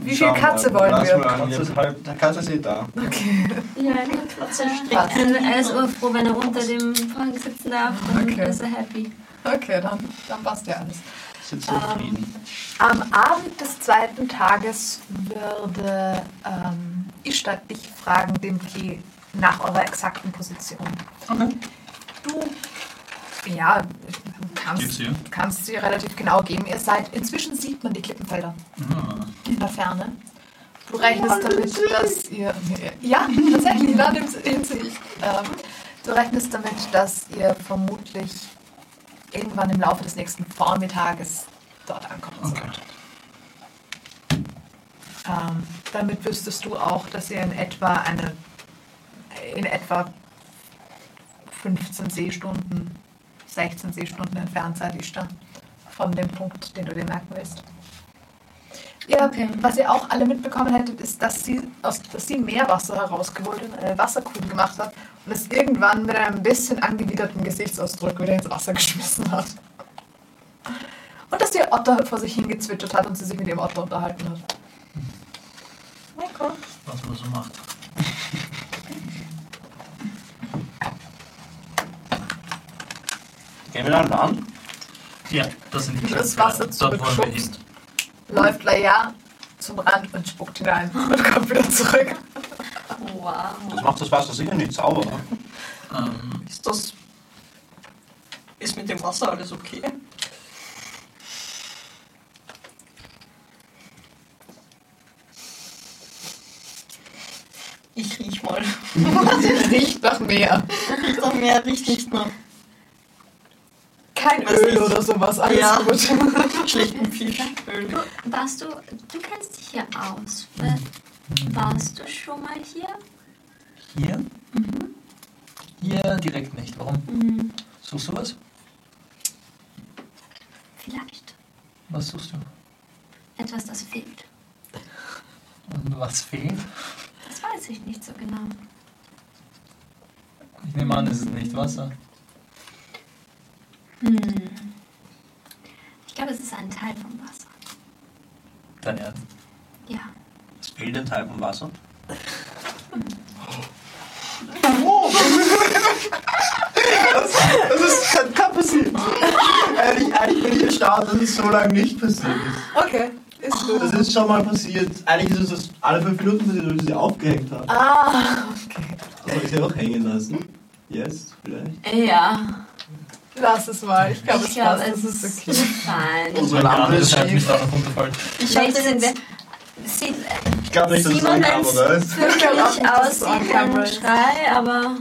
Wie viel Katze wollen wir? Katze ist halb. Der Katze ist eh da. Okay. Ja, eine Katze. Passt. Also, er ist urfroh, wenn er unter dem Vorhang sitzen darf. Dann Okay. ist er happy. Okay, dann, dann passt ja alles. Sind zufrieden. Am Abend des zweiten Tages würde ähm, Ishtar dich fragen, Dimki, nach eurer exakten Position. Du, ja, kannst, hier? kannst sie relativ genau geben. Ihr seid, inzwischen sieht man die Klippenfelder Ah. in der Ferne. Du rechnest damit, dass ihr, ja, tatsächlich, in dem Hinsicht, ähm, du rechnest damit, dass ihr vermutlich irgendwann im Laufe des nächsten Vormittages dort ankommen. Okay. Ähm, damit wüsstest du auch, dass ihr in etwa eine in etwa 15 Seestunden, 16 Seestunden entfernt seid, Ishtar, von dem Punkt, den du dir merken willst. Ja, Okay. was ihr auch alle mitbekommen hättet, ist, dass sie, aus, dass sie Meerwasser herausgeholt und eine Wasserkugel gemacht hat und es irgendwann mit einem bisschen angewiderten Gesichtsausdruck wieder ins Wasser geschmissen hat. Und dass ihr Otter vor sich hingezwitschert hat und sie sich mit ihrem Otter unterhalten hat. Was man so macht. Gehen wir dann an? Ja, das sind die Das. Wasser Dort wollen wir hin. zurückschubst, läuft Leia zum Rand und spuckt hinein und kommt wieder zurück. Wow. Das macht das Wasser sicher nicht sauber. ne? Ähm, ist das. Ist mit dem Wasser alles okay? Ich riech mal. Riecht nach Meer. Das Meer riecht nicht nach Kein Öl nicht. oder sowas, alles Ja. gut. schlechtem Fischöl. Warst du, du kennst dich hier aus. Wa- Warst du schon mal hier? hier? Hier direkt nicht. Warum? Hm, Suchst du was? vielleicht. Was suchst du? Etwas, das fehlt. Und was fehlt? Das weiß ich nicht so genau. Ich nehme an, es ist nicht Wasser. Hm. Ich glaube, es ist ein Teil vom Wasser. Dein Ernst? Ja. Ein Teil vom Wasser. Das ist, kann, kann passieren. Ehrlich, eigentlich bin ich erstaunt, dass es so lange nicht passiert ist. Okay, ist gut. Das ist schon mal passiert. Eigentlich ist es das alle fünf Minuten passiert, weil ich sie aufgehängt habe. Ah, okay. Soll ich sie auch hängen lassen? Yes, vielleicht. Ja. Lass es mal. Ich glaube, es passt. es Das ist ist okay. fein. Unsere Lampe ist ist halt schief. runterfallen. Ich Welche hatte sind wir? jetzt, Sie, Ich glaube nicht, dass es wenn's Kamera ist. glaub wirklich nicht, dass es aussieht wie ein ist. Schrei, aber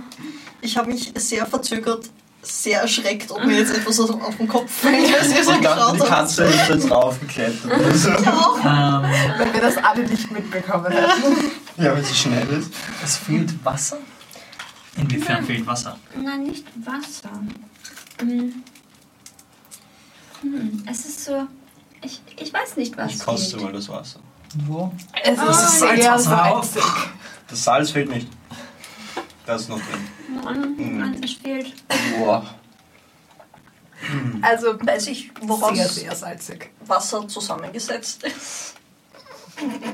ich habe mich sehr verzögert, sehr erschreckt, ob mir jetzt etwas auf auf den Kopf fällt, als ihr so Ich dachte, die geschaut. Katze ist jetzt raufgeklettert. oder so. Ähm, Wenn wir das alle nicht mitbekommen hätten. Ja, wenn sie schnell ist. es fehlt Wasser? Inwiefern fehlt Wasser? nein, nicht Wasser. Hm. Hm, es ist so. Ich, ich weiß nicht, was Ich koste fehlt. mal das Wasser. Wo? Es Ah, ist sehr Salzwasser auf. salzig. Das Salz fehlt nicht. Das ist noch drin. Nein, Hm. nein, es fehlt. Boah. Also, Weiß ich, sehr, woraus sehr salzig. Wasser zusammengesetzt ist?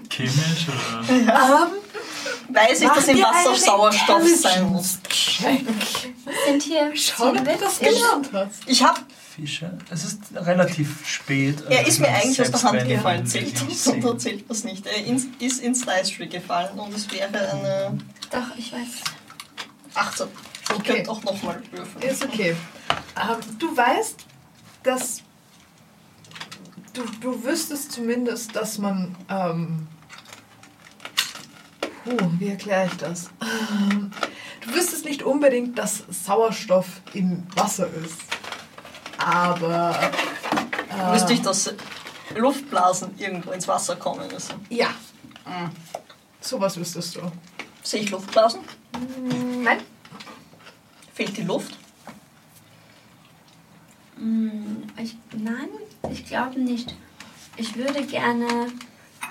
Chemisch oder? Ähm, Weiß ich, dass im Wasser Sauerstoff sein muss. Check. Sind hier Schau, ob du das gelernt hast. Ich habe, Fische? Es ist relativ spät. er also ist mir eigentlich aus der Hand gefallen, zählt das oder zählt das nicht? Er ist ins Slice gefallen und es wäre eine Doch, ich weiß. 18. Ich Okay. könnte auch nochmal würfeln. Ist okay. Ähm, du weißt, dass. Du, du wüsstest zumindest, dass man. Ähm, puh, wie erkläre ich das? Du wüsstest nicht unbedingt, dass Sauerstoff im Wasser ist. Aber. Äh, Wüsste ich, dass Luftblasen irgendwo ins Wasser kommen müssen. Ja, Sowas wüsstest du. Sehe ich Luftblasen? Nein? Fehlt die Luft? Hm, ich, nein, ich glaube nicht. Ich würde gerne.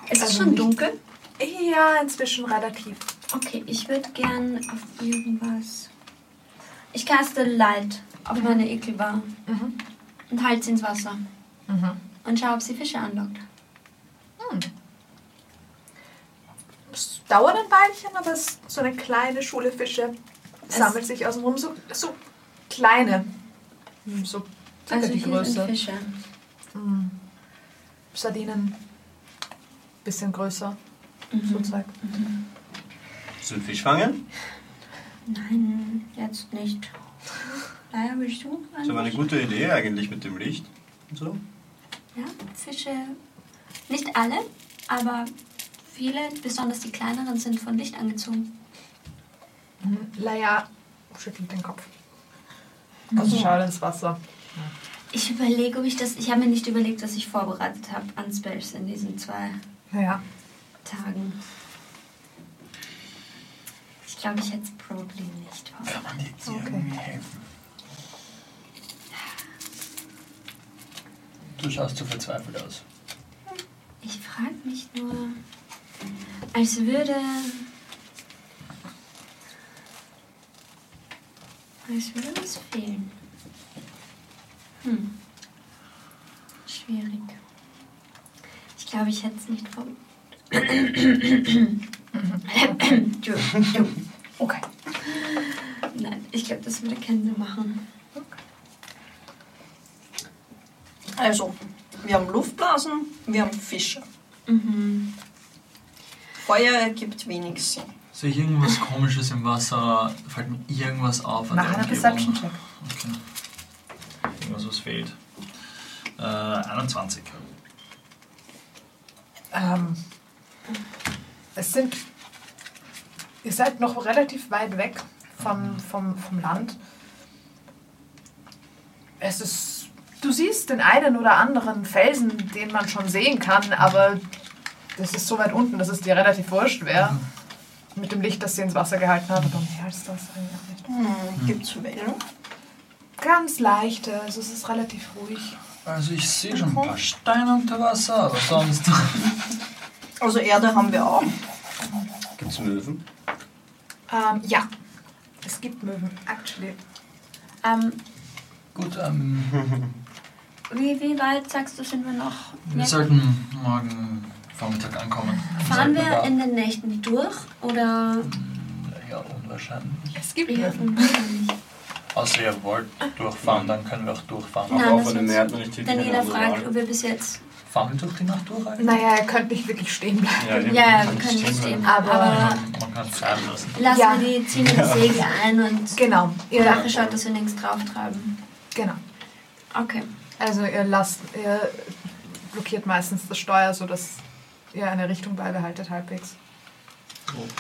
Es ist Also schon nicht- dunkel. Ja, inzwischen relativ. Okay, ich würde gern auf irgendwas. Ich caste Light auf meine Ekelbar Mhm. und halte sie ins Wasser Mhm. und schaue, ob sie Fische anlockt. Es dauert ein Weilchen, aber es ist so eine kleine Schule Fische sammelt sich außenrum. So, so kleine. Hm, So circa Also die hier Größe. sind Fische. Hm. Sardinen. Bisschen größer. Mhm. So Zeug. Willst du einen Fisch fangen? Nein, jetzt nicht. Naja, willst du? Das ist aber eine gute Idee eigentlich mit dem Licht und so. Ja, Fische. Nicht alle, aber viele, besonders die kleineren, sind von Licht angezogen. Mhm. Laia schüttelt den Kopf. Also schaut ins Wasser. Ich überlege, ob ich das. Ich habe mir nicht überlegt, was ich vorbereitet habe an Spells in diesen zwei Ja. Tagen. Ich glaube, ich hätte es probably nicht Kann man dir Okay. irgendwie helfen? Du schaust zu verzweifelt aus. Ich frage mich nur, als würde. Als würde was fehlen. Hm. Schwierig. Ich glaube, ich hätte es nicht Entschuldigung. Okay. Nein, ich glaube, das würde Sinn machen. Also, wir haben Luftblasen, wir haben Fische. Mhm. Feuer ergibt wenig Sinn. Sehe ich irgendwas komisches im Wasser? Fällt mir irgendwas auf an Mach der einen Umgebung? Perception-Check. Okay. Irgendwas, was fehlt. Äh, 21. Ähm, es sind. Ihr seid noch relativ weit weg von, vom, vom Land. Es ist. Du siehst den einen oder anderen Felsen, den man schon sehen kann, aber das ist so weit unten, dass es dir relativ wurscht wäre. Mit dem Licht, das sie ins Wasser gehalten hat. Aber mehr als das eigentlich auch nicht. Hm, Gibt es Wellen? Ganz leichte, also es ist relativ ruhig. Also ich sehe schon ein paar Steine unter Wasser, aber sonst... Also Erde haben wir auch. Gibt es Möwen? Ähm, ja, es gibt Möwen, actually. Ähm, Gut, ähm, wie, wie weit sagst du, sind wir noch? wir sollten morgen Vormittag ankommen. Fahren wir in den Nächten durch oder Ja, unwahrscheinlich. Es gibt Möwen. unwahrscheinlich? Außer ihr wollt durchfahren, dann können wir auch durchfahren. Nein, Aber auch das von hat man nicht eine Daniela fragt, ob wir bis jetzt. Fahren wir durch die Nacht durch eigentlich? Naja, ihr könnt nicht wirklich stehen bleiben. Ja, eben. Ja, ja, wir Kann können ich nicht stehen stehen. bleiben. Aber, Aber- Man kann es treiben lassen. lassen Ja. wir die, ziehen die Segel ein und Genau, ihr nachher schaut, dass wir nichts drauf treiben. genau. Okay. Also ihr lasst, ihr blockiert meistens das Steuer, sodass ihr eine Richtung beibehaltet halbwegs.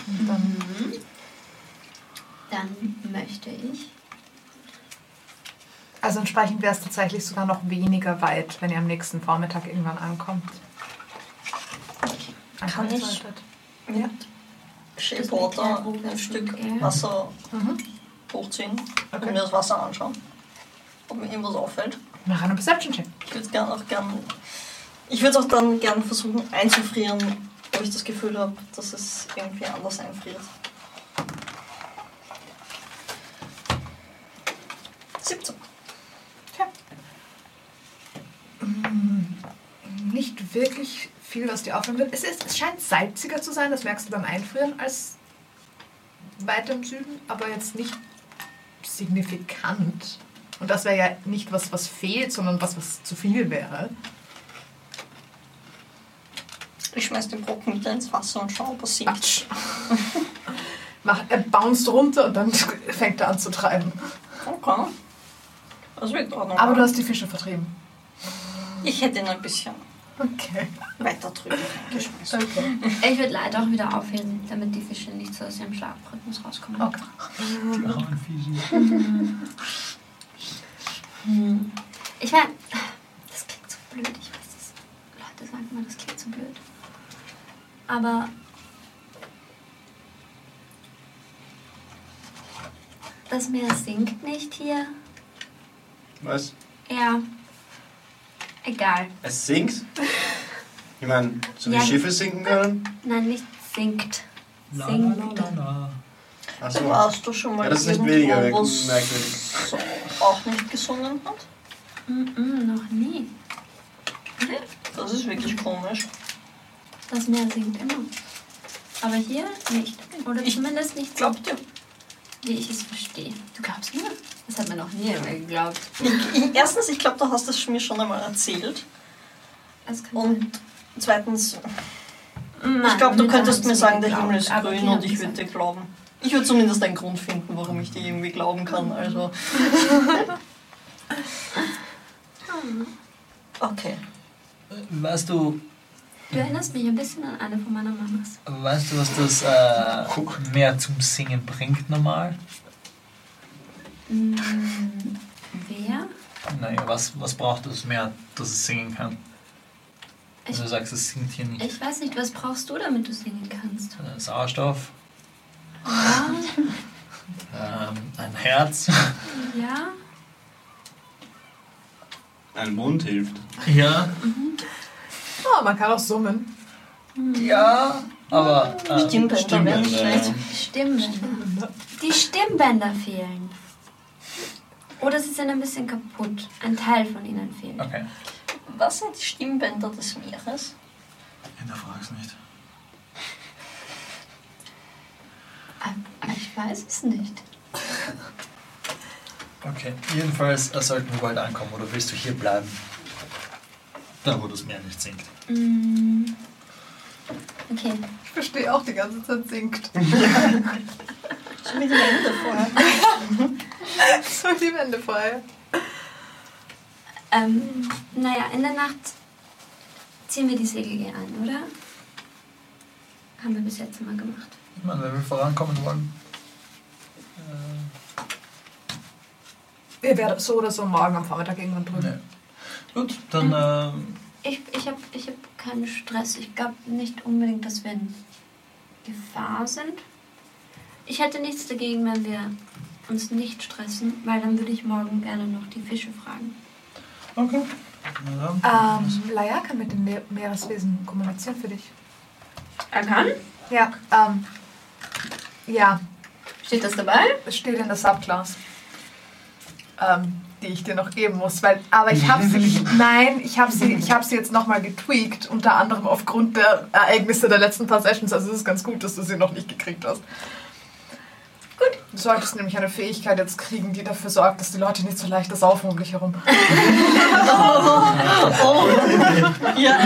Und dann, Dann möchte ich. also entsprechend wäre es tatsächlich sogar noch weniger weit, wenn ihr am nächsten Vormittag irgendwann ankommt. Kann ich-. Mit Shapewater ein Stück Wasser Mhm. hochziehen und Okay. mir das Wasser anschauen. Ob mir irgendwas auffällt. Mach einen Perception-Check. Ich würde gern auch gern. Ich würde auch dann gern versuchen einzufrieren, ob ich das Gefühl habe, dass es irgendwie anders einfriert. 17. Nicht wirklich viel, was dir auffallen wird. Es, ist, es scheint salziger zu sein, das merkst du beim Einfrieren, als weiter im Süden, aber jetzt nicht signifikant. Und das wäre ja nicht was, was fehlt, sondern was, was zu viel wäre. Ich schmeiß den Brocken wieder ins Wasser und schaue, was sinkt. Quatsch. Mach, er bounced runter und dann fängt er an zu treiben. Okay. Das wird auch noch. Aber du hast die Fische vertrieben. Ich hätte ihn ein bisschen Okay. weiter drüben geschmissen. okay. Ich würde leider auch wieder aufheben, damit die Fische nicht so aus ihrem Schlafrhythmus rauskommen. Okay. Die armen Viecher. Hm. Ich meine, das klingt so blöd. Ich weiß, dass Leute sagen immer, das klingt so blöd. Aber das Meer sinkt nicht hier. Was? Ja. Egal. Es sinkt? Ich meine, so wie ja. Schiffe sinken können? Nein, nicht sinkt. Sinkt. La, la, la, Achso. Warst du schon mal Ja, das ist nicht weniger merkwürdig. so auch nicht gesungen hat? Mm -mm, noch nie. Das ist wirklich komisch. Das Meer sinkt immer. Aber hier nicht. Oder Ich zumindest nicht so, Glaubt ihr? wie ich es verstehe. Du glaubst mir? Das hat mir noch nie jemand geglaubt. Ich, erstens, ich glaube, du hast das mir schon einmal erzählt. Das kann Und zweitens, sein. ich glaube, du Nein, könntest mir sagen, der Himmel ist grün und ich würde dir glauben. Ich würde zumindest einen Grund finden, warum ich dir irgendwie glauben kann. Also, okay. Weißt du, Du erinnerst mich ein bisschen an eine von meiner Mamas. weißt du, was das äh, Meer zum Singen bringt normal? Mm, wer? Naja, was, was braucht das Meer, dass es singen kann? Ich, Wenn du sagst, es singt hier nicht. ich weiß nicht, was brauchst du, damit du singen kannst? Äh, Sauerstoff, Ja, ähm, ein Herz. ja. Ein Mund hilft. Ja, Oh, man kann auch summen. ja, aber äh, Stimmbänder wären Stimmbänder, schlecht. ja. Stimmbänder. Die Stimmbänder fehlen. Oder sie sind ein bisschen kaputt. Ein Teil von ihnen fehlt. okay. Was sind die Stimmbänder des Meeres? Hinterfrag's nicht. Aber Ich weiß es nicht. Okay, jedenfalls sollten wir bald ankommen oder willst du hier bleiben? Da, wo das Meer nicht sinkt. Mm. Okay. Ich verstehe auch, die ganze Zeit singt. So wie die Wände vorher. so die Wände vorher. Ähm, naja, in der Nacht ziehen wir die Segel hier an, oder? Haben wir bis jetzt immer gemacht. Ich meine, wenn wir vorankommen wollen. Äh, Ihr werdet so oder so morgen am Vormittag irgendwann drüben. ne. Gut, dann ähm, Ich, ich habe ich hab keinen Stress. Ich glaube nicht unbedingt, dass wir in Gefahr sind. Ich hätte nichts dagegen, wenn wir uns nicht stressen, weil dann würde ich morgen gerne noch die Fische fragen. okay. Na dann. Ähm, Laia kann mit dem Me Meereswesen kommunizieren für dich. Er kann? Ja, ähm, ja, Steht das dabei? es steht in der Subclass, ähm, die ich dir noch geben muss, weil, aber ich habe sie, ich, nein, ich habe sie, ich habe sie jetzt nochmal getweakt, unter anderem aufgrund der Ereignisse der letzten paar Sessions, also es ist ganz gut, dass du sie noch nicht gekriegt hast. Gut. Du solltest nämlich eine Fähigkeit jetzt kriegen, die dafür sorgt, dass die Leute nicht so leicht saufen um dich herum. Ja,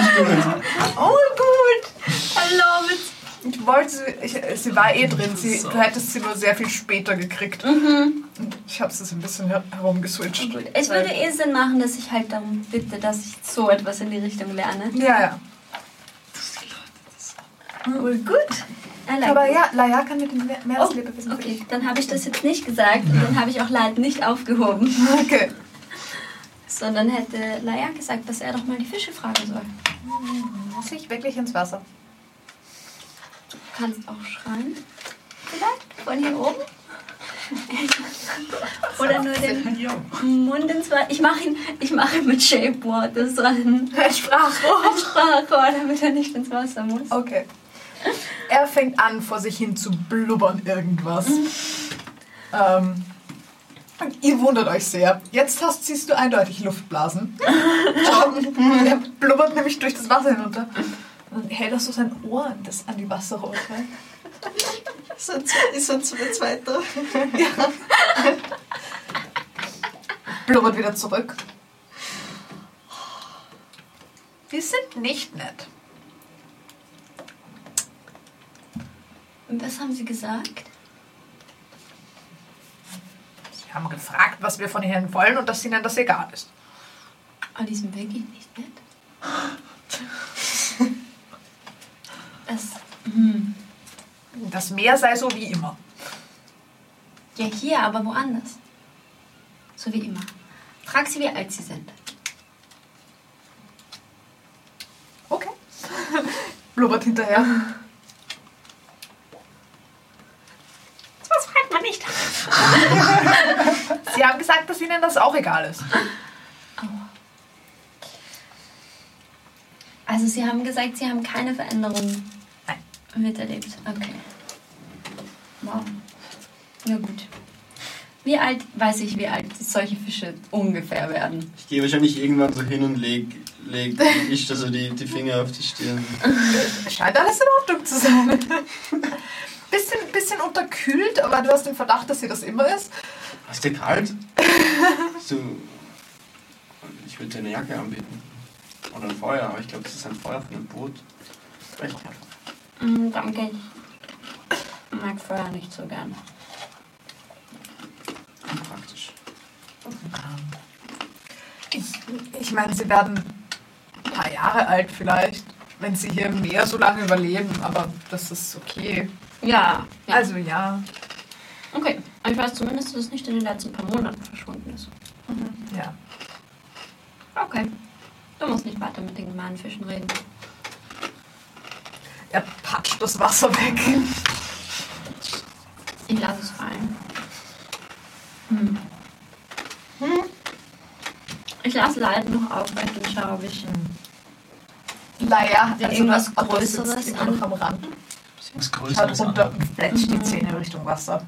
Oh, gut! I love it. Ich wollte sie, ich, sie war eh drin, sie, du hättest sie nur sehr viel später gekriegt. Mhm. Ich habe sie ein bisschen her herumgeswitcht. Gut. Es würde eh Sinn machen, dass ich halt darum bitte, dass ich so etwas in die Richtung lerne. Ja, ja. Cool, gut. I like Aber it. ja, Laia kann mit dem Me- Oh, Meereslebewesen für okay, dann habe ich das jetzt nicht gesagt und dann habe ich auch Leid nicht aufgehoben, Okay. sondern hätte Laia gesagt, dass er doch mal die Fische fragen soll. Muss ich wirklich ins Wasser? Du kannst auch schreien. Vielleicht von hier oben. Oder nur den Mund ins Wasser. Ich mache ihn, ich mache ihn mit Shape Water so ein Ein Sprachrohr. Sprachrohr, damit er nicht ins Wasser muss. Okay. Er fängt an, vor sich hin zu blubbern irgendwas. Ähm, und ihr wundert euch sehr. Jetzt hast, siehst du eindeutig Luftblasen. Er blubbert nämlich durch das Wasser hinunter. Und dann hält er so sein Ohr an, das, an die Wasserrohre. ist ein, ist ein zweiter. Blubbert wieder zurück. Die sind nicht nett. Und was haben sie gesagt? Sie haben gefragt, was wir von ihnen wollen und dass ihnen das egal ist. Oh, die sind wirklich nicht nett. Das, hm. Das Meer sei so wie immer. Ja, hier, aber woanders. So wie immer. Frag sie, wie alt sie sind. Okay. Blubbert hinterher. Was fragt man nicht? denen das auch egal ist. Also Sie haben gesagt, Sie haben keine Veränderung Nein. Miterlebt. Okay. Wow. Na gut. Wie alt, weiß ich, wie alt solche Fische ungefähr werden? Ich gehe wahrscheinlich irgendwann so hin und leg, leg ich also die, die Finger auf die Stirn. Scheint alles in Ordnung zu sein. bisschen, bisschen unterkühlt, aber du hast den Verdacht, dass sie das immer ist. Ist dir kalt? So, ich würde dir eine Jacke anbieten. Oder ein Feuer, aber ich glaube, das ist ein Feuer von einem Boot. Recht kalt. Mm, danke. Ich mag Feuer nicht so gern. Praktisch. Ich, ich meine, sie werden ein paar Jahre alt vielleicht, wenn sie hier im Meer so lange überleben, aber das ist okay. Ja, ja. Also ja, okay. Aber ich weiß zumindest, dass es nicht in den letzten paar Monaten verschwunden ist. ja. Okay. Du musst nicht weiter mit den gemeinen Fischen reden. Er patscht das Wasser weg. Ich lasse es fallen. Hm. Hm. Ich lasse Leid noch aufrecht und schaue, ob ich Laia, Ja, also irgendwas Größeres immer noch an- am Rand. Was Schaut Größeres runter an. und fletscht die Zähne Richtung Wasser.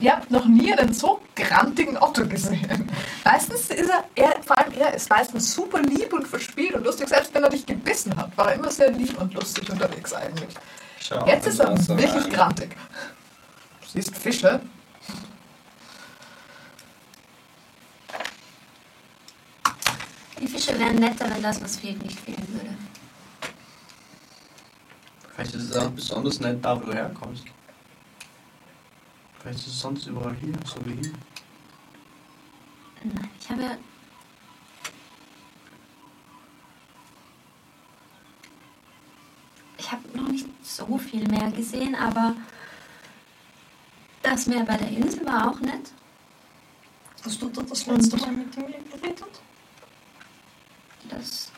Ihr habt noch nie einen so grantigen Otto gesehen. Meistens ist er, er, vor allem er ist meistens super lieb und verspielt und lustig. Selbst wenn er dich gebissen hat, war er immer sehr lieb und lustig unterwegs eigentlich. Schau, Jetzt ist er wirklich rein. grantig. Du siehst Fische. Die Fische wären netter, wenn das, was fehlt, nicht fehlen würde. Vielleicht ist es auch besonders nett da, wo du herkommst. Vielleicht ist es sonst überall hier, so wie hier. Nein, ich habe. Ich habe noch nicht so viel mehr gesehen, aber das Meer bei der Insel war auch nett. Hast du da das letzte Mal mit ihm geredet? Das,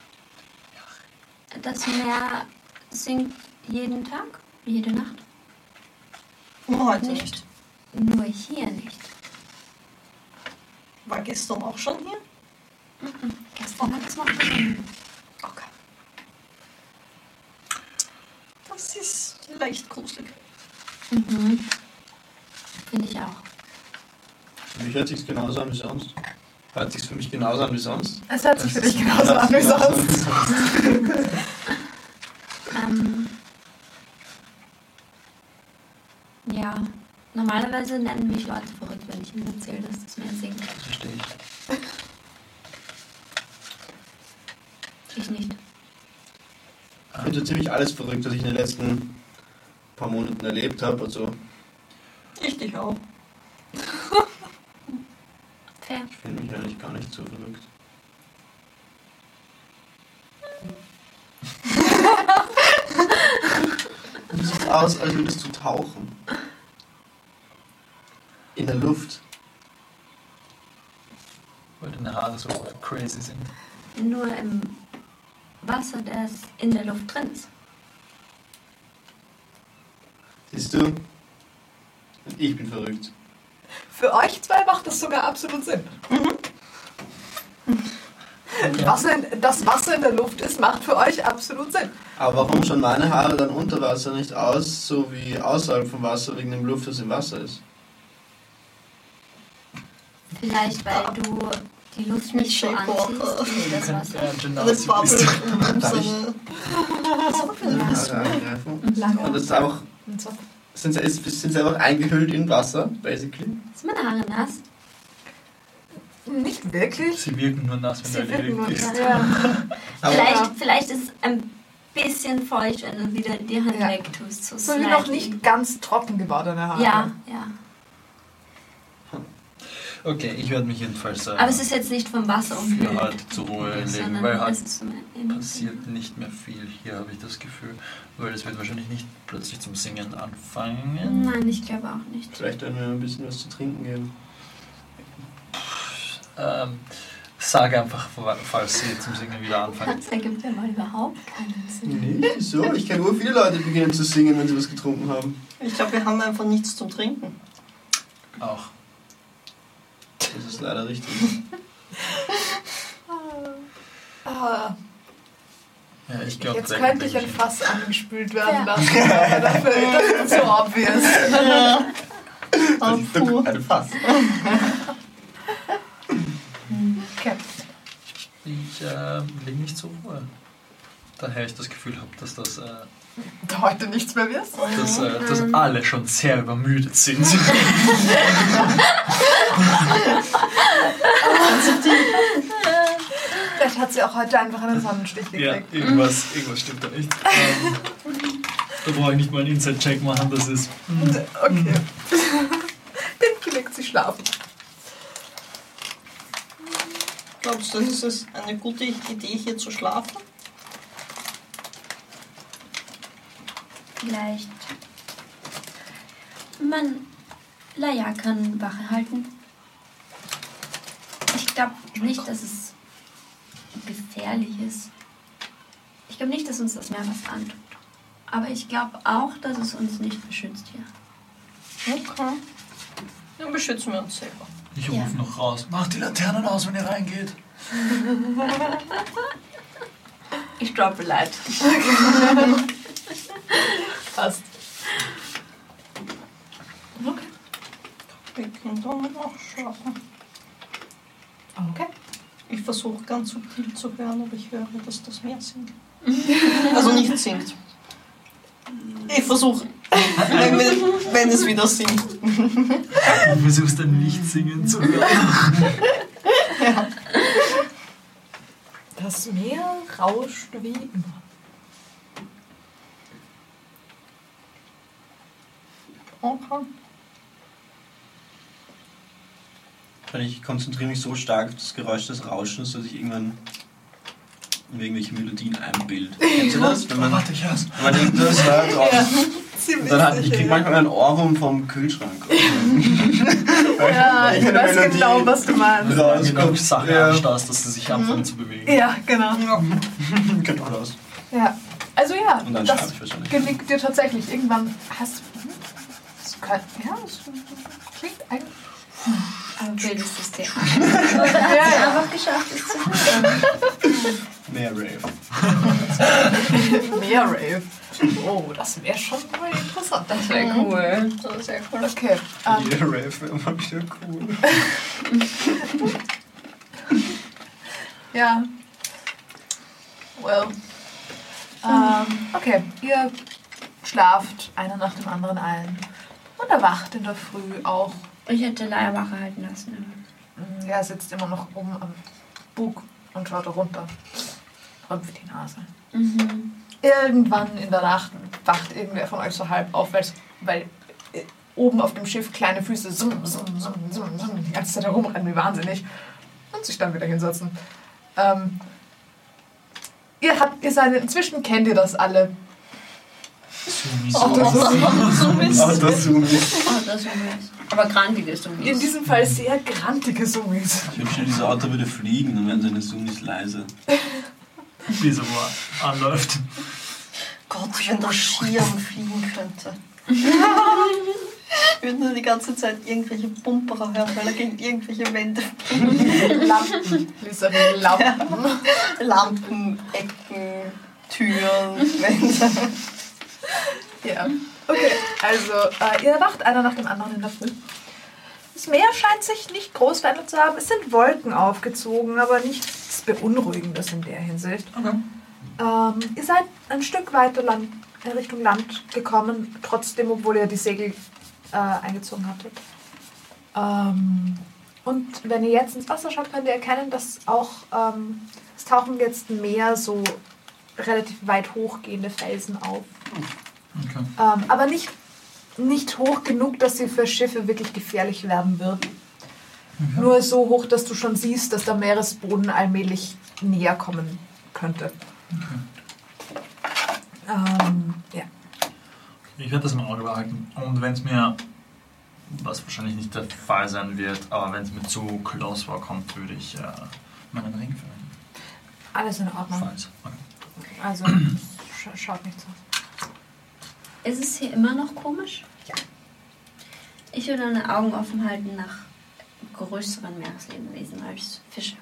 das Meer singt jeden Tag, jede Nacht. Nur heute Nicht. nicht. Nur hier nicht. War gestern auch schon hier? Gestern hat es noch gesungen. Okay. Das ist leicht gruselig. Mhm. Finde ich auch. Für mich hört sich genauso an wie sonst. Hört sich für mich genauso an wie sonst. Es hört sich für dich genauso an wie sonst. Ähm, ja, normalerweise nennen mich Leute verrückt, wenn ich ihnen erzähle, dass das Meer singt. Das verstehe ich. Ich nicht. Ich finde so ziemlich alles verrückt, was ich in den letzten paar Monaten erlebt habe. Also, Ich dich auch. Fair. ich finde mich eigentlich gar nicht so verrückt. Du siehst aus, als würdest du tauchen. In der Luft. Weil deine Haare so crazy sind. Nur im Wasser, das in der Luft drin ist. Siehst du? Und ich bin verrückt. Für euch zwei macht das sogar absolut Sinn. Wasser in, das Wasser in der Luft ist, macht für euch absolut Sinn. Aber warum schauen meine Haare dann unter Wasser nicht aus, so wie außerhalb vom Wasser, wegen dem Luft, das im Wasser ist? Vielleicht, weil du die Luft nicht so anziehst wie das Ja, Wasser. Bubble bist. um seine... Und das ist so. sind, sie- sind sie einfach eingehüllt in Wasser, basically. Sind meine Haare nass? Nicht wirklich. Sie wirken nur nass, wenn Sie du erledigt bist. Ja. Vielleicht, vielleicht ist es ein bisschen feucht, wenn du wieder die Hand Ja. wegtust. So, So wie noch nicht ganz trocken gewordene Haare. Ja, ja. Okay, ich werde mich jedenfalls äh, Aber es ist jetzt nicht vom Wasser für umhüllt. halt zur Ruhe legen, weil halt so passiert nicht mehr viel hier, habe ich das Gefühl. Weil es wird wahrscheinlich nicht plötzlich zum Singen anfangen. Nein, ich glaube auch nicht. vielleicht werden wir ein bisschen was zu trinken geben. Ähm, sage einfach, falls sie zum Singen wieder anfangen. Das ergibt ja mal überhaupt keinen Sinn. Nee, wieso? Ich kenne nur viele Leute, die beginnen zu singen, wenn sie was getrunken haben. Ich glaube, wir haben einfach nichts zum Trinken. Auch. Ist leider richtig. Ah, Ja, ich glaube, jetzt könnte ich ein Fass angespült werden lassen, aber dafür das ist so obvious. Ah, puh. Ein Fass. Okay. Ich äh, lege mich zur Ruhe. Daher ich das Gefühl habe, dass das, äh, Heute nichts mehr wirst. dass, äh, dass alle schon sehr übermüdet sind. Vielleicht hat sie auch heute einfach einen Sonnenstich ja, gekriegt. irgendwas, irgendwas stimmt da nicht. Ähm, da brauche ich nicht mal einen Inside-Check machen, das ist. hm, Okay. Pinky legt sich schlafen. Glaubst du, ist es eine gute Idee, hier zu schlafen? Vielleicht. Man. Laia kann Wache halten. Ich glaube nicht, dass es gefährlich ist. Ich glaube nicht, dass uns das Meer was antut. Aber ich glaube auch, dass es uns nicht beschützt hier. Okay. Dann beschützen wir uns selber. Ich Ja. rufe noch raus. Macht die Laternen aus, wenn ihr reingeht. Ich droppe Light. Passt. Wir können dann auch schlafen. Okay. Ich versuche ganz subtil zu hören, aber ich höre, dass das Meer singt. Also nicht singt. Ich versuche, wenn, wenn es wieder singt. Du versuchst dann nicht singen zu hören. Das Meer rauscht wie immer. Okay. Ich konzentriere mich so stark auf das Geräusch des Rauschens, dass ich irgendwann irgendwelche Melodien einbild. Kennst du das? Wenn man, Warte, ich hör's. wenn man irgendwas hört und Ziemlich dann hat, ich krieg ja. manchmal einen Ohrwurm vom Kühlschrank. Ja, ich weiß Melodie genau, was du meinst. Wenn du rauskommt. Sachen Ja. anstarrst, dass sie sich anfangen zu bewegen. Ja, genau. Genau das. Ja. Also ja, Und dann das schlafe ich wahrscheinlich. gelingt dir tatsächlich. Irgendwann hast du. Kann, ja, das klingt eigentlich. Aber bildes System. Oder hat Ja, sie ja. einfach geschafft, es zu hören? Mehr Rave. Mehr Rave. Oh, das wäre schon mal interessant. Das wäre cool. Das sehr cool. Okay. Ähm, Mehr Rave wäre mal wieder cool. ja. Well. Ähm, okay, ihr schlaft einer nach dem anderen ein und erwacht in der Früh auch. Ich hätte Laia Wache halten lassen. Mm, Er sitzt immer noch oben am Bug und schaut runter. Rümpft die Nase. Mhm. Irgendwann in der Nacht wacht irgendwer von euch so halb auf, weil äh, oben auf dem Schiff kleine Füße summ, summ, summ, summ, summ, die ganze Zeit herumrennen wie wahnsinnig und sich dann wieder hinsetzen. Ähm, ihr habt, ihr seid, inzwischen kennt ihr das alle. Sumi, Oh, das Sumi. ist- Aber das so nicht. Oh, das nice. Aber krantige ist In diesem Fall sehr grantige Summis. Ich wünschte, dieses Auto würde fliegen, dann wären seine Sumis leise. Wie so wo er anläuft. Gott, wenn der Schirm fliegen könnte. Ich würde nur die ganze Zeit irgendwelche Pumperer hören, weil er gegen irgendwelche Wände Lampen. Lampen. Lampen, Ecken, Türen, Wände. Ja. Okay, also äh, ihr wacht einer nach dem anderen in der Früh. Das Meer scheint sich nicht groß verändert zu haben. Es sind Wolken aufgezogen, aber nichts Beunruhigendes in der Hinsicht. Okay. Ähm, ihr seid ein Stück weiter Land, äh, Richtung Land gekommen, trotzdem, obwohl ihr die Segel äh, eingezogen hattet. Ähm, und wenn ihr jetzt ins Wasser schaut, könnt ihr erkennen, dass auch ähm, es tauchen jetzt mehr so relativ weit hochgehende Felsen auf. Okay. Ähm, aber nicht, nicht hoch genug, dass sie für Schiffe wirklich gefährlich werden würden. Nur so hoch, dass du schon siehst, dass der Meeresboden allmählich näher kommen könnte. Ähm, ja. Ich werde das im Auge behalten. Und wenn es mir, was wahrscheinlich nicht der Fall sein wird, aber wenn es mir zu close vorkommt, würde ich äh, meinen Ring verwenden. Alles in Ordnung. Falls. Okay. Also, sch schaut nicht so. Ist es hier immer noch komisch? Ja. Ich würde meine Augen offen halten nach größeren Meereslebewesen als Fische.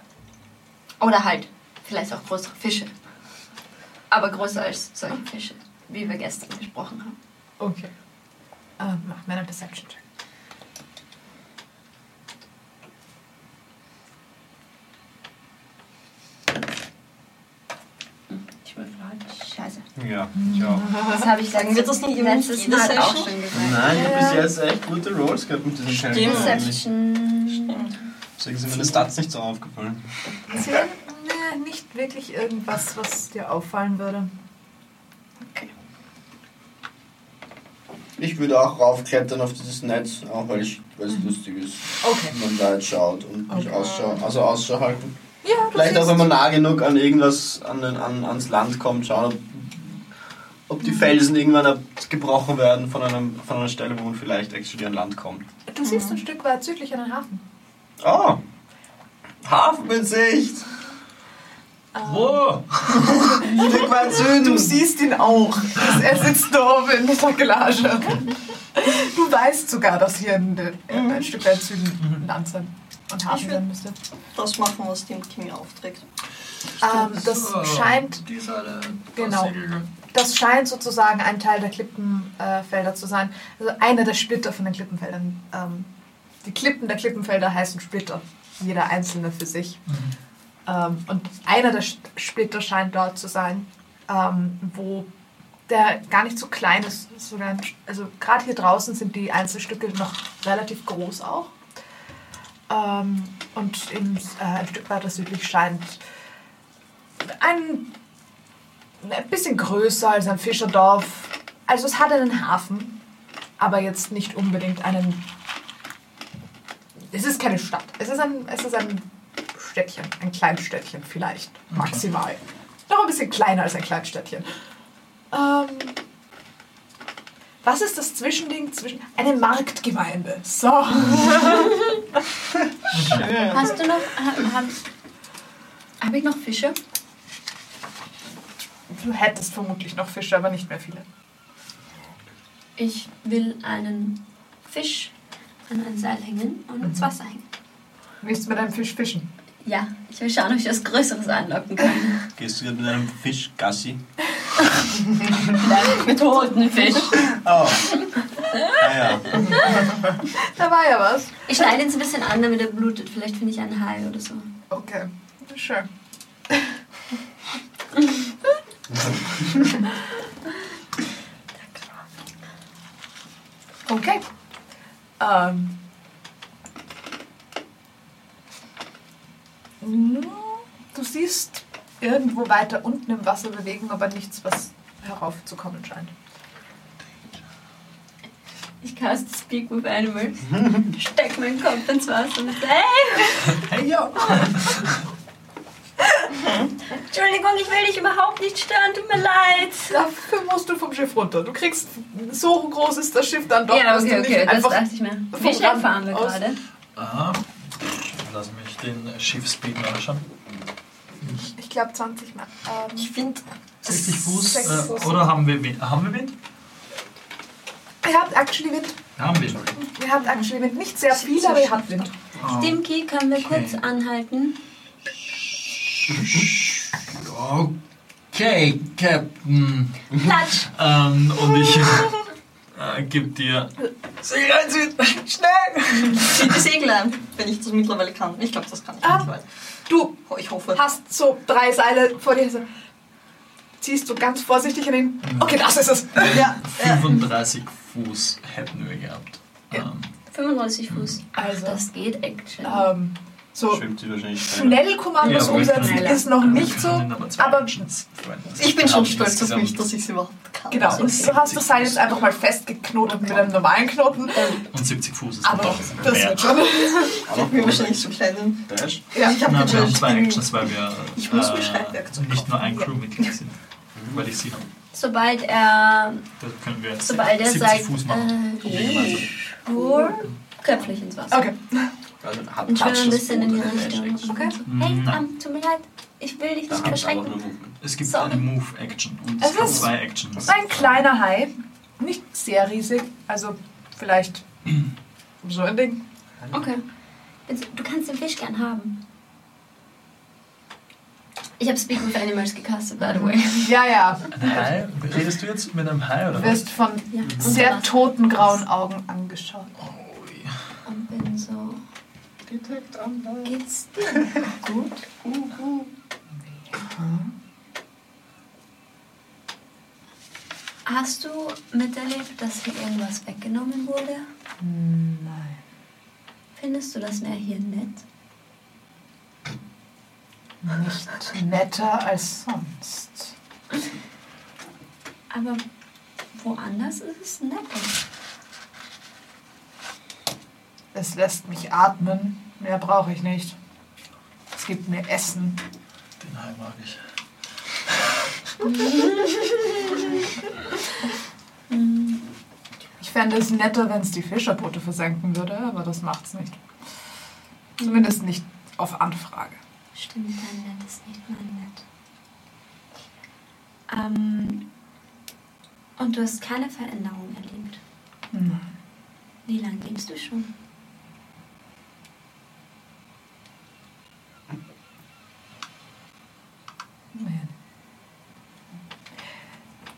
Oder halt, vielleicht auch größere Fische. Aber größer als solche Fische, wie wir gestern gesprochen haben. Okay. Ähm, mach mir einen Perception-Check. Scheiße. Ja, ich auch. Das habe ich Sagen wir das nicht letztes Mal auch Session? schon gesagt. Nein, ich habe bis jetzt echt gute Rolls gehabt mit diesen Stimmt. Perception. Deswegen sind mir die Stats nicht so aufgefallen. Sie nee, nicht wirklich irgendwas, was dir auffallen würde. Ich würde auch raufklettern auf dieses Netz, auch weil ich weil es lustig ist. Okay. Wenn man da jetzt schaut und mich Okay. Ausschau, also Ausschau halten. Ja, Vielleicht auch, wenn man nah genug an irgendwas, an, den, an, ans Land kommt, schauen, ob, ob die Felsen irgendwann ab- gebrochen werden von, einem, von einer Stelle, wo man vielleicht actually an Land kommt. Du siehst ein Stück weit südlich an den Hafen. Oh! Hafenbesicht! Wo? Ein Stück weit Süden! Du siehst ihn auch. Er sitzt da oben in der Takelage. Du weißt sogar, dass hier ein, ein Stück weit Süden Land sein Ich sein müsste. Das machen, was dem Kimi aufträgt. Ähm, das So, scheint Die Seite. Genau. das Segel. Das scheint sozusagen ein Teil der Klippenfelder zu sein. Also einer der Splitter von den Klippenfeldern. Ähm, die Klippen der Klippenfelder heißen Splitter. Jeder einzelne für sich. Ähm, und einer der Splitter scheint dort zu sein, ähm, wo der gar nicht so klein ist. Sogar ein, also gerade hier draußen sind die Einzelstücke noch relativ groß auch. Ähm, und eben äh, ein Stück weiter südlich scheint ein ein bisschen größer als ein Fischerdorf. Also es hat einen Hafen, aber jetzt nicht unbedingt einen. Es ist keine Stadt. Es ist ein, es ist ein Städtchen, ein Kleinstädtchen vielleicht, maximal. Noch ein bisschen kleiner als ein Kleinstädtchen. Ähm, was ist das Zwischending zwischen eine Marktgemeinde? So. Hast du noch. Habe hab, hab ich noch Fische? Du hättest vermutlich noch Fische, aber nicht mehr viele. Ich will einen Fisch an ein Seil hängen und ins Wasser hängen. Willst du mit einem Fisch fischen? Ja, ich will schauen, ob ich was Größeres anlocken kann. Gehst du gerade mit einem Fisch Gassi? Mit toten Fisch. Oh! Ah ja. Da war ja was. Ich schneide ihn so ein bisschen an, damit er blutet. Vielleicht finde ich einen Hai oder so. Okay, schön. okay. Ähm. Du siehst irgendwo weiter unten im Wasser bewegen, aber nichts, was heraufzukommen scheint. Ich cast Speak with Animals. Steck meinen Kopf ins Wasser und sage, hey! Hey, ja. Entschuldigung, ich will dich überhaupt nicht stören, tut mir leid. Dafür musst du vom Schiff runter. Du kriegst, so groß ist das Schiff dann doch, ja, dass okay, du okay, nicht das einfach dachte ich mir. Wie schnell fahren wir gerade? Aha. Lass mich den Schiffsspeed mal anschauen. Ich glaube 20 Mal. Ähm, Ich finde, 60 Fuß. Sechs Äh, Fuß. oder haben wir Wind? Haben wir Wind? ihr habt actually Wind. Haben wir. Ihr habt actually Wind. Nicht sehr viel, aber ihr habt Wind. Ah, Dimki, können wir Okay. kurz anhalten? Okay, Captain. Platsch! Ähm, und ich äh, gebe dir. Segel einziehen! Schnell! zieh die Segel an, wenn ich das mittlerweile kann. Ich glaube, das kann ich Ah. mittlerweile. Du Ich hoffe. hast so drei Seile vor dir. So, ziehst du ganz vorsichtig an ihn. Okay, das ist es. Ja, ja. 35 Fuß hätten wir gehabt. Ja. Ähm, 35 Fuß. Also, Das geht Action. ähm, so sie schnell Kommandos Ja, aber umsetzen ist noch nicht so. aber Ich bin schon stolz auf mich, dass ich es überhaupt kann. Genau, und du hast das Seil jetzt einfach mal festgeknotet mit einem normalen Knoten. Und 70 Fuß ist Aber doch das wird schon. Ich bin wahrscheinlich so klein. Dash? Ja, Ich habe Nein, wir haben gedacht, zwei Actions, weil wir Ich muss mir äh, Schreibwerkzeug nicht nur ein Ja. Crewmitglied sind. Weil ich sie habe. Sobald er, Da können wir sobald er 70 sagt, Fuß machen. äh, Spur, köpflich ins Wasser. Okay. Also, hat Und schwimmen Touch ein bisschen in die Richtung. Okay. Hey, Nein. ähm, tut mir leid, ich will dich nicht es verschrecken. Es gibt Sorry. eine Move-Action und Es es gibt ist- zwei Actions. Das ist ein kleiner Hai. Nicht sehr riesig. Also vielleicht so ein Ding. Okay. Also, du kannst den Fisch gern haben. Ich habe Speak with Animals gecastet, by the way. Ja, ja. Ein Hai? Redest du jetzt mit einem Hai oder Du wirst von Ja. sehr toten grauen Augen angeschaut. Ui. Detect Unlight. Geht's dir gut? Hast du miterlebt, dass hier irgendwas weggenommen wurde? Nein. Findest du das Meer hier nett? Nicht netter als sonst. Aber woanders ist es netter. Es lässt mich atmen. Mehr brauche ich nicht. Es gibt mir Essen. Den Hai mag ich. Ich fände es netter, wenn es die Fischerboote versenken würde, aber das macht's nicht. Zumindest nicht auf Anfrage. Stimmt, dein Nett ist nicht mein Nett. Ähm, und du hast keine Veränderung erlebt. Nein. Wie lange lebst du schon?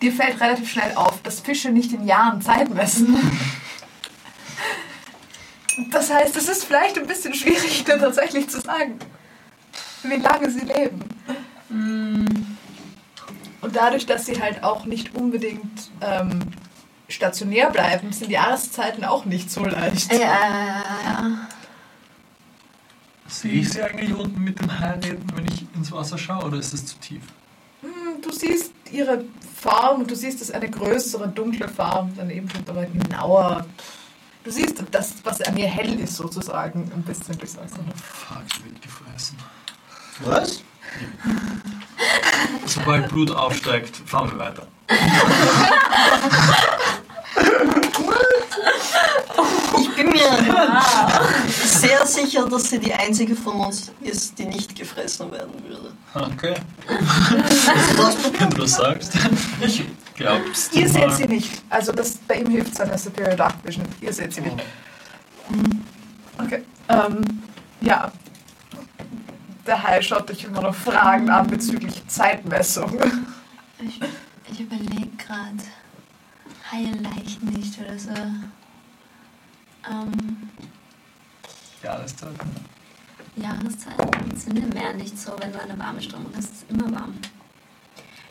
Dir fällt relativ schnell auf, dass Fische nicht in Jahren Zeit messen. Das heißt, es ist vielleicht ein bisschen schwierig, dir tatsächlich zu sagen, wie lange sie leben. Und dadurch, dass sie halt auch nicht unbedingt ähm, stationär bleiben, sind die Jahreszeiten auch nicht so leicht. Ja. Sehe ich sie eigentlich unten mit dem Hai reden, wenn ich ins Wasser schaue, oder ist es zu tief? Hm, Du siehst ihre Farm und du siehst, es ist eine größere, dunkle Farm. Daneben kommt aber genauer. Du siehst, das, was an ihr hell ist, sozusagen, ein bisschen durchs Wasser. Fuck, die wird gefressen. Was? Sobald Blut aufsteigt, fahren wir weiter. Ich bin mir sehr sicher, dass sie die einzige von uns ist, die nicht gefressen werden würde. Okay, Das wenn du das sagst. Ich glaub's. Ihr seht mal. sie nicht. Also das, bei ihm hilft seine Superior Dark Vision. Ihr seht sie nicht. Okay. Ähm, ja. Der Hai schaut dich immer noch Fragen an bezüglich Zeitmessung. Ich, ich überlege gerade. Haie leicht nicht oder so. Ähm, Jahreszeit. Jahreszeiten sind im Meer nicht so, wenn du eine warme Strömung hast. Es ist immer warm.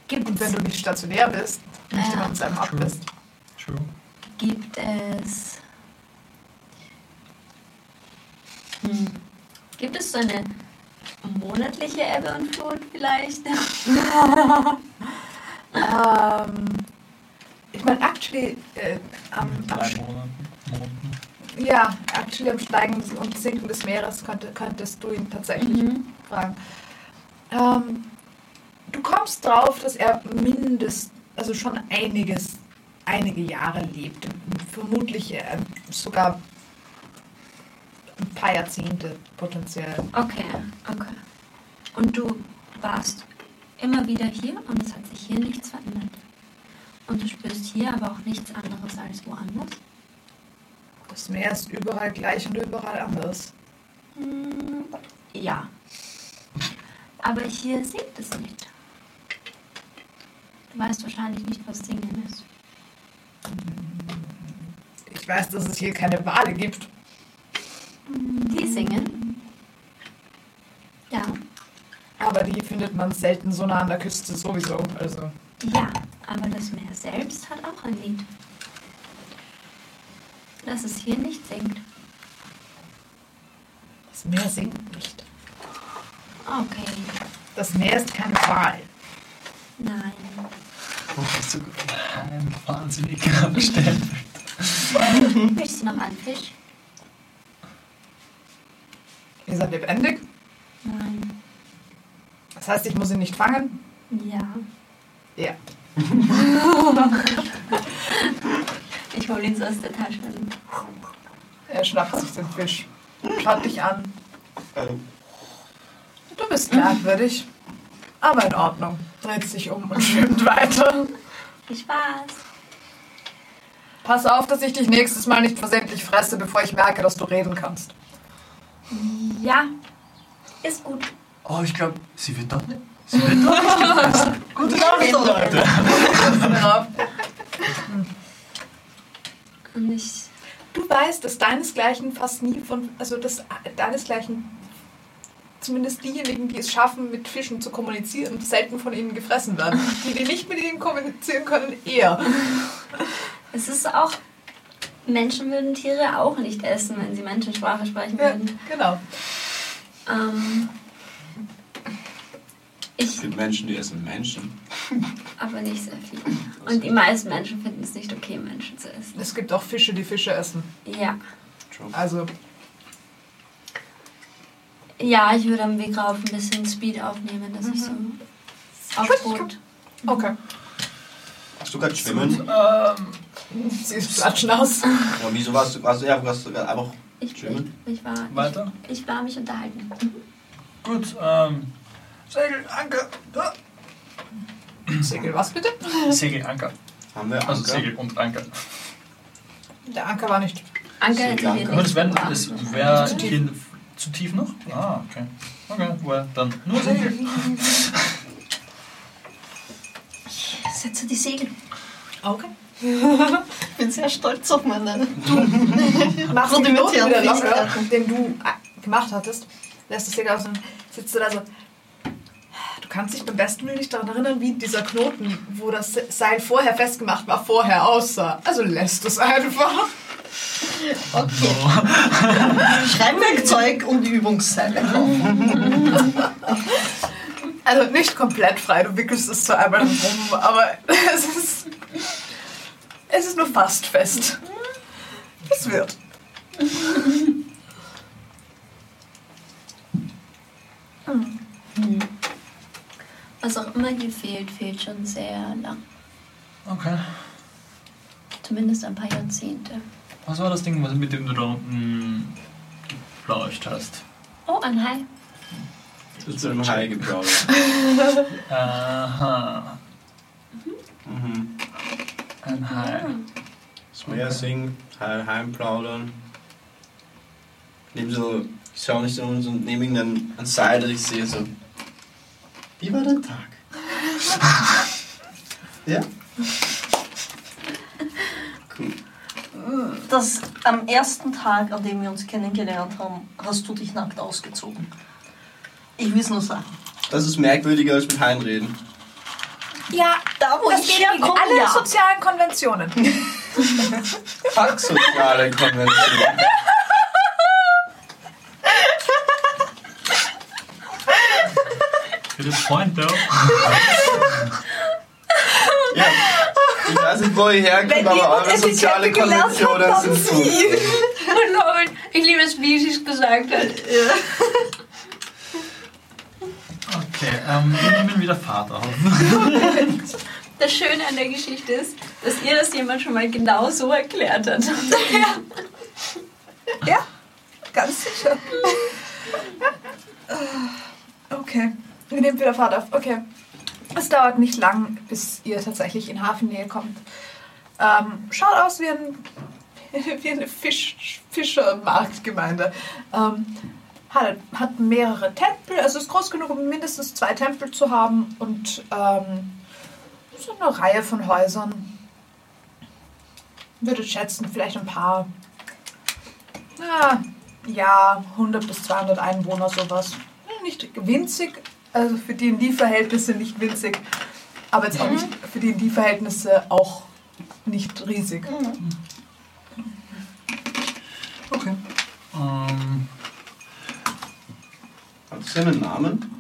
Gibt Und wenn du nicht stationär bist, nicht Ja. immer in seinem Ab True. bist. True. Gibt es. Hm. Gibt es so eine monatliche Ebbe und Flut vielleicht? Ähm, ich meine, actually, äh, am, am, drei Monaten. Monaten. ja, actually am Steigen und Sinken des Meeres könnte, könntest du ihn tatsächlich Mhm. fragen. Ähm, du kommst drauf, dass er mindest, also schon einiges, einige Jahre lebt. Vermutlich äh, sogar ein paar Jahrzehnte potenziell. Okay, okay. Und du warst immer wieder hier und es hat sich hier nichts verändert. Und du spürst hier aber auch nichts anderes als woanders? Das Meer ist überall gleich und überall anders. Hm, ja. Aber hier singt es nicht. Du weißt wahrscheinlich nicht, was Singen ist. Ich weiß, dass es hier keine Wale gibt. Die singen? Ja. Aber die findet man selten so nah an der Küste sowieso. Also Ja, aber das Meer selbst hat auch ein Lied. Das es hier nicht singt. das Meer singt nicht. Okay, Das Meer ist keine Wal. nein. Oh, hast du ein wahnsinnig abstellen. Möchtest du noch einen Fisch? Ihr seid lebendig. Nein. Das heißt, ich muss ihn nicht fangen. Ja. Ja. Ich hole ihn so aus der Tasche. Er schnappt sich den Fisch. Schaut dich an. Ähm, Du bist merkwürdig. Aber in Ordnung. Dreht sich um und schwimmt weiter. Viel Spaß. Pass auf, dass ich dich nächstes Mal nicht versehentlich fresse, bevor ich merke, dass du reden kannst. Ja, ist gut. Oh, ich glaube, sie wird doch nicht. Gute Nacht, Leute. Und ich. Du weißt, dass deinesgleichen fast nie von, also dass deinesgleichen, zumindest diejenigen, die es schaffen, mit Fischen zu kommunizieren, selten von ihnen gefressen werden. Die, die nicht mit ihnen kommunizieren können, eher. Es ist auch. Menschen würden Tiere auch nicht essen, wenn sie Menschensprache sprechen Ja, würden. genau. Ähm, Es ich, gibt Menschen, die essen Menschen. aber nicht sehr viel. Und die meisten Menschen finden es nicht okay, Menschen zu essen. Es gibt auch Fische, die Fische essen. Ja. True. Also, Ja, ich würde am Weg rauf ein bisschen Speed aufnehmen, dass ich so aufs Boot. okay. Hast du gerade schwimmen? Ähm, Sie platschen aus. Ja, wieso warst du, warst du, ja, warst du gerade einfach Ich, ich, Schwimmen? ich, war, Weiter? ich, ich war mich unterhalten. gut, ähm. Segel, Anker. Da. Segel, was bitte? Segel, Anker. haben wir Also Anker? Segel und Anker. Der Anker war nicht. Anker hätte hier nicht das wäre wär Zu tief. hier zu tief noch? Ah, okay. Okay, well, dann nur Segel. Ich setze die Segel. Okay. Ich bin sehr stolz auf meine. Machst du den Knoten Rudimentären wieder locker, Fähigkeiten. den du äh, gemacht hattest, lässt das Segel aus und sitzt du da so. Du kannst dich beim besten Willen nicht daran erinnern, wie dieser Knoten, wo das Seil vorher festgemacht war, vorher aussah. Also lässt es einfach. Schreibwerkzeug und Übungsseile kaufen. Also nicht komplett frei, du wickelst es zwar einmal rum, aber es ist. Es ist nur fast fest. Es wird. Was auch immer hier fehlt, fehlt schon sehr lang. Okay. Zumindest ein paar Jahrzehnte. Was war das Ding, was- mit dem du da unten geplauscht hast? Oh, ein Hai. Du zu einem Hai geplaudert. Aha. Mhm. Ein Hai. Das Meer singen, Hai heimplaudern. Neben so, ich schau nicht so, so neben irgendein ein Seil, das ich sehe, so. Wie war dein Tag? ja? Cool. Das am ersten Tag, an dem wir uns kennengelernt haben, hast du dich nackt ausgezogen. Ich will es nur sagen. Das ist merkwürdiger als mit Haien reden. Ja, Da, wo das ich geht herkomme, alle ja. sozialen Konventionen. Fuck soziale Konvention. Für das Point, though. Ja. Ich weiß nicht, wo ihr herkommt, aber eure soziale Konventionen sind so. Lord, ich liebe es, wie sie es gesagt hat. Okay, ähm, wir nehmen wieder Fahrt auf. Das Schöne an der Geschichte ist, dass ihr das jemand schon mal genau so erklärt hat. Ja, ganz sicher. Okay, wir nehmen wieder Fahrt auf. Okay. Es dauert nicht lang, bis ihr tatsächlich in Hafennähe kommt. Ähm, schaut aus wie, ein, wie eine Fisch, Fischermarktgemeinde. Ähm, hat, hat mehrere Tempel, also ist groß genug, um mindestens zwei Tempel zu haben und ähm, so eine Reihe von Häusern. Würde schätzen, vielleicht ein paar ja, 100 bis 200 Einwohner, sowas. Nicht winzig, also für D&D-Verhältnisse nicht winzig, aber jetzt auch nicht für D&D-Verhältnisse auch nicht riesig. Okay. Ähm, Hat es einen Namen?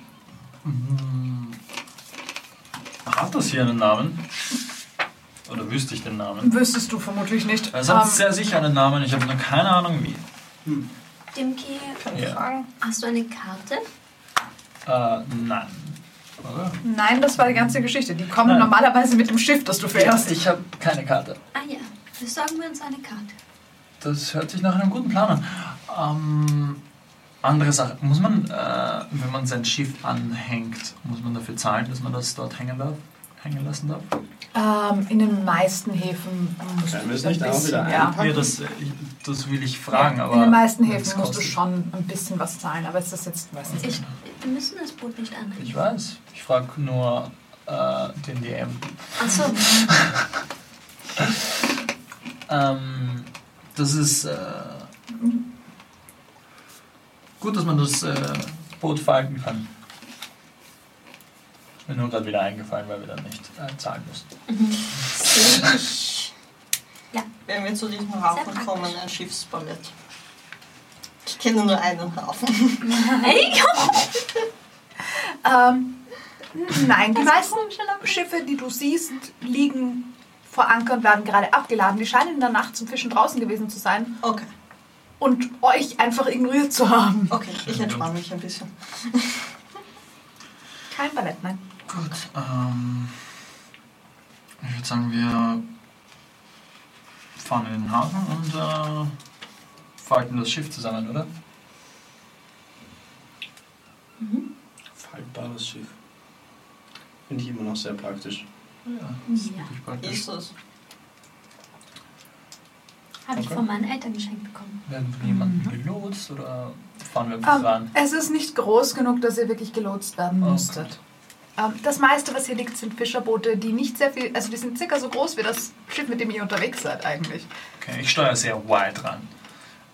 hat das hier einen Namen? Oder wüsste ich den Namen? Wüsstest du vermutlich nicht. Es hat Ähm, sehr sicher einen Namen, ich habe nur keine Ahnung wie. Dimki, Kann ich Ja. fragen? hast du eine Karte? Äh, nein. Oder? nein, das war die ganze Geschichte. Die kommen Nein. normalerweise mit dem Schiff, das du fährst. Ich habe keine Karte. Ah ja, besorgen wir uns eine Karte. Das hört sich nach einem guten Plan an. Ähm, andere Sache. Muss man, äh, wenn man sein Schiff anhängt, muss man dafür zahlen, dass man das dort hängen darf? hängen lassen darf? Ähm, in den meisten Häfen musst Können du wir es ein nicht auch bisschen, wieder ja. einpacken? Ja, das, das will ich fragen, aber. in den meisten Häfen musst du schon ein bisschen was zahlen, aber ist das jetzt, weiß nicht. Ich, wir müssen das Boot nicht anhängen. Ich weiß. Ich frage nur äh, den DM. Achso, Ähm, das ist äh, gut, dass man das äh, Boot falten kann. Ist mir nur gerade wieder eingefallen, weil wir dann nicht äh, zahlen mussten. Sehe ich. Ja. Wenn wir zu diesem Hafen kommen, ein Schiffsballett. Ich kenne nur einen Hafen. Ähm, nein, die meisten Schiffe, die du siehst, liegen vor Anker und werden gerade abgeladen. Die scheinen in der Nacht zum Fischen draußen gewesen zu sein Okay, und euch einfach ignoriert zu haben. okay, ich entspanne mich ein bisschen. Kein Ballett, nein. Gut, ähm, ich würde sagen, wir fahren in den Hafen und äh, falten das Schiff zusammen, oder? Faltbares Schiff. Finde ich immer noch sehr praktisch. Ja, Ja. wirklich praktisch. Ist es? habe ich Okay. von meinen Eltern geschenkt bekommen. Werden wir jemanden gelotst oder fahren wir einfach Ähm, ran? es ist nicht groß genug, dass ihr wirklich gelotst werden Okay. musstet. Ähm, das meiste, was hier liegt, sind Fischerboote, die nicht sehr viel, also die sind circa so groß wie das Schiff, mit dem ihr unterwegs seid eigentlich. Okay, ich steuere sehr wide ran.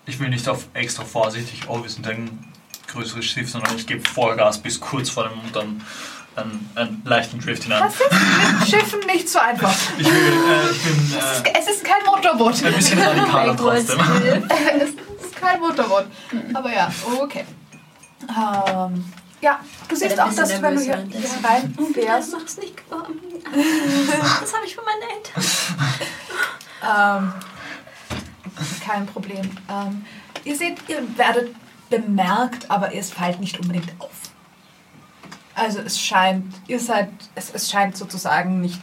Ich will nicht auf extra vorsichtig, oh, wir sind ein größeres Schiff, sondern ich gebe Vollgas bis kurz vor dem und dann einen, einen leichten Drift hinein. Das ist mit Schiffen nicht so einfach. Ich, will, äh, ich bin Es ist, äh, es ist kein Motorboot. ein bisschen radikaler trotzdem. es ist kein Motorboot. Aber ja, okay. Ähm, ja, du siehst ein auch, dass du, wenn du hier, hier nervös reinfährst, mach's nicht geworden. Das habe ich von meinen Eltern. ähm, kein Problem. Ähm, ihr seht, ihr werdet bemerkt, aber es fällt nicht unbedingt auf. Also es scheint, ihr seid, es, es scheint sozusagen nicht,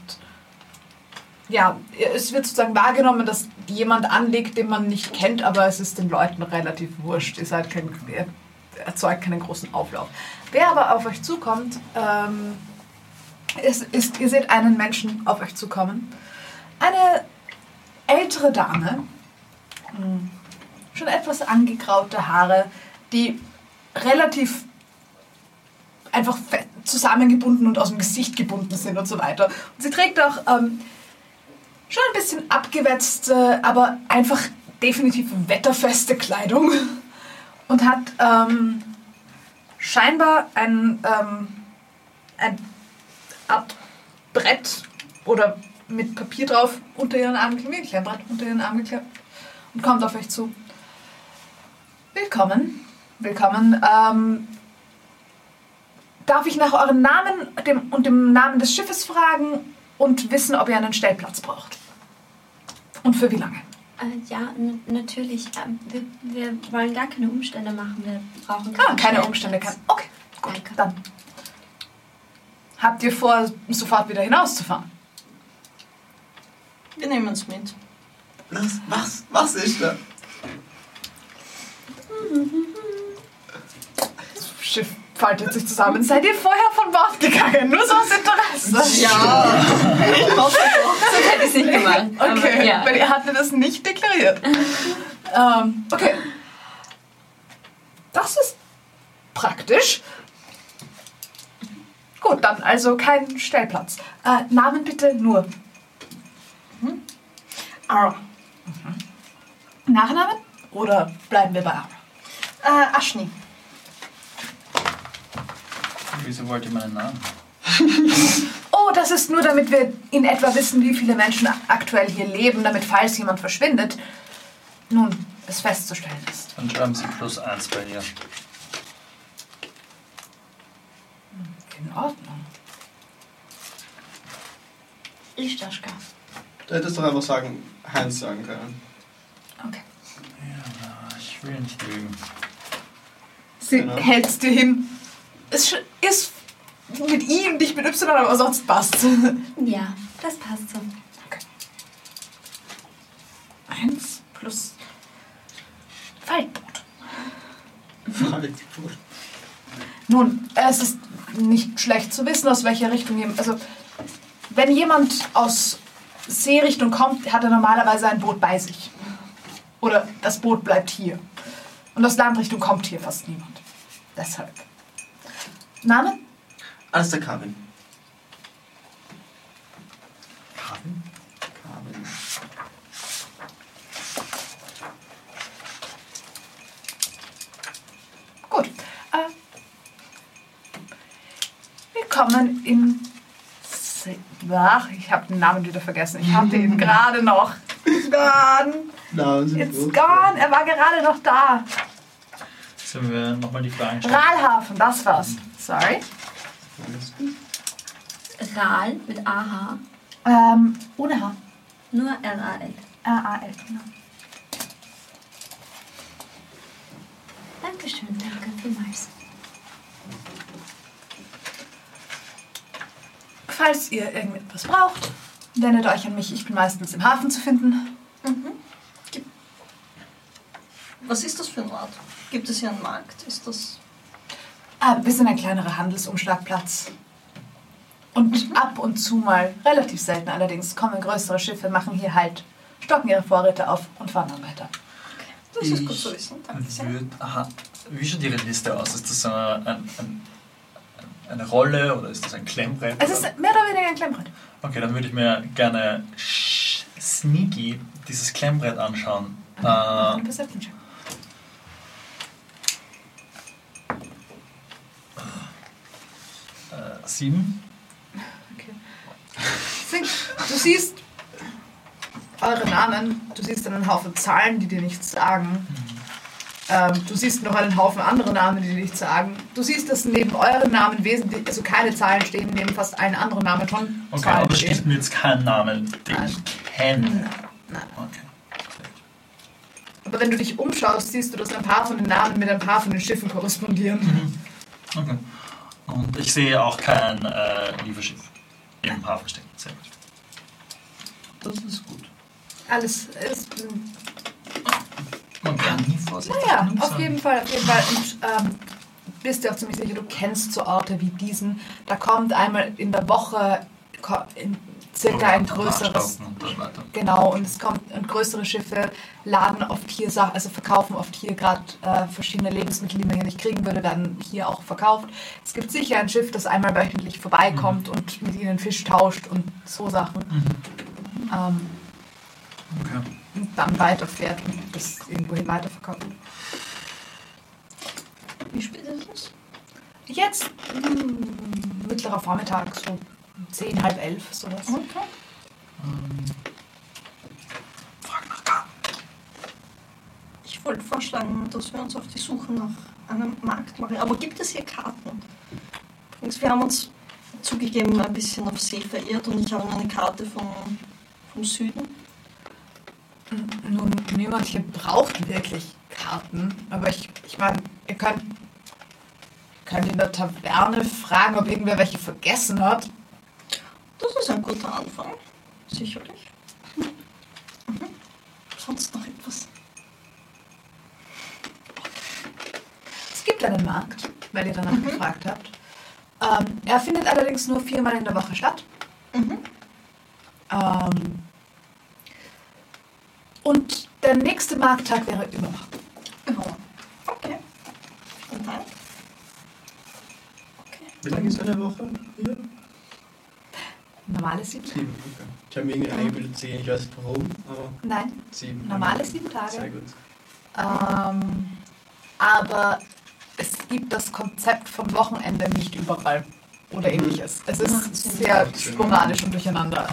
ja, es wird sozusagen wahrgenommen, dass jemand anlegt, den man nicht kennt, aber es ist den Leuten relativ wurscht. Ihr seid kein, ihr erzeugt keinen großen Auflauf. Wer aber auf euch zukommt, ähm, ist, ist, ihr seht einen Menschen auf euch zukommen. Eine ältere Dame, schon etwas angegraute Haare, die relativ einfach zusammengebunden und aus dem Gesicht gebunden sind und so weiter. Und sie trägt auch ähm, schon ein bisschen abgewetzte, aber einfach definitiv wetterfeste Kleidung und hat ähm, scheinbar ein, ähm, ein Art Brett oder mit Papier drauf unter ihren Arm geklemmt, ein Brett unter ihren Arm geklemmt und kommt auf euch zu. Willkommen, willkommen. Ähm, darf ich nach eurem Namen dem, und dem Namen des Schiffes fragen und wissen, ob ihr einen Stellplatz braucht? Und für wie lange? Äh, ja, natürlich. Ähm, wir, wir wollen gar keine Umstände machen. Wir brauchen Ah, keinen keine. Umstände. Kein, okay, gut, Danke. dann. Habt ihr vor, sofort wieder hinauszufahren? Wir nehmen es mit. Was? Was? Was ist da? Das Schiff faltet sich zusammen. Seid ihr vorher von Bord gegangen? Nur so aus Interesse. Ja! Sonst hätte ich es nicht gemacht. Aber Okay, ja. weil ihr hattet das nicht deklariert. ähm, okay. Das ist praktisch. Gut, dann also kein Stellplatz. Äh, Namen bitte nur. Ara. Nachnamen? Oder bleiben wir bei Ara? Äh, Ashni. Wieso wollt ihr meinen Namen? Oh, das ist nur, damit wir in etwa wissen, wie viele Menschen aktuell hier leben, damit falls jemand verschwindet, nun, es festzustellen ist. Dann schreiben Sie plus eins bei ihr. In Ordnung. Lichtaschka. Du hättest doch einfach sagen, Heinz sagen können. Okay. Ja, ich will nicht lügen. Sie Genau. hältst dir hin. Es ist mit I und nicht mit Y, aber sonst passt. Ja, das passt so. Eins plus Faltboot. Nun, es ist nicht schlecht zu wissen, aus welcher Richtung jemand. Also, wenn jemand aus Seerichtung kommt, hat er normalerweise ein Boot bei sich. Oder das Boot bleibt hier. Und aus Landrichtung kommt hier fast niemand. Deshalb. Name? Alles der Karin. Karin? Karin. Gut. Äh, willkommen in. Ach, ich habe den Namen wieder vergessen. Ich hatte ihn gerade noch. Gone. Namen sind It's gone. Er war gerade noch da. Sollen wir nochmal die Fragen stellen? Rahlhafen, das war's. Sorry. Ral mit AH. Ähm, ohne H. Nur R-A-L. R-A-L, genau. Dankeschön, danke vielmals. Falls ihr irgendetwas braucht, wendet euch an mich. Ich bin meistens im Hafen zu finden. Was ist das für ein Ort? Gibt es hier einen Markt? Ist das. Ah, wir sind ein kleinerer Handelsumschlagplatz. Und ab und zu mal, relativ selten allerdings, kommen größere Schiffe, machen hier halt, stocken ihre Vorräte auf und fahren dann weiter. Das ist Ich gut zu wissen. Danke sehr. Würd, aha, wie schaut Ihre Liste aus? Ist das so ein, ein, ein, eine Rolle oder ist das ein Klemmbrett? Es ist mehr oder weniger ein Klemmbrett. Okay, dann würde ich mir gerne sneaky dieses Klemmbrett anschauen. Eine Äh, äh, sieben. Du siehst eure Namen, du siehst einen Haufen Zahlen, die dir nichts sagen. Ähm, du siehst noch einen Haufen andere Namen, die dir nichts sagen. Du siehst, dass neben euren Namen wesentlich, also keine Zahlen stehen, neben fast allen anderen Namen schon Okay, Zahlen aber stehen. steht mir jetzt kein Name, den Nein. ich kenne. Nein. Okay. Aber wenn du dich umschaust, siehst du, dass ein paar von den Namen mit ein paar von den Schiffen korrespondieren. okay. Und ich sehe auch kein äh, Lieferschiff im Hafen stecken. Sehr gut. Das ist gut. Alles ist. Man kann nie vorsichtig Naja, auf jeden Fall, auf jeden Fall. Und ähm, bist dir auch ziemlich sicher, du kennst so Orte wie diesen. Da kommt einmal in der Woche in circa ein größeres. Und. Genau, und es kommt und größere Schiffe laden oft hier Sachen, also verkaufen oft hier gerade äh, verschiedene Lebensmittel, die man hier nicht kriegen würde, werden hier auch verkauft. Es gibt sicher ein Schiff, das einmal wöchentlich vorbeikommt und mit ihnen Fisch tauscht und so Sachen. Ähm, Okay. Und dann weiterfährt und das irgendwohin weiterverkauft. Wie spät ist es? Jetzt mm, mittlerer Vormittag, so zehn, halb elf, sowas. Okay. Ähm, Frag nach Karten. Ich wollte vorschlagen, dass wir uns auf die Suche nach einem Markt machen. Aber gibt es hier Karten? Übrigens, wir haben uns zugegeben ein bisschen auf See verirrt und ich habe eine Karte von, vom Süden. Nun, niemand hier braucht wirklich Karten, aber ich, ich meine, ihr könnt, könnt in der Taverne fragen, ob irgendwer welche vergessen hat. Das ist ein guter Anfang. Sicherlich. Mhm. Sonst noch etwas? Es gibt einen Markt, weil ihr danach gefragt habt. Ähm, er findet allerdings nur viermal in der Woche statt. Mhm. Ähm, und der nächste Markttag wäre übermorgen. Ja. Okay. Vielen Dank. Okay. Wie lange ist eine Woche? Hier? Normale sieben Tage. Sieben. Okay. Ich habe mir irgendwie eingebildet zehn, ich weiß nicht warum, aber Nein, sieben. normale sieben Sehr Tage. gut. Ähm, aber es gibt das Konzept vom Wochenende nicht überall oder ähnliches. Es ist sehr sporadisch und durcheinander.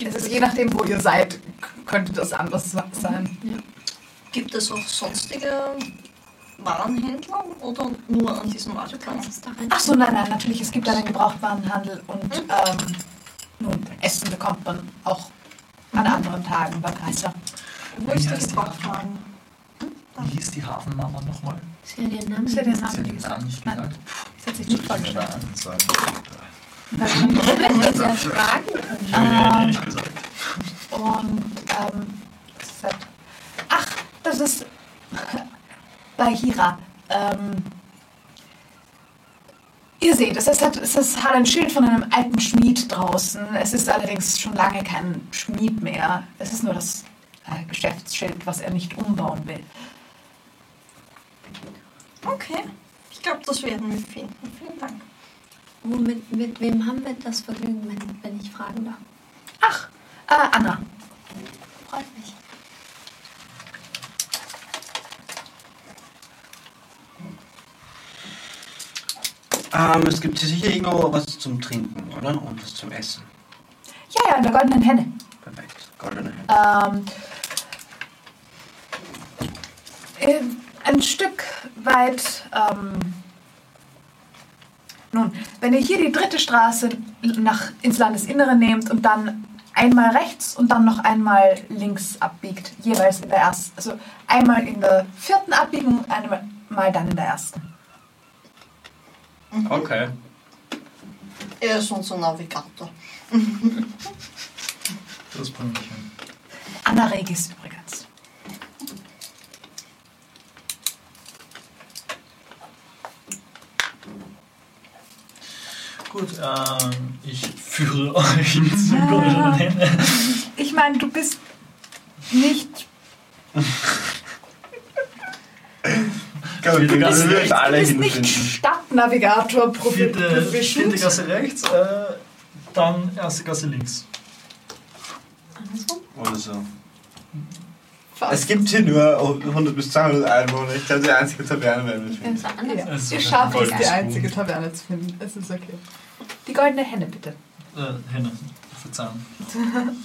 Es ist je nachdem, wo ihr seid, könnte das anders sein. Gibt es auch sonstige Warenhändler oder nur an diesem Marktplatz? Ach so, nein, nein, natürlich, es gibt einen Gebrauchtwarenhandel und ähm, nun, Essen bekommt man auch an anderen Tagen beim Kaiser. Wo ist der die Gebrauchtwagen? Wie hieß die Hafenmama nochmal? Sie hat ihren Namen Das ist ja der Name, wie den gesagt. Namen nicht gesagt. das hat sich nicht vorgestellt. Können. Ich habe nicht gesagt. Und, ähm, was das? ach, das ist bei Hira. Ähm, Ihr seht, es, ist, es ist, hat ein Schild von einem alten Schmied draußen. Es ist allerdings schon lange kein Schmied mehr. Es ist nur das äh, Geschäftsschild, was er nicht umbauen will. Okay. Ich glaube, das werden wir finden. Vielen Dank. Womit, mit wem haben wir das Vergnügen, wenn, wenn ich fragen darf? Ach, äh, Anna. Freut mich. Ähm, es gibt hier sicher irgendwo was zum Trinken, oder? Und was zum Essen. Ja, ja, in der goldenen Henne. Perfekt. Goldene Hände. Ähm, äh, ein Stück weit. Ähm, nun, wenn ihr hier die dritte Straße nach, ins Landesinnere nehmt und dann einmal rechts und dann noch einmal links abbiegt, jeweils in der ersten. Also einmal in der vierten abbiegen und einmal mal dann in der ersten. Okay. Er ist unser Navigator. Das bringt mich hin. Anna Regis übrigens. Gut, ähm, ich führe euch goldenen Henne. Ich meine, du bist nicht. Ich glaube, Vierte wir Gasse müssen rechts. alle du bist nicht. Stadtnavigator profi- Vierte, vierte. Gasse rechts, äh, dann erste Gasse links. Andersrum? Oder so. Fast. Es gibt hier nur 100 bis 200 Einwohner. Ich glaube, die einzige Taverne werden wir finden. Ja. Ihr schafft es, die einzige Taverne zu finden. Es ist okay. Die goldene Henne, bitte. Äh, Henne, Verzeihung.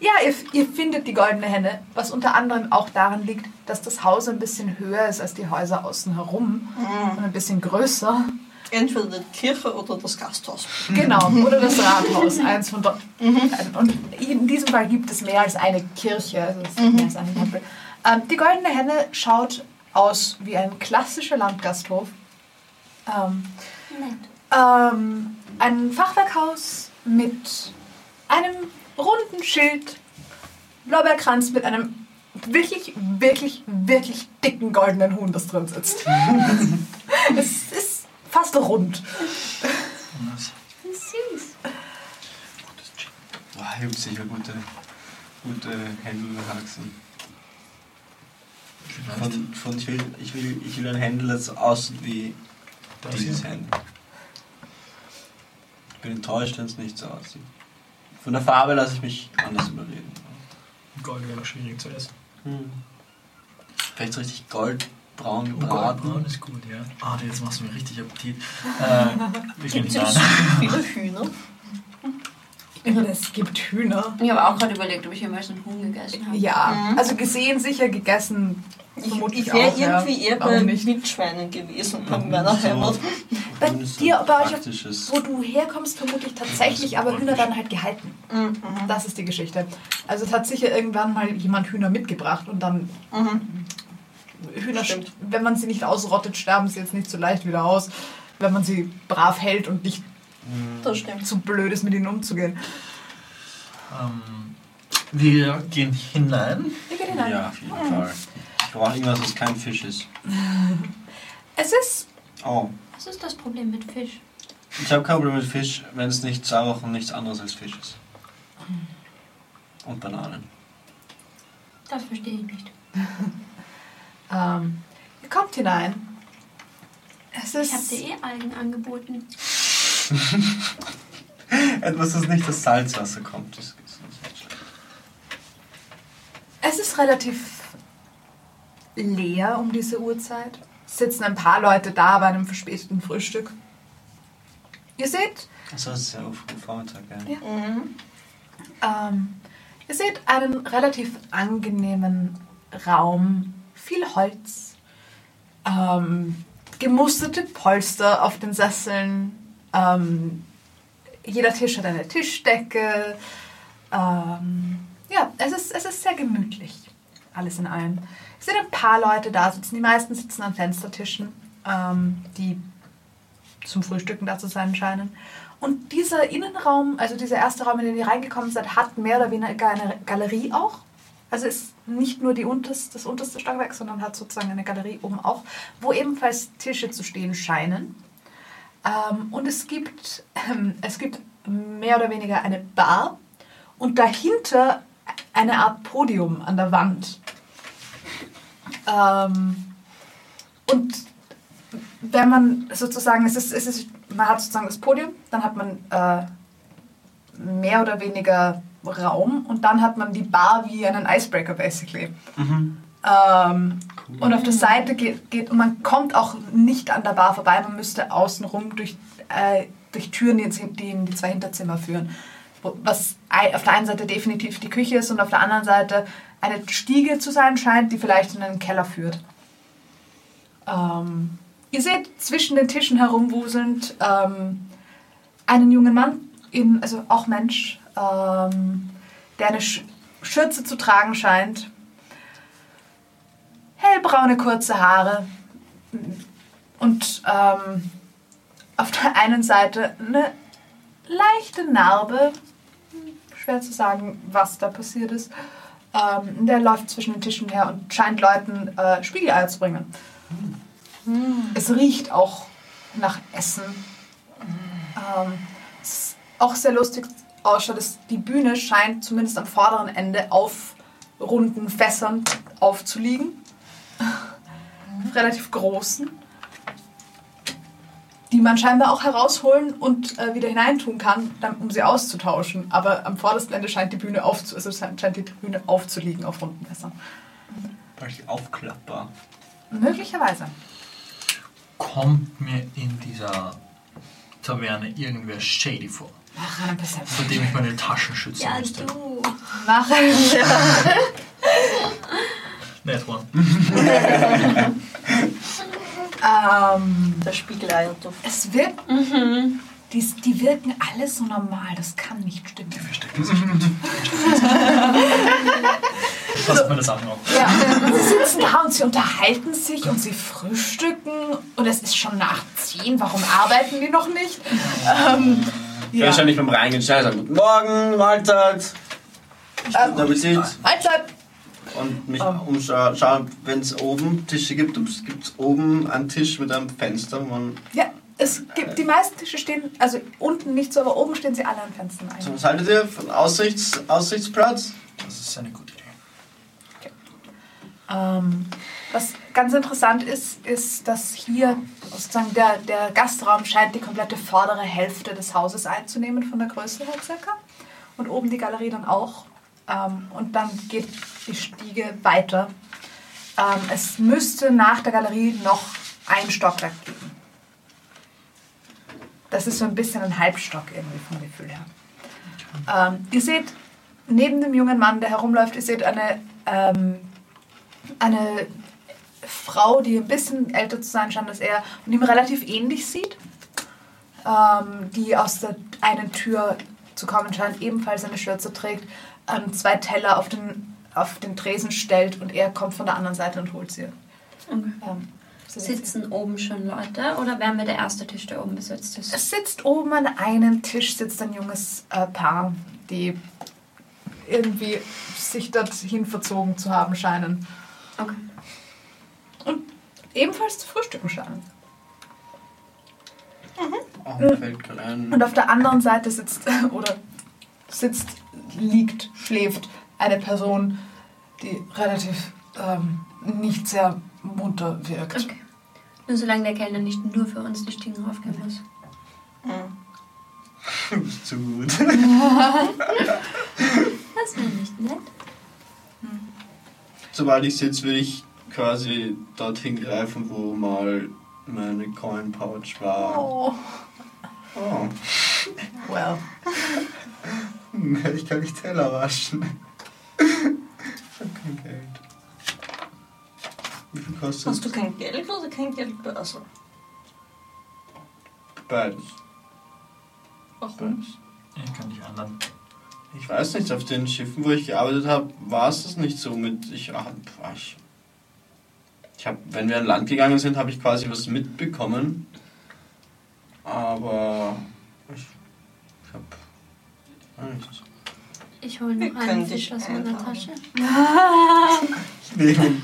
Ja, ihr, ihr findet die goldene Henne, was unter anderem auch daran liegt, dass das Haus ein bisschen höher ist als die Häuser außen herum und ein bisschen größer. Entweder die Kirche oder das Gasthaus. Genau, oder das Rathaus, eins von dort. Und in diesem Fall gibt es mehr als eine Kirche, also es ist mehr als einen Tempel. Ähm, die goldene Henne schaut aus wie ein klassischer Landgasthof. Ähm, ähm, ein Fachwerkhaus mit einem runden Schild, Blaubeerkranz mit einem wirklich, wirklich, wirklich dicken goldenen Huhn, das drin sitzt. es ist fast rund. Süß. Boah, hier gibt es sicher gute, gute. Vielleicht. Von, von, ich, will, ich, will, ich will ein Händel, das aussieht wie Das dieses hier? Ich bin enttäuscht, wenn es nicht so aussieht. Von der Farbe lasse ich mich anders überreden. Gold wäre schwierig zu essen. Hm. Vielleicht so richtig goldbraun Oh, gebraten. Goldbraun ist gut, ja. Ah, jetzt machst du mir richtig Appetit. Äh, wir gehen Gibt es hinein. viele Hühner? Es gibt Hühner. Ich habe auch gerade überlegt, ob ich jemals einen Huhn gegessen habe. Ja, also gesehen sicher, gegessen Ich, ich wäre irgendwie eher bei? Wildschweinen gewesen bei Mhm, meiner so. Bei dir, bei euch, wo du herkommst, vermutlich tatsächlich, aber Hühner werden halt gehalten. Mhm. Das ist die Geschichte. Also es hat sicher irgendwann mal jemand Hühner mitgebracht und dann Mhm. Hühner, Stimmt. wenn man sie nicht ausrottet, sterben sie jetzt nicht so leicht wieder aus, wenn man sie brav hält und nicht Hm. Stimmt. zu blöd ist, mit ihnen umzugehen. Ähm, wir gehen hinein. Wir gehen hinein. Ja, auf jeden Fall. Ich brauche irgendwas, was kein Fisch ist. Es ist Oh, Was ist das Problem mit Fisch? ich habe kein Problem mit Fisch, wenn es nicht sauer und nichts anderes als Fisch ist. Und Bananen. Das verstehe ich nicht. Ähm, ihr kommt hinein. Es Ich habe ist. dir eh Algen angeboten. Etwas, das nicht aus Salzwasser kommt, ist, ist nicht schlecht. Es ist relativ leer um diese Uhrzeit. Es sitzen ein paar Leute da bei einem verspäteten Frühstück. Ihr seht, Achso, das ist ja auf dem Vormittag, ja. Ja. Mhm. ähm, ihr seht einen relativ angenehmen Raum, viel Holz, ähm, gemusterte Polster auf den Sesseln. Ähm, jeder Tisch hat eine Tischdecke. Ähm, ja, es ist, es ist sehr gemütlich. Alles in allem. Es sind ein paar Leute da sitzen. Die meisten sitzen an Fenstertischen, ähm, die zum Frühstücken da zu sein scheinen. Und dieser Innenraum, also dieser erste Raum, in den ihr reingekommen seid, hat mehr oder weniger eine Galerie auch. Also ist nicht nur die unterste, das unterste Stockwerk, sondern hat sozusagen eine Galerie oben auch, wo ebenfalls Tische zu stehen scheinen. Ähm, und es gibt, ähm, es gibt mehr oder weniger eine Bar und dahinter eine Art Podium an der Wand. Ähm, und wenn man sozusagen, es ist, es ist, man hat sozusagen das Podium, dann hat man äh, mehr oder weniger Raum und dann hat man die Bar wie einen Icebreaker basically. Ähm, Und auf der Seite geht, geht, und man kommt auch nicht an der Bar vorbei, man müsste außenrum durch, äh, durch Türen, die, in die zwei Hinterzimmer führen. Was auf der einen Seite definitiv die Küche ist und auf der anderen Seite eine Stiege zu sein scheint, die vielleicht in einen Keller führt. Ähm, ihr seht zwischen den Tischen herumwuselnd ähm, einen jungen Mann, in, also auch Mensch, ähm, der eine Sch Schürze zu tragen scheint. Hellbraune kurze Haare und ähm, auf der einen Seite eine leichte Narbe. Schwer zu sagen, was da passiert ist. Ähm, der läuft zwischen den Tischen her und scheint Leuten äh, Spiegeleier zu bringen. Es riecht auch nach Essen. Ähm, es auch sehr lustig ausschaut, dass die Bühne scheint zumindest am vorderen Ende auf runden Fässern aufzuliegen. Relativ großen. Die man scheinbar auch herausholen und äh, wieder hineintun kann, dann, um sie auszutauschen. Aber am vordersten Ende scheint die Bühne aufzu also scheint die Bühne aufzuliegen auf runden Fässern. Vielleicht aufklappbar. Möglicherweise. Kommt mir in dieser Taverne irgendwer shady vor, Mach einen vor Perception. dem ich meine Taschen schützen Ja, müsste? du. Mach einen Net one. Ähm, Der Spiegeleier-Duft. Es wirkt. Die, die wirken alle so normal, das kann nicht stimmen. Verstecken sich gut. Passt mir das an auch. Ja, sie sitzen da und sie unterhalten sich und sie frühstücken und es ist schon nach 10, warum arbeiten die noch nicht? Ähm, Ja. Wahrscheinlich beim Reingehen sagen, guten Morgen, Mahlzeit, Ähm, guten Appetit. Mahlzeit! Und mich Ähm. umschauen, schauen, wenn es oben Tische gibt, gibt es oben einen Tisch mit einem Fenster, wo man Ja, es gibt, die meisten Tische stehen, also unten nicht so, aber oben stehen sie alle an Fenstern So, ein. was haltet ihr von Aussichts, Aussichtsplatz? Das ist eine gute Idee. Ähm, was ganz interessant ist, ist, dass hier sozusagen der, der Gastraum scheint die komplette vordere Hälfte des Hauses einzunehmen, von der Größe her circa. Und oben die Galerie dann auch. Ähm, und dann geht die Stiege weiter. Ähm, es müsste nach der Galerie noch ein Stockwerk geben. Das ist so ein bisschen ein Halbstock irgendwie vom Gefühl her. Ähm, ihr seht neben dem jungen Mann, der herumläuft, ihr seht eine ähm, eine Frau, die ein bisschen älter zu sein scheint als er und ihm relativ ähnlich sieht, ähm, die aus der einen Tür zu kommen scheint, ebenfalls eine Schürze trägt, ähm, zwei Teller auf den, auf den Tresen stellt und er kommt von der anderen Seite und holt sie. Okay. Ähm, so Sitzen oben schon Leute oder wären wir der erste Tisch, der oben besetzt ist? Es sitzt oben an einem Tisch sitzt ein junges äh, Paar, die irgendwie sich dorthin verzogen zu haben scheinen. Okay. Und ebenfalls zu frühstücken scheinen. Oh, gerade ein. Und auf der anderen Seite sitzt oder sitzt, liegt, schläft eine Person, die relativ ähm, nicht sehr munter wirkt. Okay. Nur solange der Kellner nicht nur für uns die Stiegen raufgehen muss. Du bist zu gut. Das wäre nicht nett. Sobald ich sitze, will ich quasi dorthin greifen, wo mal meine Coin Pouch war. Oh, Oh. well. Hm, Ich kann nicht Teller waschen. Ich hab kein Geld. Wie viel kostet Hast du kein Geld oder kein Geldbörse? Beides. Warum? Beides. Ich kann dich ändern. Ich weiß nicht, auf den Schiffen, wo ich gearbeitet habe, war es das nicht so mit. Ich, ah, pf, ich, ich habe, wenn wir an Land gegangen sind, habe ich quasi was mitbekommen. Aber ich, nichts. Ich hole noch einen Fisch aus meiner. Tasche. Ich nehme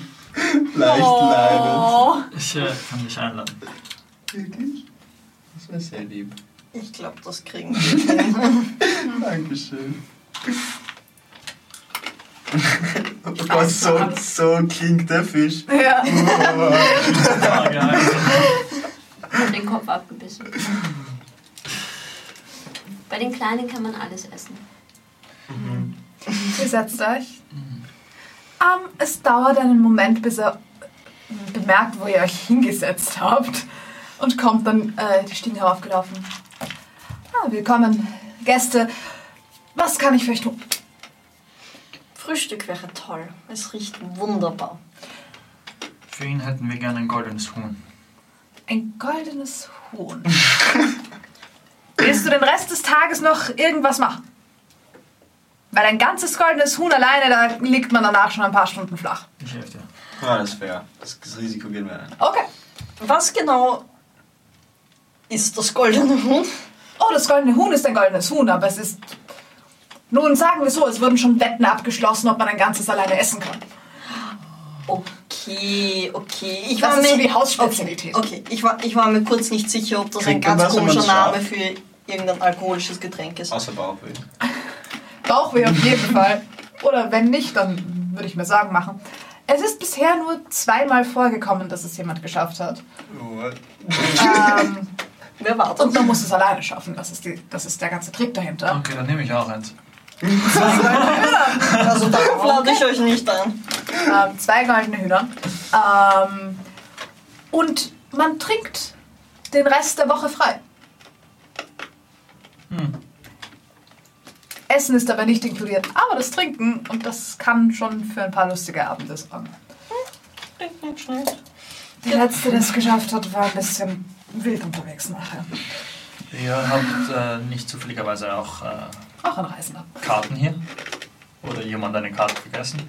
leicht Oh. Ich äh, kann dich einladen. Wirklich? Das wäre sehr lieb. Ich glaube, das kriegen wir. Dankeschön. Oh Gott, so, so klingt der Fisch. Ja. Also, Und den Kopf abgebissen. Bei den Kleinen kann man alles essen. Ihr setzt euch. Ähm, es dauert einen Moment, bis er bemerkt, wo ihr euch hingesetzt habt. Und kommt dann äh, die Stiegen heraufgelaufen. Ah, willkommen, Gäste. Was kann ich für euch tun? Frühstück wäre toll. Es riecht wunderbar. für ihn hätten wir gerne ein goldenes Huhn. Ein goldenes Huhn. Willst du den Rest des Tages noch irgendwas machen? Weil ein ganzes goldenes Huhn alleine, da liegt man danach schon ein paar Stunden flach. Ich helfe dir. Ja, das ist fair. Das, das Risiko gehen wir ein. Okay. Was genau ist das goldene Huhn? Oh, das goldene Huhn ist ein goldenes Huhn, aber es ist. Nun sagen wir so, es wurden schon Wetten abgeschlossen, ob man ein ganzes alleine essen kann. Okay, okay. Ich Das war ist so mir, die Hausspezialität. Okay, okay. Ich, war, ich war mir kurz nicht sicher, ob das ein Trinkt man ganz komischer Name für irgendein alkoholisches Getränk ist. Außer Bauchweh. Bauchweh auf jeden Fall. Oder wenn nicht, dann würde ich mir Sorgen machen. Es ist bisher nur zweimal vorgekommen, dass es jemand geschafft hat. What? Ähm, Wer war das? und man muss es alleine schaffen. Das ist, die, das ist der ganze Trick dahinter. Okay, dann nehme ich auch eins. Also darauf lade ich euch nicht ein. Ähm, zwei goldene Hühner. Ähm, und man trinkt den Rest der Woche frei. Essen ist aber nicht inkludiert, aber das Trinken und das kann schon für ein paar lustige Abende sorgen. Der letzte, der es geschafft hat, war ein bisschen wild unterwegs nachher. Ihr habt äh, nicht zufälligerweise auch äh, Auch ein Reisender. Karten hier? Oder jemand eine Karte vergessen?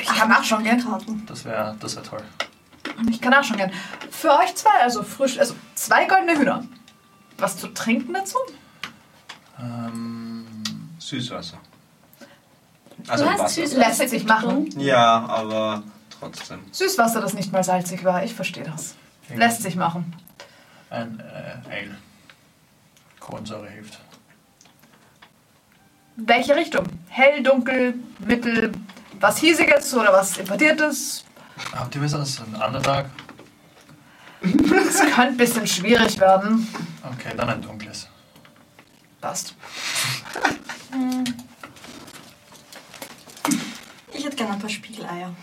Ich kann nachschauen gehen. Karten. Das wäre das wär toll. Ich kann nachschauen gehen. Für euch zwei, also frisch, also zwei goldene Hühner. Was zu trinken dazu? Ähm, Süßwasser. Du Also hast Wasser. süßes Lässt sich machen. Ja, aber trotzdem. Süßwasser, das nicht mal salzig war. Ich verstehe das. Lässt sich machen. ein äh, Ale. Kohlensäure hilft. Welche Richtung? Hell, dunkel, mittel, was hiesiges oder was importiertes? Habt ihr besseres? Ein Underdog? Es könnte ein bisschen schwierig werden. Okay, dann ein dunkles. Passt. Ich hätte gerne ein paar Spiegeleier.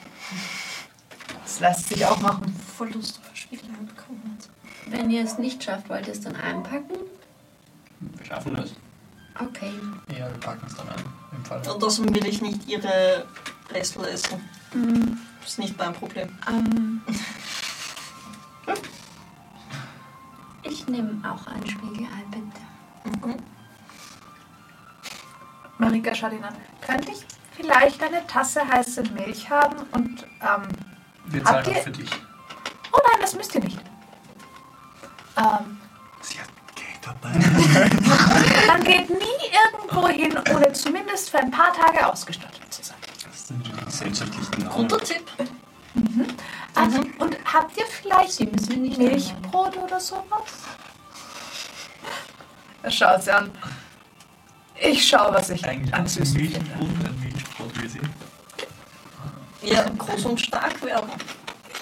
Das lässt sich auch machen. Voll Lust auf Spiegeleier bekommen. Wenn ihr es nicht schafft, wollt ihr es dann einpacken? Wir schaffen das. Okay. Ja, wir packen es dann ein. Im Fall. Und außerdem will ich nicht ihre Restel essen. Mm, Das ist nicht mein Problem. ähm, ich nehme auch ein Spiegelei, bitte. Marika schaut ihn an. Könnte ich vielleicht eine Tasse heiße Milch haben und, ähm, Wir Habt zahlen ihr- auch für dich. oh nein, das müsst ihr nicht. Ähm, Sie hat Geld dabei. man geht nie irgendwo hin, ohne zumindest für ein paar Tage ausgestattet zu sein. Das sind die gesellschaftlichen Normen. Guter Tipp. Ah, Und habt ihr vielleicht Milchbrot oder sowas? Er schaut sie an. Ich schaue, was ich Eigentlich an Süßen Milchbrot, finde. ein Milchbrot, wie sie. Ja, groß und stark werden.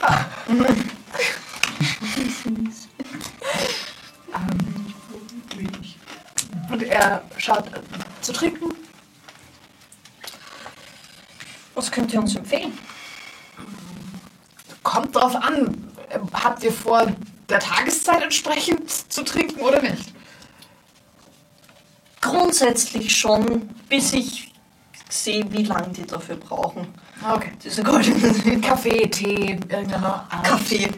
Und er schaut äh, zu trinken. Was könnt ihr uns empfehlen? Kommt drauf an. Habt ihr vor, der Tageszeit entsprechend zu trinken oder nicht? Grundsätzlich schon, bis ich sehe, wie lange die dafür brauchen. Okay. Diese goldenen Kaffee, Tee, irgendeiner Art. Kaffee.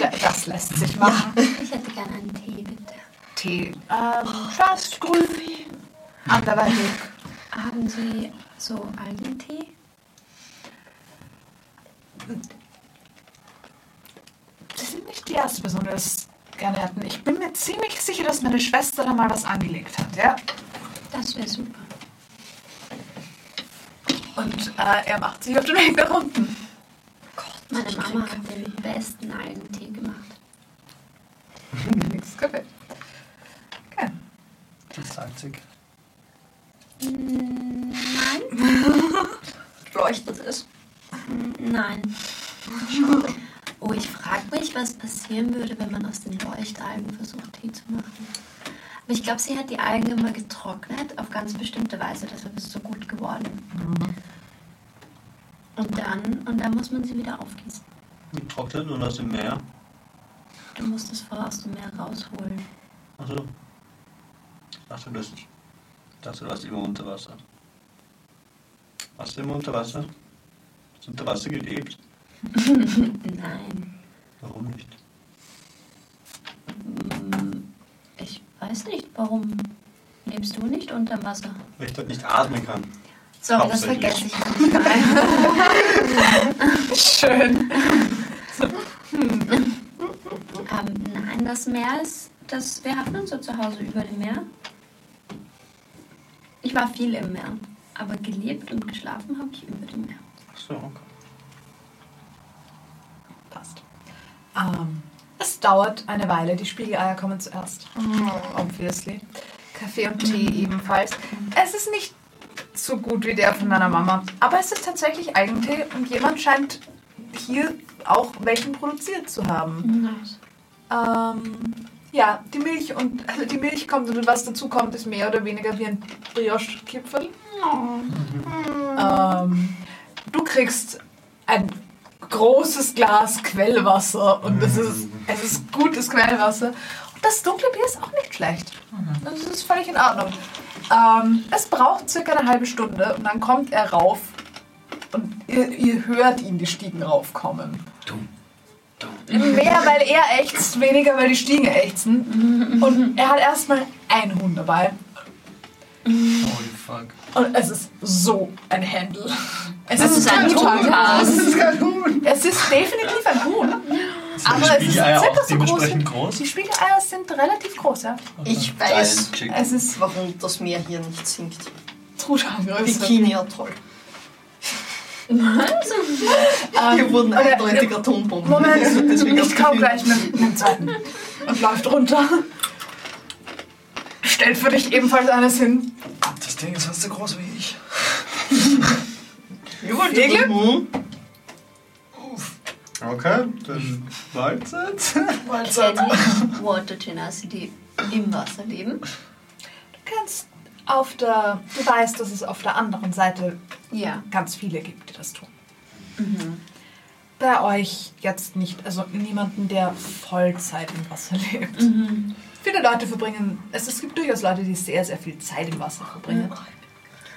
Ja, Das lässt sich machen. Ich hätte gerne einen Tee, bitte. Tee. Ähm, fast grün. Anderweitig. Haben Sie so Algentee? Sie sind nicht die erste Person, die das gerne hätten. Ich bin mir ziemlich sicher, dass meine Schwester da mal was angelegt hat, ja? Das wäre super. Und äh, er macht sich auf den Weg nach unten. Meine Mama hat den besten Algentee gemacht. Perfekt. Okay. Das sagt sich. Mm, Nein. Leuchtet es. Nein. Oh, ich frage mich, was passieren würde, wenn man aus den Leuchtalgen versucht, Tee zu machen. Aber ich glaube, sie hat die Algen immer getrocknet, auf ganz bestimmte Weise, deshalb ist es so gut geworden. Und dann, und dann muss man sie wieder aufgießen. Getrocknet und aus dem Meer. Du musst es vorher aus dem Meer rausholen. Achso. Ich dachte, hast, ich dachte, du hast immer unter Wasser. Hast du immer unter Wasser? Hast du unter Wasser gelebt? Nein. Warum nicht? Mm, Ich weiß nicht, warum lebst du nicht unter Wasser? Weil ich dort nicht atmen kann. Sorry, das vergesse ich manchmal. Schön. ähm, nein, das Meer ist, das, wir hatten unser Zuhause über dem Meer. Ich war viel im Meer, aber gelebt und geschlafen habe ich über dem Meer. Achso, okay. Passt. Ähm, es dauert eine Weile. Die Spiegeleier kommen zuerst. Obviously. Kaffee und Tee ebenfalls. Es ist nicht so gut wie der von deiner Mama. Aber es ist tatsächlich Eigentee und jemand scheint hier auch welchen produziert zu haben. Nice. Ähm, ja, die Milch und also die Milch kommt und was dazu kommt, ist mehr oder weniger wie ein Brioche-Kipfel. Ähm, du kriegst ein großes Glas Quellwasser und es ist, es ist gutes Quellwasser. Und das dunkle Bier ist auch nicht schlecht. Das ist völlig in Ordnung. Ähm, es braucht circa eine halbe Stunde und dann kommt er rauf und ihr, ihr hört ihn die Stiegen raufkommen. Mehr, weil er ächzt, weniger, weil die Stiegen ächzen. Und er hat erstmal ein Huhn dabei. Holy fuck. Und es ist so ein Händel. Es Das ist ein Huhn. groß. Es ist definitiv ein Huhn. Sind Aber die es ist Spiegeleier circa so groß. dementsprechend groß? Die Spiegeleier sind relativ groß, ja. Ich weiß. Es ist warum das Meer hier nicht sinkt. Truthahn-Größe. Bikini-Atoll. Ähm, Hier wurden oder- eindeutig Atombomben. Moment, ich komme gleich mit, mit dem zweiten. Und läuft runter. Stellt für dich ebenfalls eines hin. Das Ding ist fast so groß wie ich. Ihr wollt Viel Glück. Hm? Okay, dann Mahlzeit. Kenny, Water Tenacity im Wasser leben. Du kannst auf der. Du weißt, dass es auf der anderen Seite Ja. ganz viele gibt, die das tun. Bei euch jetzt nicht, also niemanden, der Vollzeit im Wasser lebt. Viele Leute verbringen, es, es gibt durchaus Leute, die sehr, sehr viel Zeit im Wasser verbringen.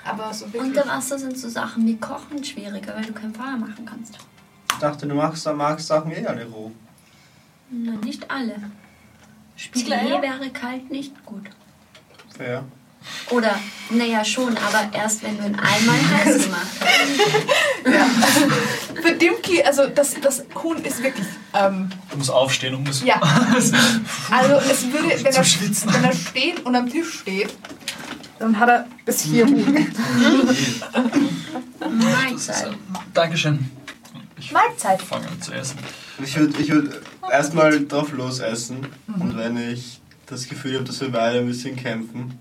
Aber so wirklich. Unter Wasser sind so Sachen wie Kochen schwieriger, weil du kein Feuer machen kannst. Ich dachte, du magst, magst Sachen eh alle roh. Na, nicht alle. Tee Spiegeleier? wäre kalt nicht gut. Fair. Oder, naja, schon, aber erst wenn du ihn einmal heiß gemacht hast. Für Dimki, also das, das Huhn ist wirklich. Ähm, Du musst aufstehen und musst. ja. Also es würde, wenn er, wenn er steht und am Tisch steht, dann hat er bis hier Huhn. Mahlzeit. Dankeschön. Ich Mahlzeit. fange an zu essen. Ich würde ich würd erstmal drauf losessen und wenn ich das Gefühl habe, dass wir beide ein bisschen kämpfen,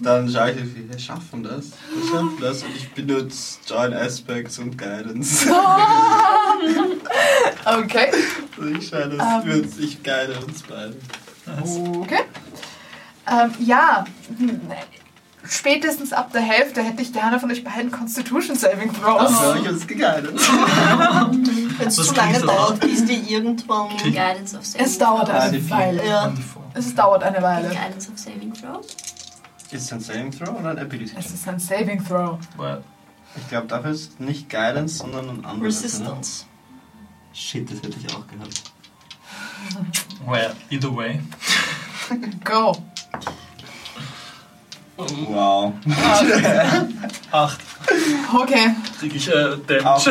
dann schaue ich, wir schaffen das. Wir schaffen das und ich benutze Join Aspects und Guidance. Okay. Und ich schaue, Ähm. das wird, ich guide uns beide. Okay. Ähm, ja, hm, spätestens ab der Hälfte hätte ich gerne von euch beiden Constitution Saving Throws. Also, ich habe uns geguidet. Wenn es zu lange dauert, bis die irgendwann. Guidance of Saving Es dauert eine Weile. Ja. Es dauert eine Weile. Guidance of Saving Throws. Ist es ein Saving Throw oder ein Ability Es ist ein Saving Throw. Well, Ich glaube, dafür ist nicht Guidance, sondern ein anderes. Ne? Resistance. Shit, das hätte ich auch gehabt. well, either way. Go. Wow. Acht. Okay. Krieg ich äh, Damage. auf.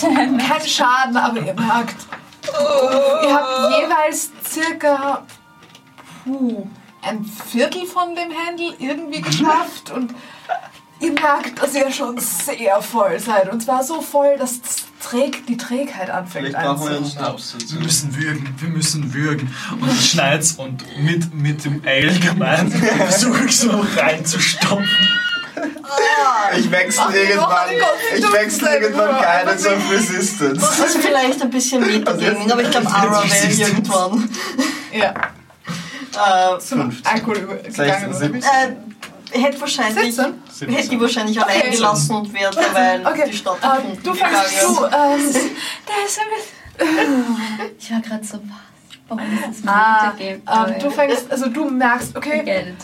Kein Schaden, aber ihr merkt, ihr habt jeweils circa puh, ein Viertel von dem Handle irgendwie geschafft und Ihr merkt, dass ihr schon sehr voll seid. Und zwar so voll, dass das Träg die Trägheit anfängt Vielleicht brauchen wir einen. Schnaps dazu. Wir müssen würgen, wir müssen würgen. Und ich schneid's und mit, mit dem Ale gemeinsam versuche ich so reinzustopfen. Ich wechsle Ach, die irgendwann, ich wechsle irgendwann Guidance einfach of Resistance. Das ist vielleicht ein bisschen Metagaming, aber ich glaube, Ara will irgendwann. Ja, Äh, zum. Alkohol wie? äh, hätte wahrscheinlich, 17? hätte die wahrscheinlich allein Okay. gelassen und wäre derweil Okay, die Stadt ähm, erkunden du fängst gegangen. du, ähm, Da ist er mit. Ich war gerade so, was? Warum ist es mir ah, ähm, du fängst, also du merkst, okay, Geld.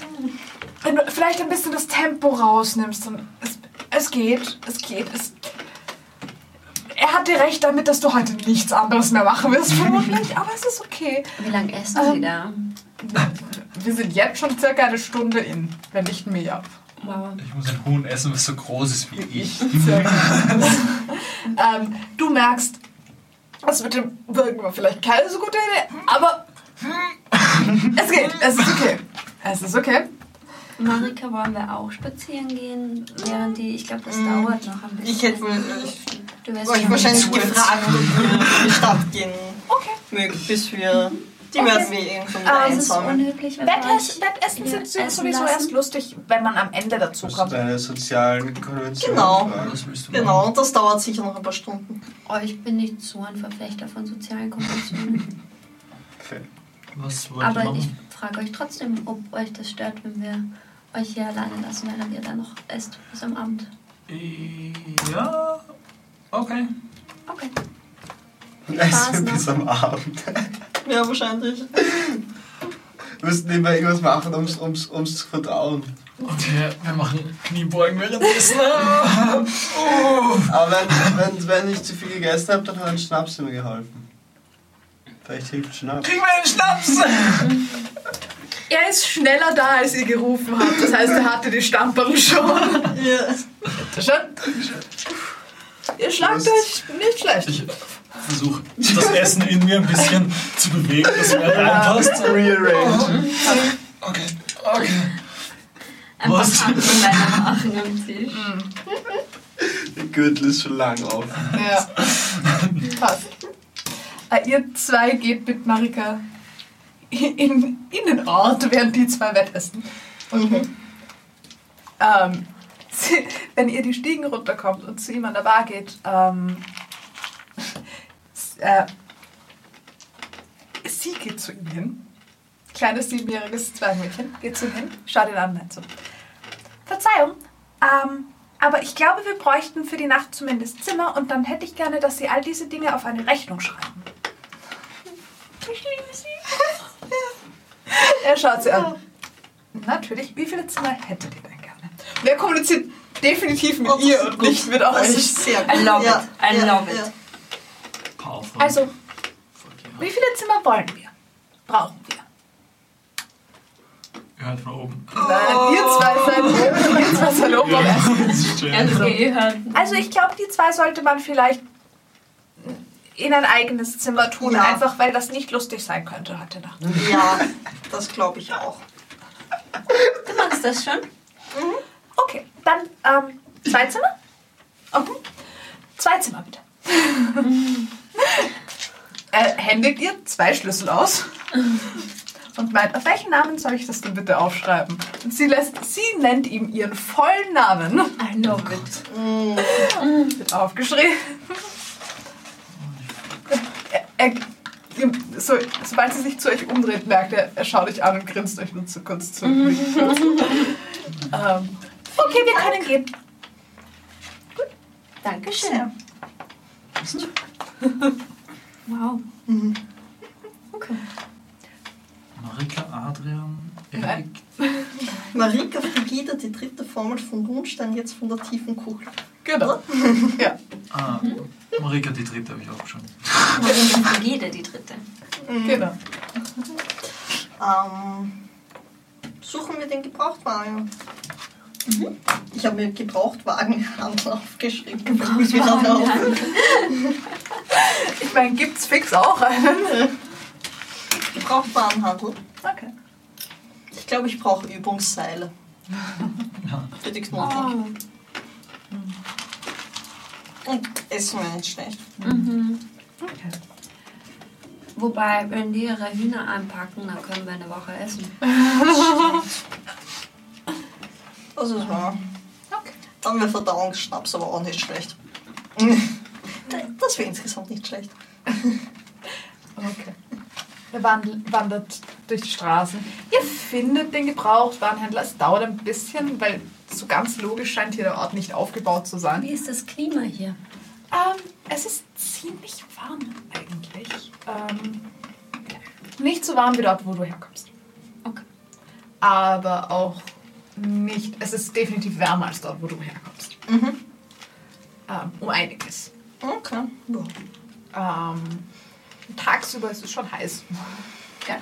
wenn du vielleicht ein bisschen das Tempo rausnimmst und es, es geht, es geht, es... Er hatte recht damit, dass du heute nichts anderes mehr machen wirst, vermutlich, aber es ist okay. Wie lange essen Ähm, Sie da? Wir sind jetzt schon circa eine Stunde in, wenn nicht mehr. Wow. Ich muss ein Huhn essen, was so groß ist wie ich. Ähm, du merkst, das mit dem Wirken war vielleicht keine so gute Idee, aber es geht, es ist okay. Es ist okay. Marika, wollen wir auch spazieren gehen? Während die, ich glaube, das dauert noch ein bisschen. Ich hätte wohl ich, du schon wahrscheinlich gefragt, ob ihr in die Stadt gehen Okay. mögt, bis wir. Die Okay. werden wir irgendwann wieder Ah, Es ist einsammeln. wir Wettessen Ja, sind essen sowieso lassen. erst lustig, wenn man am Ende dazu Musst du kommt. deine sozialen Konventionen Genau. Genau, und das dauert sicher noch ein paar Stunden. Oh, ich bin nicht so ein Verfechter von sozialen Konventionen. Fair. Was wollt ihr Aber ich machen? frage euch trotzdem, ob euch das stört, wenn wir euch hier alleine lassen, während ihr dann noch esst bis am Abend. Ja, okay. Okay. Essen noch. bis am Abend. Ja, wahrscheinlich. Wir müssen nebenbei irgendwas machen, ums, ums, ums zu verdauen. Und wir, wir machen Kniebeugen währenddessen. Oh. Aber wenn, wenn, wenn ich zu viel gegessen habe, dann hat ein Schnaps mir geholfen. Vielleicht hilft Schnaps. Kriegen wir einen Schnaps? Er ist schneller da, als ihr gerufen habt. Das heißt, er hatte die Stamperl schon. Ja. Schon? Ihr schlagt euch nicht schlecht. Ich versuche das Essen in mir ein bisschen zu bewegen, dass mir reinpasst. Rearrange. Okay, okay. Ein Was? machen am Tisch. Der Gürtel ist schon lang auf. Ja. Passt. Äh, ihr zwei geht mit Marika in Innenort, während die zwei wettessen. Okay. Ähm, sie, wenn ihr die Stiegen runterkommt und zu ihm an der Bar geht, ähm, äh, sie geht zu ihm hin. Kleines siebenjähriges Zwergmädchen geht zu ihm hin, schaut ihn an meint so. Verzeihung, ähm, aber ich glaube, wir bräuchten für die Nacht zumindest Zimmer und dann hätte ich gerne, dass Sie all diese Dinge auf eine Rechnung schreiben. Ich liebe Sie. er schaut sie an. Natürlich, wie viele Zimmer hättet ihr denn gerne? Und er kommuniziert definitiv mit Oh, das ihr und gut. nicht mit Das euch. ist sehr gut. I love ja, it. I ja, love it. Powerful. Also, wie viele Zimmer wollen wir? Brauchen wir? Ihr hört von oben. Nein, ihr zwei seid oben, ihr zwei seid oben. am Essen. Das ist schön. Also. Also ich glaube, die zwei sollte man vielleicht in ein eigenes Zimmer tun, Ja. einfach weil das nicht lustig sein könnte heute Nacht. ja, das glaube ich auch. Du machst das schon? Okay, dann ähm, zwei Zimmer? Okay. Zwei Zimmer bitte. er händigt ihr zwei Schlüssel aus und meint, auf welchen Namen soll ich das denn bitte aufschreiben? Und sie, lässt, sie nennt ihm ihren vollen Namen. I love it. Wird aufgeschrieben. Er, er, so, sobald sie sich zu euch umdreht, merkt er, er schaut euch an und grinst euch nur zu kurz zu. ähm, okay, wir können gehen. Dankeschön. Wow. Okay. Marika, Adrian. Erik. Marika Frigida, die dritte Formel von Rundstein, jetzt von der tiefen Kugel. Genau. Ja. Ah, Marika, die dritte habe ich auch schon. Jede die dritte. Genau. Ähm, suchen wir den Gebrauchtwagen. Ich habe mir Gebrauchtwagenhandel aufgeschrieben. Gebrauchtwagenhandel. Ich meine, gibt's fix auch einen? Gebrauchtwagenhandel. Okay. Ich glaube, ich brauche Übungsseile. Für die Knoten. Und Essen wäre nicht schlecht. Mhm. Okay. Wobei, wenn die ihre Hühner anpacken, dann können wir eine Woche essen. Das ist wahr. Okay. Dann wäre Verdauungsschnaps aber auch nicht schlecht. Das wäre insgesamt nicht schlecht. Okay. Ihr wandert durch die Straßen. Ihr findet den Gebrauchtwarenhändler. Es dauert ein bisschen, weil so ganz logisch scheint hier der Ort nicht aufgebaut zu sein. Wie ist das Klima hier? Ähm, es ist ziemlich warm eigentlich. Ähm, nicht so warm wie dort, wo du herkommst. Okay. Aber auch nicht. Es ist definitiv wärmer als dort, wo du herkommst. Mhm. Ähm, um einiges. Okay. Ähm, tagsüber ist es schon heiß. Ja.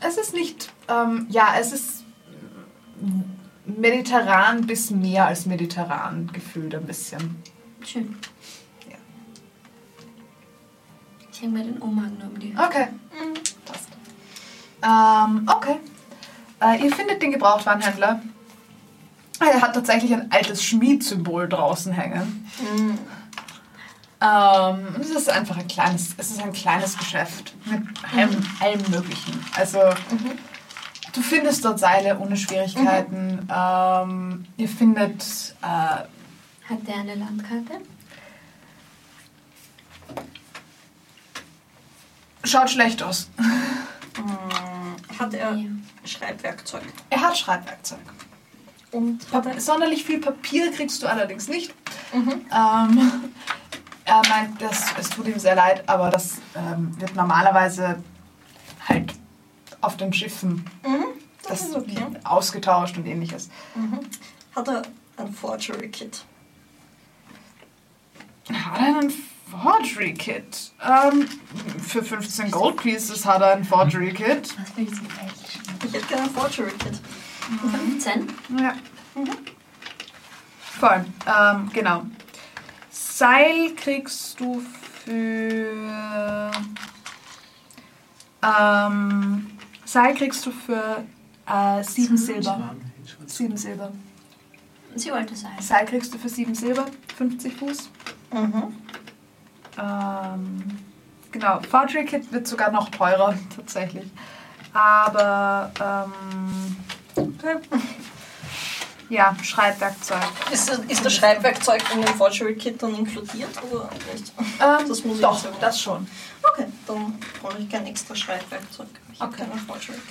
Es ist nicht, ähm, ja, es ist mediterran bis mehr als mediterran gefühlt ein bisschen. Schön. Ja. Ich hänge mir den Umhang nur um die Okay. Passt. Ähm, okay. Äh, ihr findet den Gebrauchtwarenhändler. Er hat tatsächlich ein altes Schmiedsymbol draußen hängen. Ähm, es ist einfach ein kleines, es ist ein kleines Geschäft mit allem, allem Möglichen. Also du findest dort Seile ohne Schwierigkeiten. Ähm, ihr findet äh, Hat der eine Landkarte? schaut schlecht aus. Hat er. Schreibwerkzeug? Er hat Schreibwerkzeug. Und Pap sonderlich viel Papier kriegst du allerdings nicht. Mhm. Ähm, er meint, das, es tut ihm sehr leid, aber das ähm, wird normalerweise halt auf den Schiffen Mhm. das Das okay. ausgetauscht und ähnliches. Mhm. Hat er ein Forgery-Kit? Hat er einen Forgery-Kit? Ähm, für 15 Gold Pieces hat er ein Forgery-Kit. Was willst du eigentlich? Ich hätte gerne ein Forgery-Kit. 15? Ja. Voll. Ähm, genau. Seil kriegst du für. Ähm, Seil kriegst du für äh, sieben Silber. Sieben Silber. Sie wollte sein. Seil kriegst du für sieben Silber, 50 Fuß. Mhm. Ähm, genau, Forgery Kit wird sogar noch teurer, tatsächlich. Aber, ähm, ja, Schreibwerkzeug. Ist, das- ist das Schreibwerkzeug in dem Forgery-Kit dann inkludiert oder nicht? Ähm, Das muss ich doch, jetzt- das schon. Okay, dann brauche ich kein extra Schreibwerkzeug. Ich habe Okay. kein Forgery-Kit.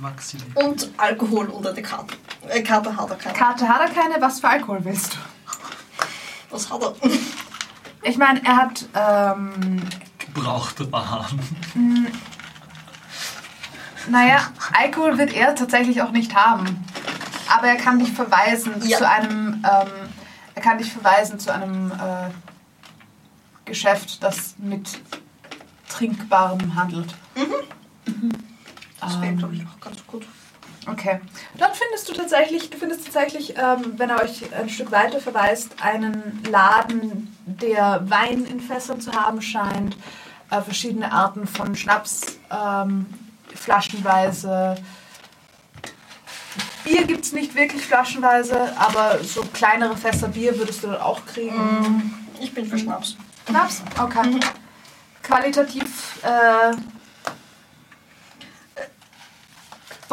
Maxi. Und Alkohol unter der Karte. Äh, Karte hat er keine. Karte hat er keine, was für Alkohol willst du? Was hat er? Ich meine, er hat, ähm, Gebrauchte Waren. naja, Alkohol wird er tatsächlich auch nicht haben. Aber er kann dich verweisen Ja. zu einem, ähm, er kann dich verweisen zu einem äh, Geschäft, das mit Trinkbarem handelt. Das wäre, Ähm, glaube ich, auch ganz gut. Okay. Dort findest du tatsächlich, du findest tatsächlich, ähm, wenn er euch ein Stück weiter verweist, einen Laden, der Wein in Fässern zu haben scheint, äh, verschiedene Arten von Schnaps, ähm, flaschenweise. Bier gibt es nicht wirklich flaschenweise, aber so kleinere Fässer Bier würdest du dort auch kriegen. Ich bin für Schnaps. Schnaps? Okay. Qualitativ äh,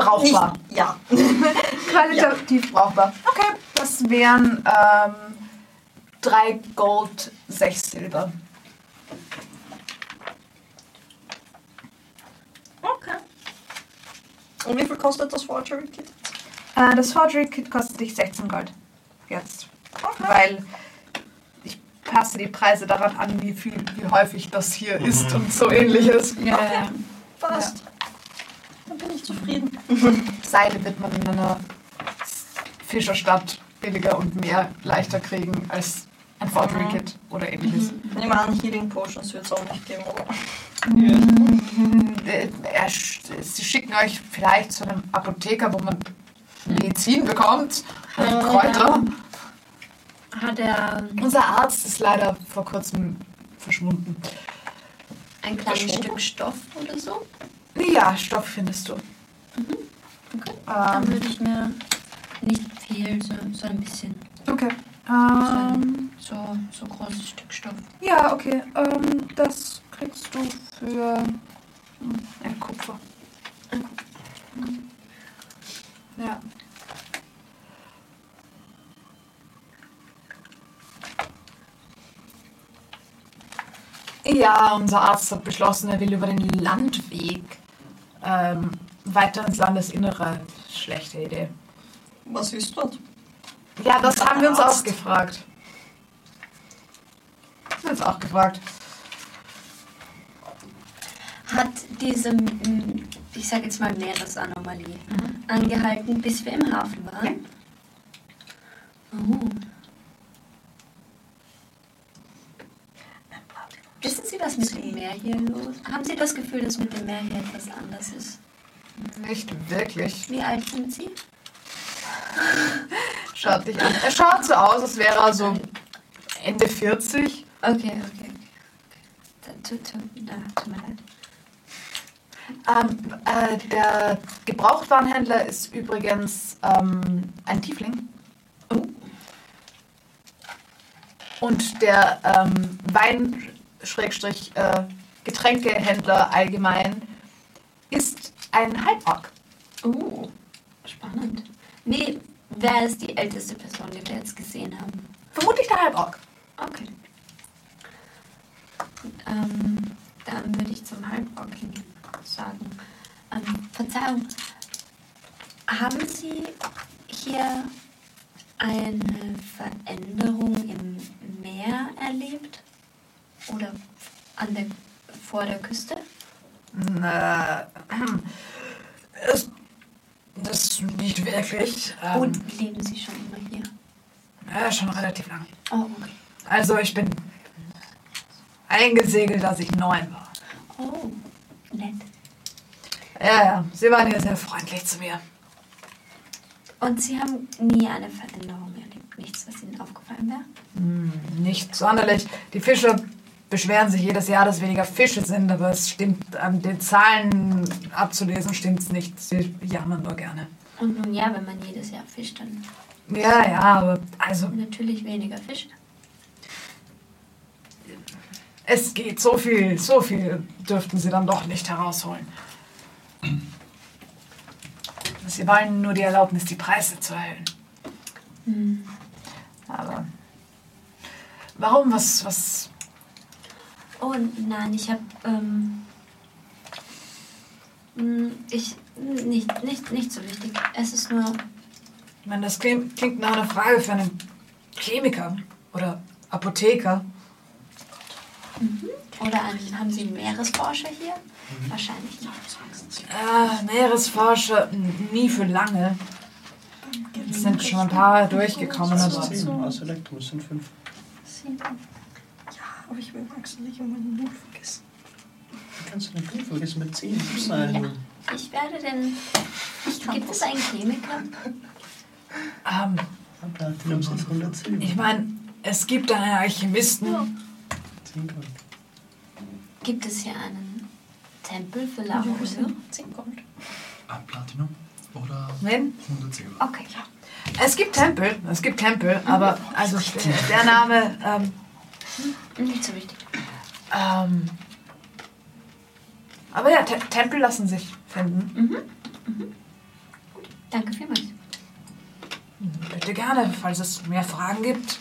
brauchbar. Nicht, ja. Qualitativ brauchbar. Okay, das wären ähm, drei Gold, sechs Silber. Okay. Und wie viel kostet das Forgery-Kit? Äh, das Forgery Kit kostet dich 16 Gold. Jetzt. Weil ich passe die Preise daran an, wie viel, wie häufig das hier ist und so ähnliches. Ja, ja. Passt. Dann bin ich zufrieden. Seile wird man in einer Fischerstadt billiger und mehr leichter kriegen als ein Forgery Kit oder ähnliches. Ich nehme an, Healing Potions wird es auch nicht geben, oder? Äh, er sch- Sie schicken euch vielleicht zu einem Apotheker, wo man Medizin bekommt und Kräuter. Hat er Unser Arzt ist leider vor kurzem verschwunden. ein kleines Stück Stoff oder so? Ja, Stoff findest du. Okay. Dann Ähm, würde ich mir nicht viel, so, so ein bisschen. okay. So, Ähm, ein, so, so großes Stück Stoff. ja, okay. Ähm, das kriegst du für hm, ein Kupfer. Ja. Ja, unser Arzt hat beschlossen, er will über den Landweg ähm, weiter ins Landesinnere. Schlechte Idee. Was ist dort? Ja, das haben wir uns auch gefragt. Haben wir uns auch gefragt. Hat diese, ich sage jetzt mal Meeresanomalie, angehalten, bis wir im Hafen waren? Oh. Wissen Sie, was mit dem Meer hier los Haben Sie das Gefühl, dass mit dem Meer hier etwas anders ist? Nicht wirklich. Wie alt sind Sie? Schaut dich an. Er schaut so aus, als wäre er so Ende 40. Okay, okay. okay. Tut, tut, tut mir leid. Ähm, äh, der Gebrauchtwarenhändler ist übrigens ähm, ein Tiefling. Oh. Und der ähm, Wein- Schrägstrich, äh, allgemein ist ein Halborg. Oh, spannend. Nee, wer ist die älteste Person, die wir jetzt gesehen haben? Vermutlich der Halborg. Okay. Ähm, dann würde ich zum Halbrocken sagen. Ähm, Verzeihung, haben Sie hier eine Veränderung im Meer erlebt? Oder an der, vor der Küste? Na, es, das nicht wirklich. Ähm, Und leben Sie schon immer hier? ja, schon relativ lang. Oh, okay. Also ich bin eingesegelt, als ich neun war. Oh, nett. Ja, ja, sie waren ja sehr freundlich zu mir. Und Sie haben nie eine Veränderung erlebt? Nichts, was Ihnen aufgefallen wäre? Hm, nicht sonderlich. Die Fischer beschweren sich jedes Jahr, dass weniger Fische sind, aber es stimmt, an den Zahlen abzulesen stimmt es nicht. Sie jammern nur gerne. Und nun ja, wenn man jedes Jahr fischt, dann Ja, ja, aber also natürlich weniger Fische. es geht so viel, so viel dürften sie dann doch nicht herausholen. Sie wollen nur die Erlaubnis, die Preise zu erhöhen. Hm. Aber warum? Was, was? Oh nein, ich habe ähm, mh, ich nicht nicht nicht so wichtig. Es ist nur Ich meine, das klingt, klingt nach einer Frage für einen Chemiker oder Apotheker. oder ein, haben Sie Meeresforscher hier? Wahrscheinlich nicht. Äh, Meeresforscher nie für lange. Es sind schon ein paar durchgekommen, aber Zehn aus Elektro, es sind fünf. Ja, aber ich will Max nicht immer den Null vergessen. Wie kannst du denn fünf vergessen mit zehn? Du bist ein. Ich werde den. Gibt es einen Chemiker? ähm, Platinum sind 110. ich meine, es gibt einen Alchemisten. Zehn Gold. Gibt es hier einen Tempel für Laurel? 10 Gold. Ah, Platinum oder? 100 Silber. Okay. Es gibt Tempel, es gibt Tempel, aber also der, der Name, ähm, Nicht so wichtig. ähm, aber ja, Te Tempel lassen sich finden. Danke vielmals. Bitte gerne, falls es mehr Fragen gibt.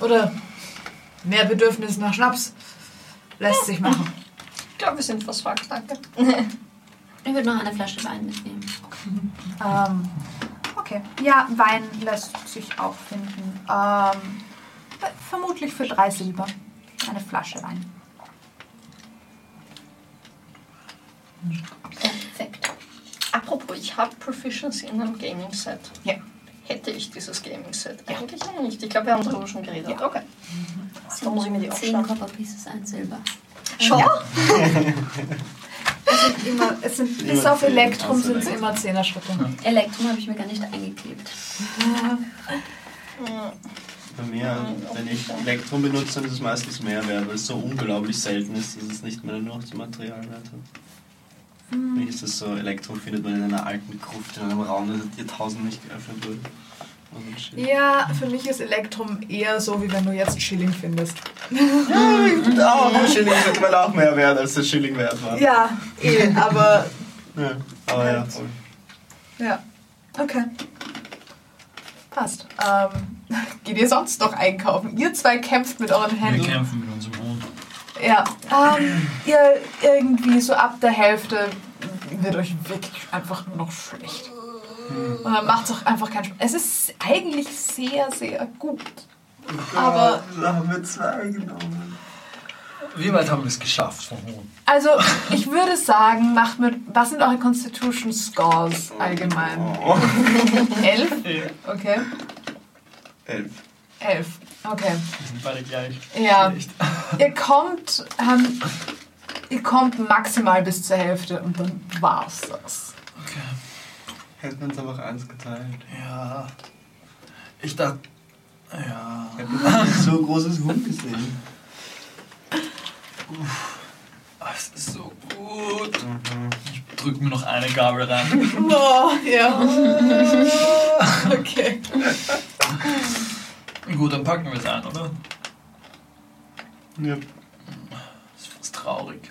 Oder mehr Bedürfnis nach Schnaps. Lässt sich machen. Ich glaube, wir sind versorgt, danke. Ich würde noch eine Flasche Wein mitnehmen. Ähm, okay. Ja, Wein lässt sich auch finden. Ähm, vermutlich für drei Silber. Eine Flasche Wein. Perfekt. Apropos, ich habe Proficiency in einem Gaming-Set. Ja. Hätte ich dieses Gaming-Set? Eigentlich noch nicht. Ich glaube, wir haben darüber schon geredet. Okay. Da muss ich mir die Zehn aufschreiben. Copper Pieces, ein Silber. Schon? Es sind immer, es sind, bis auf Elektrum sind es immer Zehner-Schritte. Elektrum habe ich mir gar nicht eingeklebt. Bei mir, wenn ich Elektron benutze, dann ist es meistens mehr wert, weil es so unglaublich selten ist, dass es nicht mehr nur noch zum Material wert hat. Wie ist das so? Elektrum findet man in einer alten Gruft in einem Raum, der seit Jahrtausenden nicht geöffnet wurde. Und so ein Shit. Ja, für mich ist Elektrum eher so, wie wenn du jetzt Schilling findest. Ja, ich finde auch, Schilling ist mal auch mehr wert, als der Schilling wert war. Ja, eh, aber Ja, aber ja, voll. ja. Okay. Passt. Ähm, geht ihr sonst noch einkaufen? Ihr zwei kämpft mit euren Wir Händen. kämpfen mit unserem Hund. Ja. Ähm, ihr irgendwie so ab der Hälfte wird euch wirklich einfach nur noch schlecht. Und dann macht es auch einfach keinen Spaß. Es ist eigentlich sehr, sehr gut. Aber, Da haben wir zwei genommen. Wie weit haben wir es geschafft vom Hund? also, ich würde sagen, macht mit. Was sind eure Constitution Scores allgemein? Oh. Elf? Okay. Elf. Elf. Okay. Wir sind beide gleich. Ja. Schlecht. Ihr kommt, ähm, ihr kommt maximal bis zur Hälfte und dann war's das. Okay. Hätten wir uns einfach eins geteilt. Ja. Ich dachte. Ja. Hätten wir nicht so großes Hund gesehen. Ah, Es ist so gut. Ich drück mir noch eine Gabel rein. Oh, ja. Okay. Gut, dann packen wir es ein, oder? Ja. Das ist fast traurig.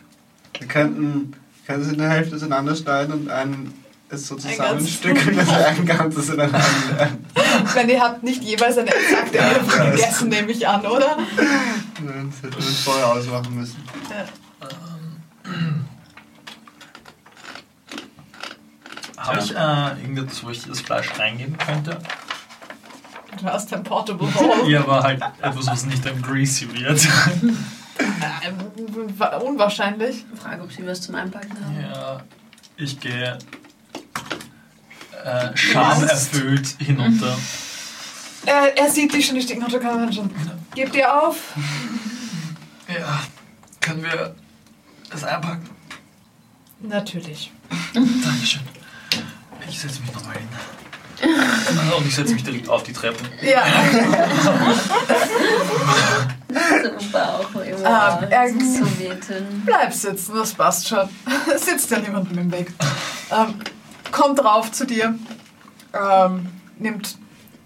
Wir könnten, könnten es in der Hälfte auseinanderschneiden und einen es so Ein zusammenstückeln, dass wir ein ganzes in einer Hand Wenn ihr habt nicht jeweils eine exakte Hälfte gegessen, nehme ich an, oder? Das hätten wir vorher ausmachen müssen. Habe ich äh, irgendetwas, wo ich das Fleisch reingeben könnte? Du hast ein Portable Bowl. Ja, aber halt etwas, was nicht dann greasy wird. Ähm, wa- Unwahrscheinlich. Frage, ob sie was zum Einpacken haben. Ja, ich gehe äh, schamerfüllt hinunter. Er, er sieht dich schon, die stecken unter Kamera schon. Gebt ihr auf? Ja, können wir das einpacken? Natürlich. Dankeschön. Ich setze mich nochmal hin. Und ich setze mich direkt auf die Treppe. Ja. Bauch, Ähm, wehtun. Bleib sitzen, das passt schon. Sitzt ja niemandem im Weg. Ähm, kommt rauf zu dir, ähm, nimmt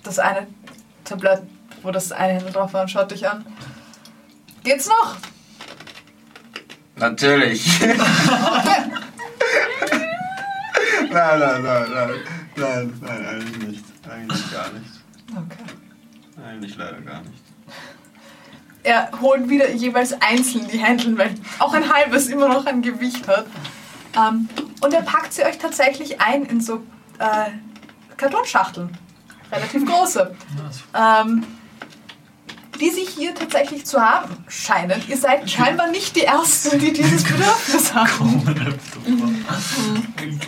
das eine Tablett, wo das eine Händel drauf war und schaut dich an. Geht's noch? Natürlich. Okay. Nein, nein, nein, nein. Nein, nein, eigentlich nicht. Eigentlich gar nicht. okay. Eigentlich leider gar nicht. Er holt wieder jeweils einzeln die Händel, weil auch ein halbes immer noch ein Gewicht hat. Ähm, und er packt sie euch tatsächlich ein in so äh, Kartonschachteln. Relativ große. ähm, die sie hier tatsächlich zu haben scheinen. Ihr seid scheinbar nicht die Ersten, die dieses Bedürfnis haben.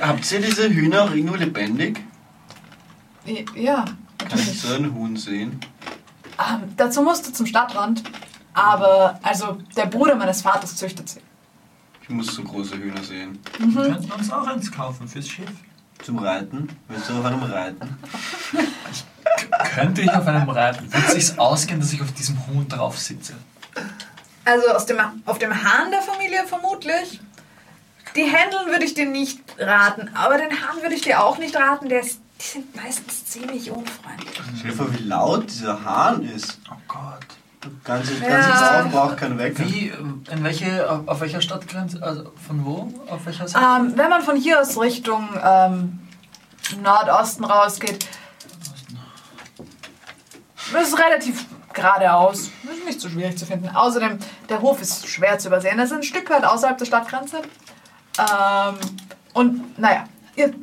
Habt ihr diese Hühner auch irgendwo lebendig? Ja, Kann ich so ein Huhn sehen? ähm, dazu musst du zum Stadtrand. Aber, also, der Bruder meines Vaters züchtet sie. Ich muss so große Hühner sehen. Wir könnten uns auch eins kaufen fürs Schiff. Zum Reiten? Willst du auf einem reiten? Könnte ich auf einem reiten? Wird sich's ausgehen, dass ich auf diesem Huhn drauf sitze? Also aus dem, auf dem Hahn der Familie vermutlich. Die Händeln würde ich dir nicht raten, aber den Hahn würde ich dir auch nicht raten. Der ist, die sind meistens ziemlich unfreundlich. Stell dir vor, wie laut dieser Hahn ist. Oh Gott. Der ganze, Ja. ganze Dorf braucht keinen Wecker. Wie, äh, in welche, auf, auf welcher Stadtgrenze, also von wo? Auf welcher Seite? Ähm, wenn man von hier aus Richtung ähm, Nordosten rausgeht, ist es relativ geradeaus. Ist nicht so schwierig zu finden. Außerdem, der Hof ist schwer zu übersehen. Das ist ein Stück weit außerhalb der Stadtgrenze. Ähm, und naja, ihr,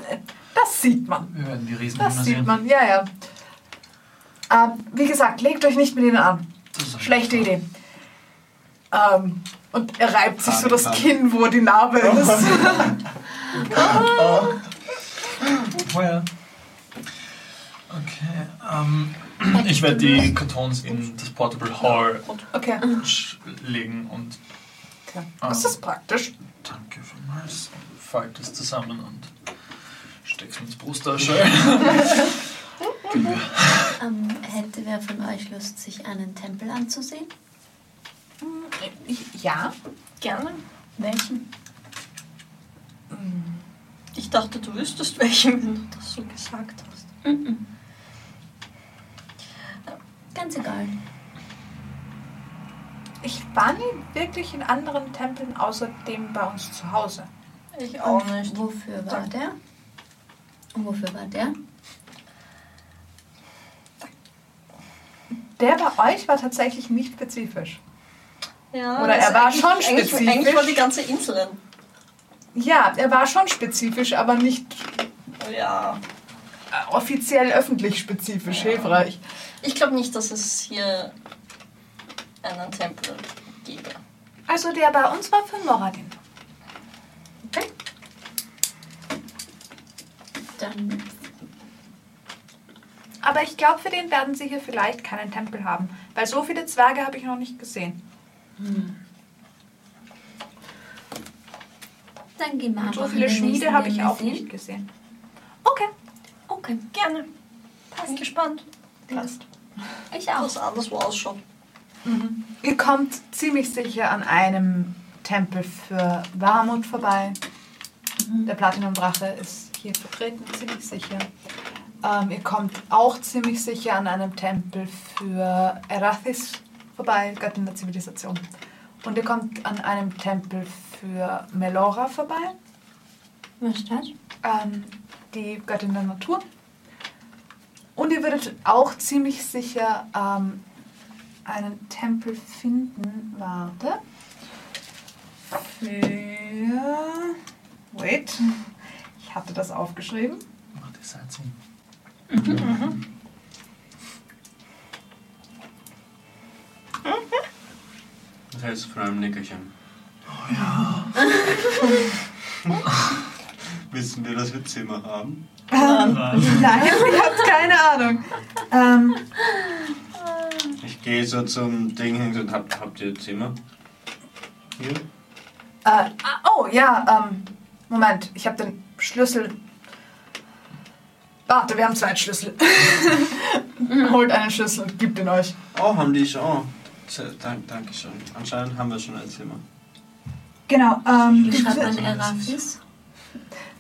das sieht man. Wir werden die Riesenhühner Das sieht sehen. man, ja, ja. Ähm, wie gesagt, legt euch nicht mit ihnen an. Das ist Schlechte Idee. Ähm, und er reibt sich so das. Kinn, wo die Narbe ist. Feuer. Okay, ähm, ich werde die Kartons in das Portable Hall Okay. legen und okay. Das ist praktisch. danke vielmals. Falte es zusammen und steck's mir ins Brusttasche. Ähm, hätte wer von euch Lust, sich einen Tempel anzusehen? Ich, ja, gerne. Welchen? dachte, du wüsstest welchen, wenn du das so gesagt hast. Mhm. Ganz egal. Ich war nie wirklich in anderen Tempeln außer dem bei uns zu Hause. Ich auch Und nicht. Wofür war der? Und wofür war der? Der bei euch war tatsächlich nicht spezifisch. Ja, Oder er war schon eigentlich, spezifisch. Eigentlich war die ganze Insel. Ja, er war schon spezifisch, aber nicht Ja. offiziell öffentlich spezifisch hilfreich. Ich glaube nicht, dass es hier einen Tempel gäbe. Also der bei uns war für Moradin. Dann Aber ich glaube, für den werden sie hier vielleicht keinen Tempel haben. Weil so viele Zwerge habe ich noch nicht gesehen. Dann gehen wir Und so viele Schmiede habe ich auch sehen. nicht gesehen. Okay. Okay, Gerne. Bin gespannt, Passt. Ich auch. das anderswo ausschaut. Ihr kommt ziemlich sicher an einem Tempel für Warmut vorbei. Der Platinumdrache ist hier vertreten, ziemlich sicher. Ähm, ihr kommt auch ziemlich sicher an einem Tempel für Erathis vorbei, Göttin der Zivilisation. Und ihr kommt an einem Tempel für Melora vorbei, Was ist das? ähm, die Göttin der Natur. Und ihr würdet auch ziemlich sicher ähm, einen Tempel finden. Warte. Für. Wait. Ich hatte das aufgeschrieben. Macht das halt Sinn? Das heißt vor allem Nickerchen. Wissen wir, dass wir Zimmer haben? Ähm, nein, ich habe keine Ahnung. Ähm, Ich gehe so zum Ding hin und hab, habt ihr Zimmer? Hier? äh, ah, oh, ja, ähm, Moment, ich habe den Schlüssel. Warte, wir haben zwei Schlüssel. Holt einen Schlüssel und gibt ihn euch. Oh, haben die schon. Sehr- Dank, danke schön. Anscheinend haben wir schon ein Zimmer. Genau, ähm, Wie schreibt man Eraphis?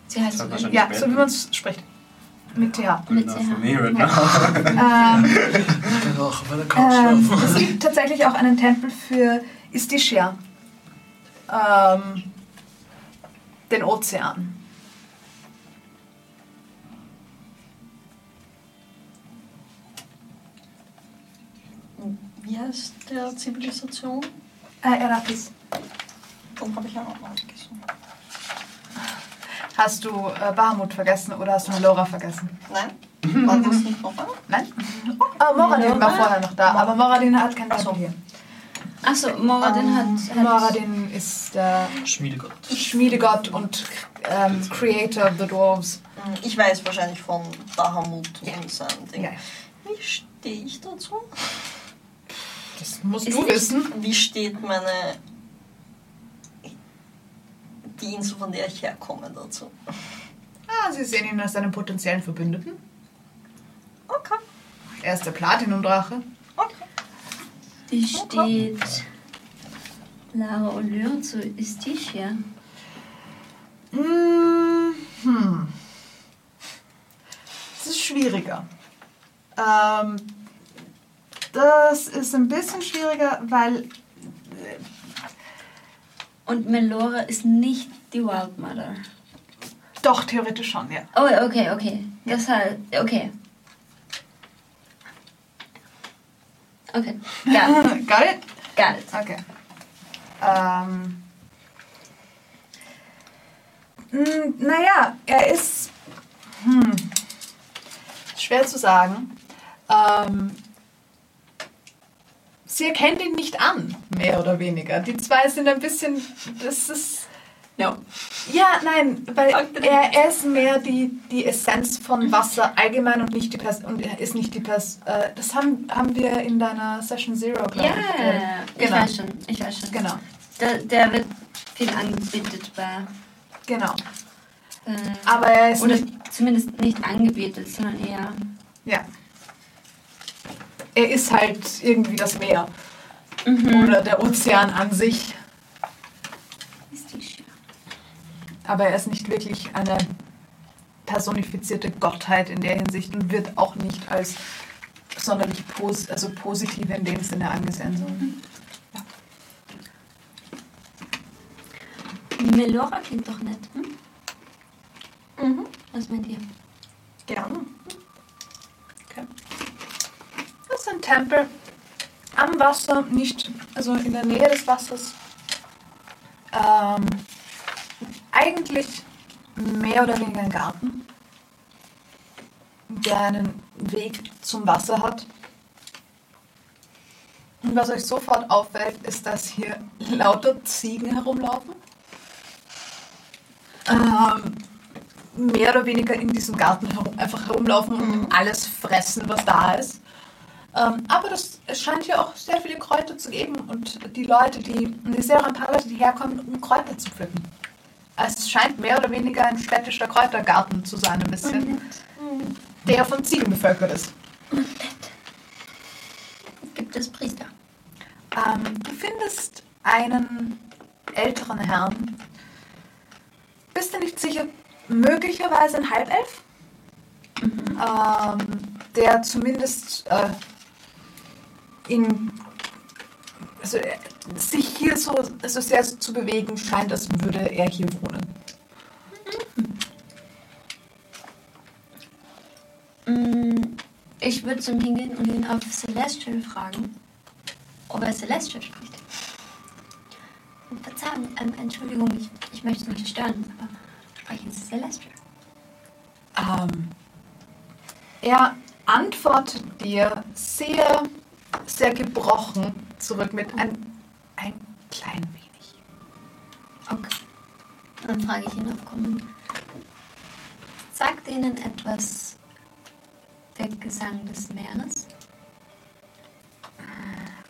Sie heißt Ja, so wie man es spricht. Mit TH. Mit right Ja. now. Ähm, ähm, schlafen. es gibt tatsächlich auch einen Tempel für Istishia. Ähm, den Ozean. Wie heißt der Zivilisation? Äh, Eratis. Dann habe ich auch noch gesehen. Hast du äh, Barmut vergessen oder hast du Melora vergessen? Nein? War das nicht noch einer? Nein? Oh, Moradin war vorher noch da, aber Moradin hat kein Ach so. Tempel hier. Achso, Moradin hat, hat. Moradin ist der Schmiedegott. Schmiedegott und ähm, Creator of the Dwarves. Hm, Ich weiß wahrscheinlich von Dahamut und seinem Ding. Ja, Wie stehe ich dazu? das musst Ist du wissen. Wie steht meine. Die Insel, von der ich herkomme, dazu? Ah, sie sehen ihn als einen potenziellen Verbündeten. Okay, Er ist der Platinumdrache. okay. Wie steht Lara O'Lure zu Istishia? Mm, Hm. Das ist schwieriger. Ähm, das ist ein bisschen schwieriger, weil Und Melora ist nicht die Wildmother. doch theoretisch schon, ja. Oh, okay, okay. Das heißt, okay. Okay, got it, Got it? got it. Okay. Ähm. mm, Naja, er ist. Hm. Schwer zu sagen. Ähm, sie erkennt ihn nicht an, mehr oder weniger. Die zwei sind ein bisschen. Das ist. No. Ja, nein, weil er, er ist mehr die, die Essenz von Wasser allgemein und nicht die Pers und er ist nicht die Pers. Äh, das haben, haben wir in deiner Session Zero, glaube Ja, ich. ge- ich Genau. weiß schon, ich weiß schon. Genau, Der, der wird viel angebetet bei. genau. Äh, Aber er ist oder nicht, zumindest nicht angebetet, sondern eher. ja. Er ist halt irgendwie das Meer Mhm. oder der Ozean an sich, aber er ist nicht wirklich eine personifizierte Gottheit in der Hinsicht und wird auch nicht als sonderlich pos also positiv in dem Sinne angesehen. So. Melora klingt doch nett. Hm? Mhm. Was meint ihr? Gerne. Das ist ein Tempel am Wasser, nicht, also in der Nähe des Wassers. Ähm, eigentlich mehr oder weniger ein Garten, der einen Weg zum Wasser hat. Und was euch sofort auffällt, ist, dass hier lauter Ziegen herumlaufen. Ähm, mehr oder weniger in diesem Garten herum, einfach herumlaufen und alles fressen, was da ist. Ähm, aber das, es scheint hier auch sehr viele Kräuter zu geben und die Leute, die, sehe auch ein paar Leute, die herkommen, um Kräuter zu pflücken. Es scheint mehr oder weniger ein städtischer Kräutergarten zu sein, ein bisschen, der von Ziegen bevölkert ist. Gibt es Priester? Ähm, du findest einen älteren Herrn. Bist du nicht sicher? Möglicherweise ein Halbelf? Ähm, der zumindest äh, in, also, äh, sich hier so also sehr zu bewegen scheint, als würde er hier wohnen. Mm, Ich würde zu ihm hingehen und ihn auf Celestial fragen, ob er Celestial spricht. Verzeihung, ähm, Entschuldigung, ich, ich möchte nicht stören, aber sprechen Sie Celestial? Ähm, er antwortet dir sehr, sehr gebrochen zurück mit ein, ein klein wenig. Okay. Dann frage ich ihn auf Common. Sagt Ihnen etwas der Gesang des Meeres?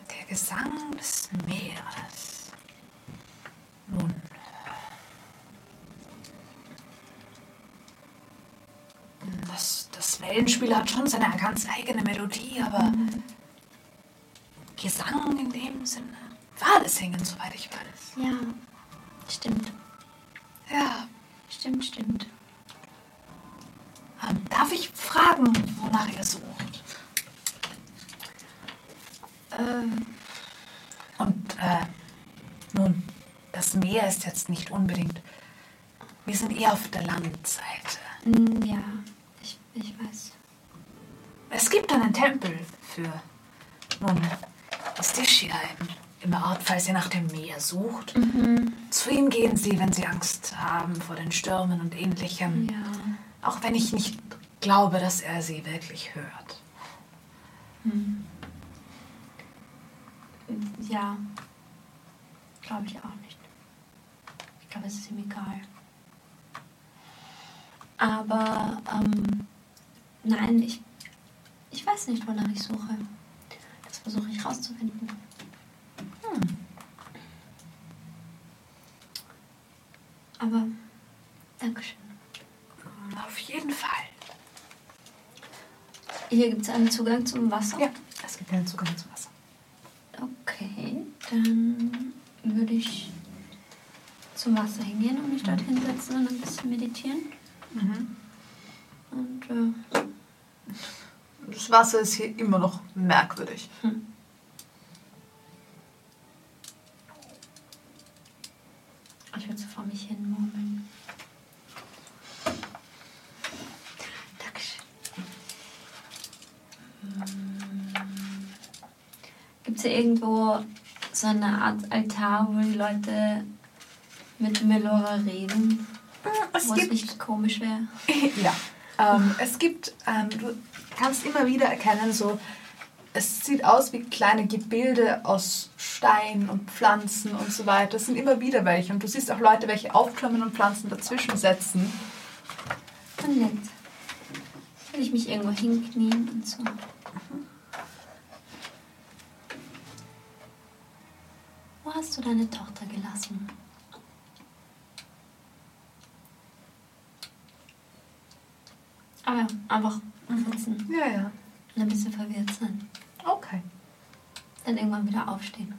Der Gesang des Meeres. Nun. Das, das Wellenspiel hat schon seine ganz eigene Melodie, aber Gesang in dem Sinne. Wale singen, soweit ich weiß. Ja, stimmt. Ja. Stimmt, stimmt. Ähm, darf ich fragen, wonach ihr sucht? Ähm, Und äh, nun, das Meer ist jetzt nicht unbedingt. Wir sind eher auf der Landseite. mm, ja, ich, ich weiß. Es gibt einen Tempel für, nun, Stichia im, im Ort, falls ihr nach dem Meer sucht. Zu ihm gehen sie, wenn sie Angst haben vor den Stürmen und ähnlichem. Ja. Auch wenn ich nicht glaube, dass er sie wirklich hört. Ja. Glaube ich auch nicht. Ich glaube, es ist ihm egal. Aber, ähm, nein, ich, ich weiß nicht, wonach ich suche. Versuche ich rauszufinden. Hm. Aber, Dankeschön. Auf jeden Fall. Hier gibt es einen Zugang zum Wasser. Ja, es gibt einen Zugang zum Wasser. Okay, dann würde ich zum Wasser hingehen und mich dort hinsetzen und ein bisschen meditieren. Und äh, Das Wasser ist hier immer noch merkwürdig. ich würde so vor mich hin murmeln. Dankeschön. Gibt es hier irgendwo so eine Art Altar, wo die Leute mit Melora reden? Es wo es gibt nicht komisch wäre? Ja, ähm, es gibt, ähm, du kannst immer wieder erkennen, so, es sieht aus wie kleine Gebilde aus Stein und Pflanzen und so weiter. Es sind immer wieder welche und du siehst auch Leute, welche aufklimmen und Pflanzen dazwischen setzen. Voll nett. Will ich mich irgendwo hinknien und so. hast du deine Tochter gelassen? Aber ja, einfach sitzen. Ja, ja. Und ein bisschen verwirrt sein. Okay. Dann irgendwann wieder aufstehen.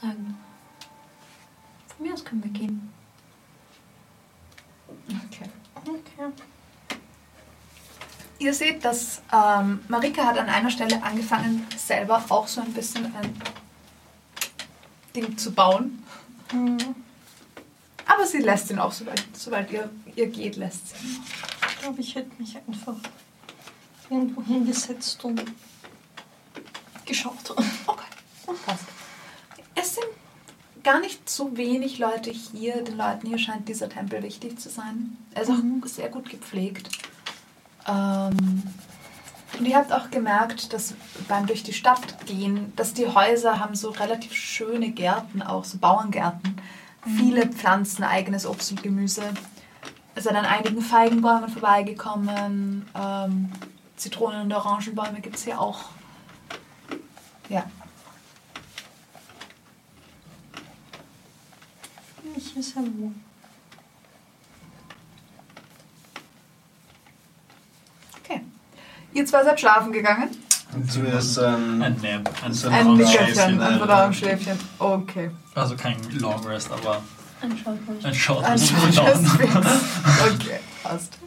Sagen, von mir aus können wir gehen. Okay. Okay. Ihr seht, dass ähm, Marika hat an einer Stelle angefangen, selber auch so ein bisschen ein Ding zu bauen. Aber sie lässt ihn auch, sobald, sobald ihr, ihr geht, lässt sie ihn. Ich glaube, ich hätte mich einfach irgendwo hingesetzt und geschaut. Okay, passt. Es sind gar nicht so wenig Leute hier. Den Leuten hier scheint dieser Tempel wichtig zu sein. Er ist auch sehr gut gepflegt. Ähm, und ihr habt auch gemerkt, dass beim durch die Stadt gehen, dass die Häuser haben so relativ schöne Gärten, auch so Bauerngärten. Viele Pflanzen, eigenes Obst und Gemüse. Ihr seid an einigen Feigenbäumen vorbeigekommen. Ähm, Zitronen- und Orangenbäume gibt es hier auch. Ja. Ich ist wo. Okay. Ihr zwei seid schlafen gegangen. Zuerst ähm, Ein Nap. Ein, So Ein Ein Nickerchen, Schläfchen, ein Verdauungsschläfchen. Okay. Also kein Long Rest, aber Anschaut ruhig. ein Short Ein Rest. Schläfchen. Okay, passt.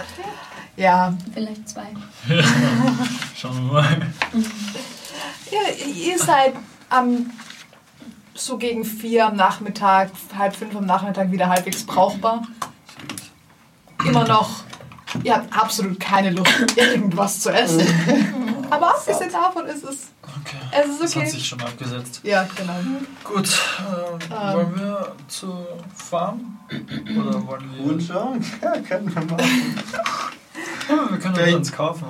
Ja, Vielleicht zwei. Schauen wir mal. ihr, ihr seid am so gegen vier am Nachmittag, halb fünf am Nachmittag wieder halbwegs brauchbar. Immer noch, ihr habt absolut keine Lust, irgendwas zu essen. Aber abgesehen davon ist es, Okay. es ist Das hat okay. sich schon abgesetzt. Ja, genau. Gut, äh, Ähm. wollen wir zur Farm? Oder wollen wir. Gut schauen. Ja, können wir machen. Ja, wir können Okay. uns kaufen.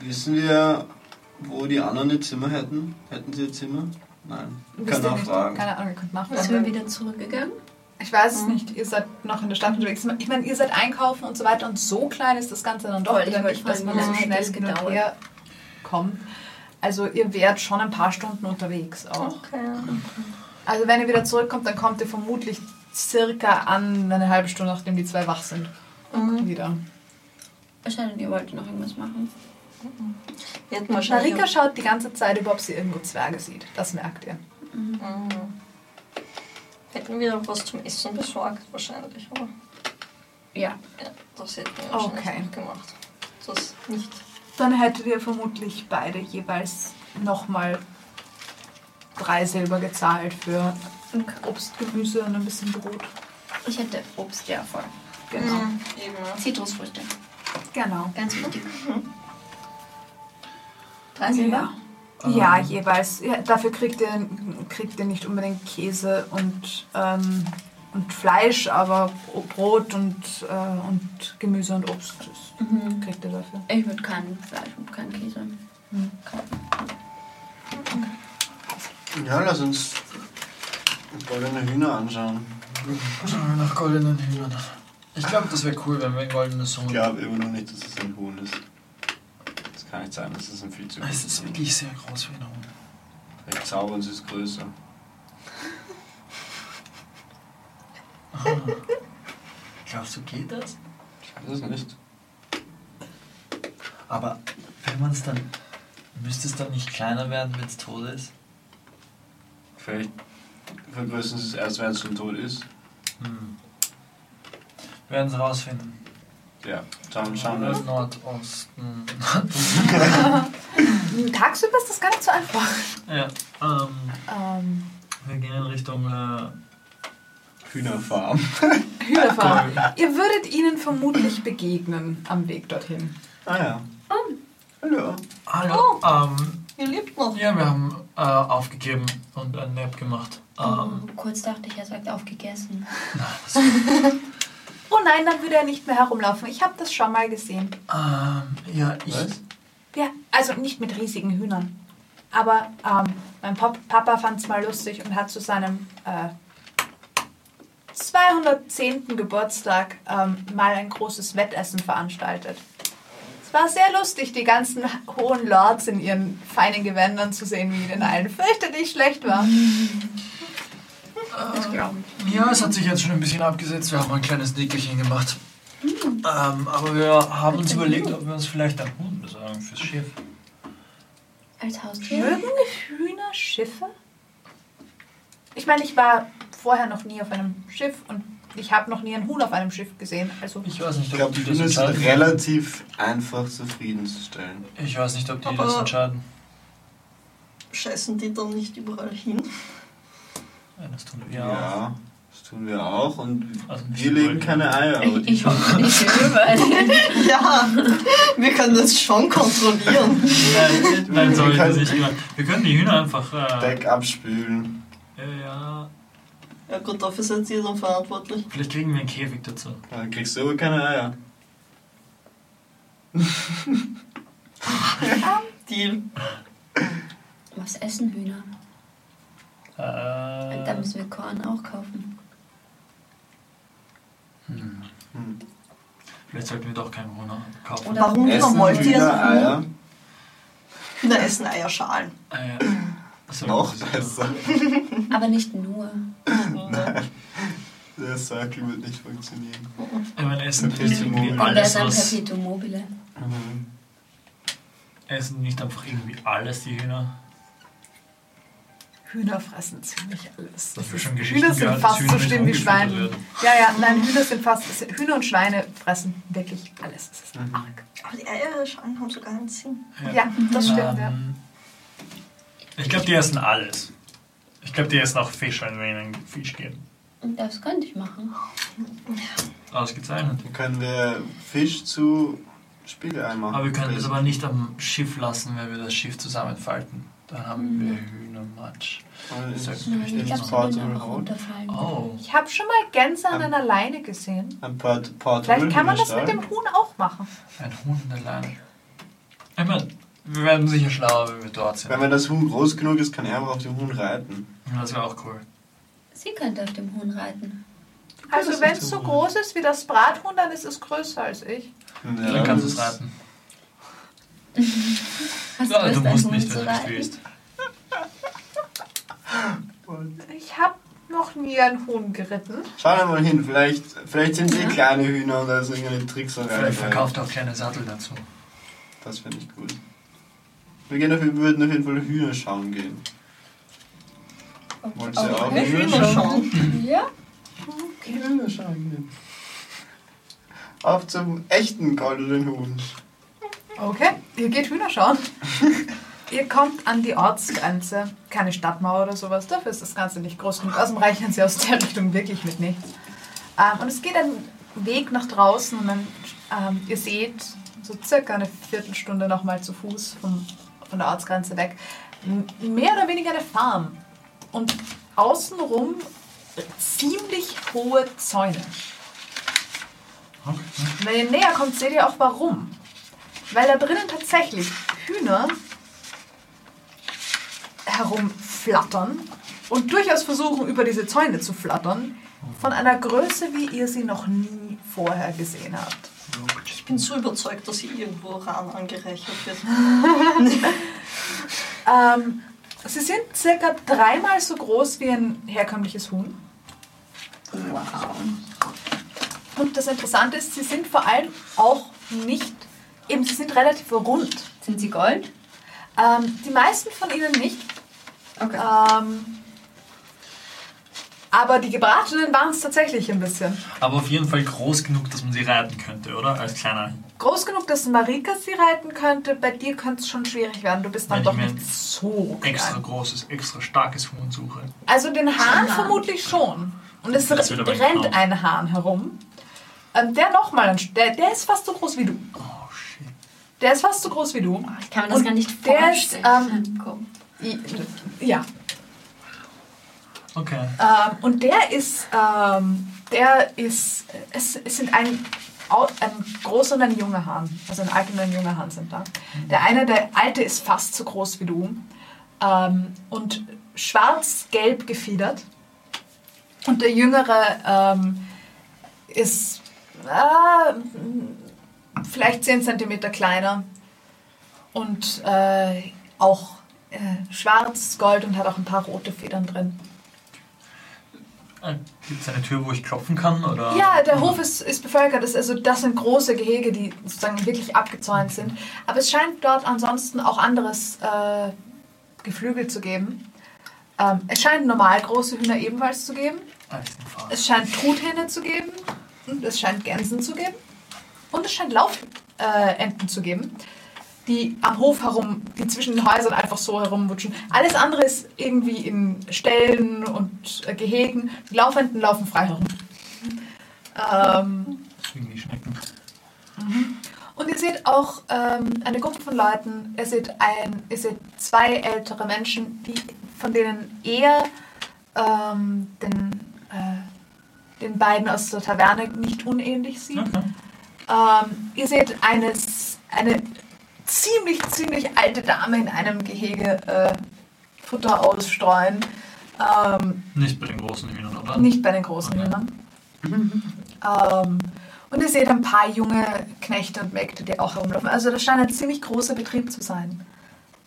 Wissen wir, wo die anderen ihr Zimmer hätten? Hätten sie ihr Zimmer? Nein. Kann auch fragen. Keine Ahnung, ihr könnt Sind wir nachfragen. wieder zurückgegangen? Ich weiß es nicht, ihr seid noch in der Stadt unterwegs. Ich meine, ihr seid einkaufen und so weiter und so klein ist das Ganze dann doch Voll, ich wieder nicht, dass man wie so schnell her kommt. Also ihr wärt schon ein paar Stunden unterwegs auch. Okay. Also wenn ihr wieder zurückkommt, dann kommt ihr vermutlich circa an eine halbe Stunde, nachdem die zwei wach sind. Wieder. Es sei denn, ihr wollt noch irgendwas machen. Wahrscheinlich. Marika schaut die ganze Zeit über, ob sie irgendwo Zwerge sieht. Das merkt ihr. Mhm. Hätten wir was zum Essen besorgt, wahrscheinlich, oder? Ja. Ja, das hätten wir wahrscheinlich Okay. noch gemacht. Das nicht. Dann hättet ihr vermutlich beide jeweils nochmal drei Silber gezahlt für Obst, Gemüse und ein bisschen Brot. Ich hätte Obst, ja, voll. Genau. Mhm. Zitrusfrüchte. Genau. Ganz wichtig. Drei Silber? Ja, jeweils. Ja, dafür kriegt ihr, kriegt ihr nicht unbedingt Käse und, ähm, und Fleisch, aber Brot und, äh, und Gemüse und Obst das Mhm. kriegt ihr dafür. Ich würde kein Fleisch und kein Käse Mhm. kaufen. Ja, lass uns goldene Hühner anschauen. Schauen wir nach goldenen Hühnern. Ich glaube, das wäre cool, wenn wir ein goldenes Ich Huhn. glaube immer noch nicht, dass es ein Huhn ist. Das kann nicht sein, das ist ein viel zu Es ist wirklich sehr groß wie ein Huhn. Vielleicht zaubern sie es größer. Ah. Glaubst du, geht das? Ich weiß es nicht. Aber wenn man es dann. Müsste es dann nicht kleiner werden, wenn es tot ist? Vielleicht vergrößern sie es erst, wenn es schon tot ist. Hm. Wir werden es rausfinden. Ja, schauen, schauen wir. Nordosten. Tagsüber ist das gar nicht so einfach. ja, ähm, Ähm, wir gehen in Richtung. Äh, Hühnerfarm. Hühnerfarm. Ihr würdet ihnen vermutlich begegnen am Weg dorthin. Ah ja. Hallo. hallo. Ähm, Ihr lebt noch. ja, wir haben äh, aufgegeben und ein Nap gemacht. Ähm, Oh, kurz dachte ich, er sagt aufgegessen. Oh nein, dann würde er nicht mehr herumlaufen. Ich habe das schon mal gesehen. ähm, ja, ich. Was? Ja, also nicht mit riesigen Hühnern. Aber ähm, mein Pop Papa fand es mal lustig und hat zu seinem äh, 210. Geburtstag ähm, mal ein großes Wettessen veranstaltet. Es war sehr lustig, die ganzen hohen Lords in ihren feinen Gewändern zu sehen, wie ihnen allen fürchterlich schlecht war. Ich. Ja, es hat sich jetzt schon ein bisschen abgesetzt. Wir haben ein kleines Nickerchen gemacht. Ähm, aber wir haben uns überlegt, ob wir uns vielleicht einen Hund besorgen fürs Schiff. Als Haustier? Mögen Hühner Schiffe? Ich meine, ich war vorher noch nie auf einem Schiff und ich habe noch nie ein Huhn auf einem Schiff gesehen. Also Ich weiß nicht, Ich ob glaube, die das ist entscheiden. relativ einfach zufriedenzustellen. Ich weiß nicht, ob die Aber- das entscheiden. Scheißen die dann nicht überall hin? Ja, das tun wir Ja, ja. das tun wir auch und Also wir legen keine Eier. Aber die Ich hoffe nicht überall. Ja, wir können das schon kontrollieren. Nein, nein, soll ich können- das nicht immer. Wir können die Hühner einfach. Äh, Deck abspülen. ja, ja. Ja gut, dafür seid ihr dann verantwortlich. Vielleicht kriegen wir einen Käfig dazu. Dann kriegst du aber keine Eier. Deal. Was essen Hühner? Äh, Da müssen wir Korn auch kaufen. hm. Hm. Vielleicht sollten wir doch keinen Hühner kaufen. Oder Warum Essen wollt ihr Eier? Hühner essen Eierschalen. So, Noch das ist- besser. Aber nicht nur. Der Circle wird nicht funktionieren. Ich meine, Essen Perpetuum ist irgendwie mobile. Alles, ist ein was. Perpetuum mobile? Mhm. Essen nicht einfach irgendwie alles, die Hühner. Hühner fressen ziemlich alles. Das ist, schon Hühner sind gehört, fast Hühner so schlimm wie Schweine. Ja, ja, nein, Hühner sind fast. Hühner und Schweine fressen wirklich alles. Das ist Mhm. arg. Aber die Eierschalen haben sogar einen Sinn. Ja, das stimmt, ja. Ich glaube, die essen alles. Ich glaube, die essen auch Fisch, wenn wir ihnen Fisch geben. Und das könnte ich machen. Ausgezeichnet. Dann können wir Fisch zu Spiegelei machen. Aber wir können das aber nicht am Schiff lassen, wenn wir das Schiff zusammenfalten. Dann haben wir Mhm. Hühnermatsch. Und ins- Sag- Nein, ich glaube. Oh. Ich habe schon mal Gänse an einer Leine gesehen. Ein Port Portal Vielleicht kann man das mit dem Huhn auch machen. Ein Huhn in der Leine. Ich meine, wir werden sicher schlauer, wenn wir dort sind. Wenn das Huhn groß genug ist, kann er aber auf dem Huhn reiten. Das wäre auch cool. Sie könnte auf dem Huhn reiten. Also wenn es so groß ist wie das Brathuhn, dann ist es größer als ich. Dann kannst du es reiten. Hast Ja, du ein musst nicht, wenn du nicht willst. Ich habe noch nie ein Huhn geritten. Schau da mal hin, vielleicht, vielleicht sind sie Ja. kleine Hühner und da ist irgendeine Trickserei. Vielleicht dabei. verkauft er auch kleine Sattel dazu. Das finde ich gut. Wir, gehen auf, wir würden auf jeden Fall Hühner schauen gehen. Wollt ihr auch Okay. Hühner schauen? Ja. Hühner schauen gehen. Auf zum echten goldenen Huhn. Okay, ihr geht Hühner schauen. ihr kommt an die Ortsgrenze. Keine Stadtmauer oder sowas. Dafür ist das Ganze nicht groß genug. Außerdem reichen sie aus der Richtung wirklich mit nichts. Ähm, und es geht ein Weg nach draußen und dann, ähm, ihr seht so circa eine Viertelstunde nochmal zu Fuß vom, von der Ortsgrenze weg. Mehr oder weniger eine Farm. Und außenrum ziemlich hohe Zäune. Okay. Wenn ihr näher kommt, seht ihr auch warum. Weil da drinnen tatsächlich Hühner herumflattern und durchaus versuchen, über diese Zäune zu flattern, von einer Größe, wie ihr sie noch nie vorher gesehen habt. Ich bin so überzeugt, dass hier irgendwo Ran angereichert wird. Ähm, sie sind circa dreimal so groß wie ein herkömmliches Huhn. Wow. Und das Interessante ist, sie sind vor allem auch nicht, eben sie sind relativ rund. Sind sie Gold? Ähm, die meisten von ihnen nicht. Okay. Ähm, aber die gebratenen waren es tatsächlich ein bisschen. Aber auf jeden Fall groß genug, dass man sie reiten könnte, oder? Als kleiner. Groß genug, dass Marika sie reiten könnte. Bei dir könnte es schon schwierig werden. Du bist dann Wenn doch ich mir nicht so Extra klein. großes, extra starkes Huhn suche. Also den Hahn vermutlich schon. Und es rennt ein Hahn herum. Ähm, der nochmal, der, der ist fast so groß wie du. Oh. Der ist fast so groß wie du. Ich kann mir das Und gar nicht der ist, vorstellen. I- Ja. Okay. Ähm, und der ist, ähm, der ist, es, es sind ein, ein großer und ein junger Hahn. Also ein alter und ein junger Hahn sind da. Der eine, der alte ist fast so groß wie du. Ähm, und schwarz-gelb gefiedert. Und der jüngere ähm, ist äh, vielleicht 10 cm kleiner. Und äh, auch äh, schwarz, gold und hat auch ein paar rote Federn drin. Gibt es eine Tür, wo ich klopfen kann? Oder? Ja, der Hof ist, ist bevölkert. Das, also, das sind große Gehege, die sozusagen wirklich abgezäunt sind. Aber es scheint dort ansonsten auch anderes äh, Geflügel zu geben. Ähm, es scheint normal große Hühner ebenfalls zu geben. Eisenfahr. Es scheint Truthähne zu geben. Und es scheint Gänsen zu geben. Und es scheint Laufenten äh, zu geben, die am Hof herum, die zwischen den Häusern einfach so herumwutschen. Alles andere ist irgendwie in Ställen und äh, Gehegen. Die Laufenten laufen frei herum. Ähm, Deswegen die Schnecken. und ihr seht auch ähm, eine Gruppe von Leuten, ihr seht, ein, ihr seht zwei ältere Menschen, die, von denen eher ähm, den, äh, den beiden aus der Taverne nicht unähnlich sieht. Okay. Ähm, ihr seht eine, eine ziemlich, ziemlich alte Dame in einem Gehege äh, Futter ausstreuen. Ähm, Nicht bei den großen Hühnern, oder? nicht bei den großen Okay. Hühnern. ähm, und ihr seht ein paar junge Knechte und Mägde, die auch herumlaufen. Also das scheint ein ziemlich großer Betrieb zu sein.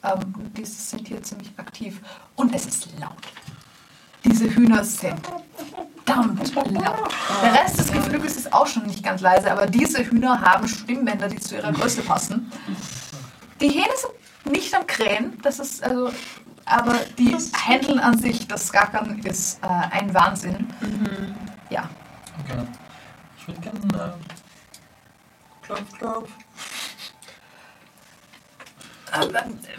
Ähm, die sind hier ziemlich aktiv. Und es ist laut. Diese Hühner sind verdammt laut. Der Rest des Geflügels ist auch schon nicht ganz leise, aber diese Hühner haben Stimmbänder, die zu ihrer Größe passen. Die Hähne sind nicht am Krähen, das ist also, aber die Händeln an sich, das Gackern ist äh, ein Wahnsinn. Ja. Okay. Ich würde gerne. Äh, klopf, klopf. Äh,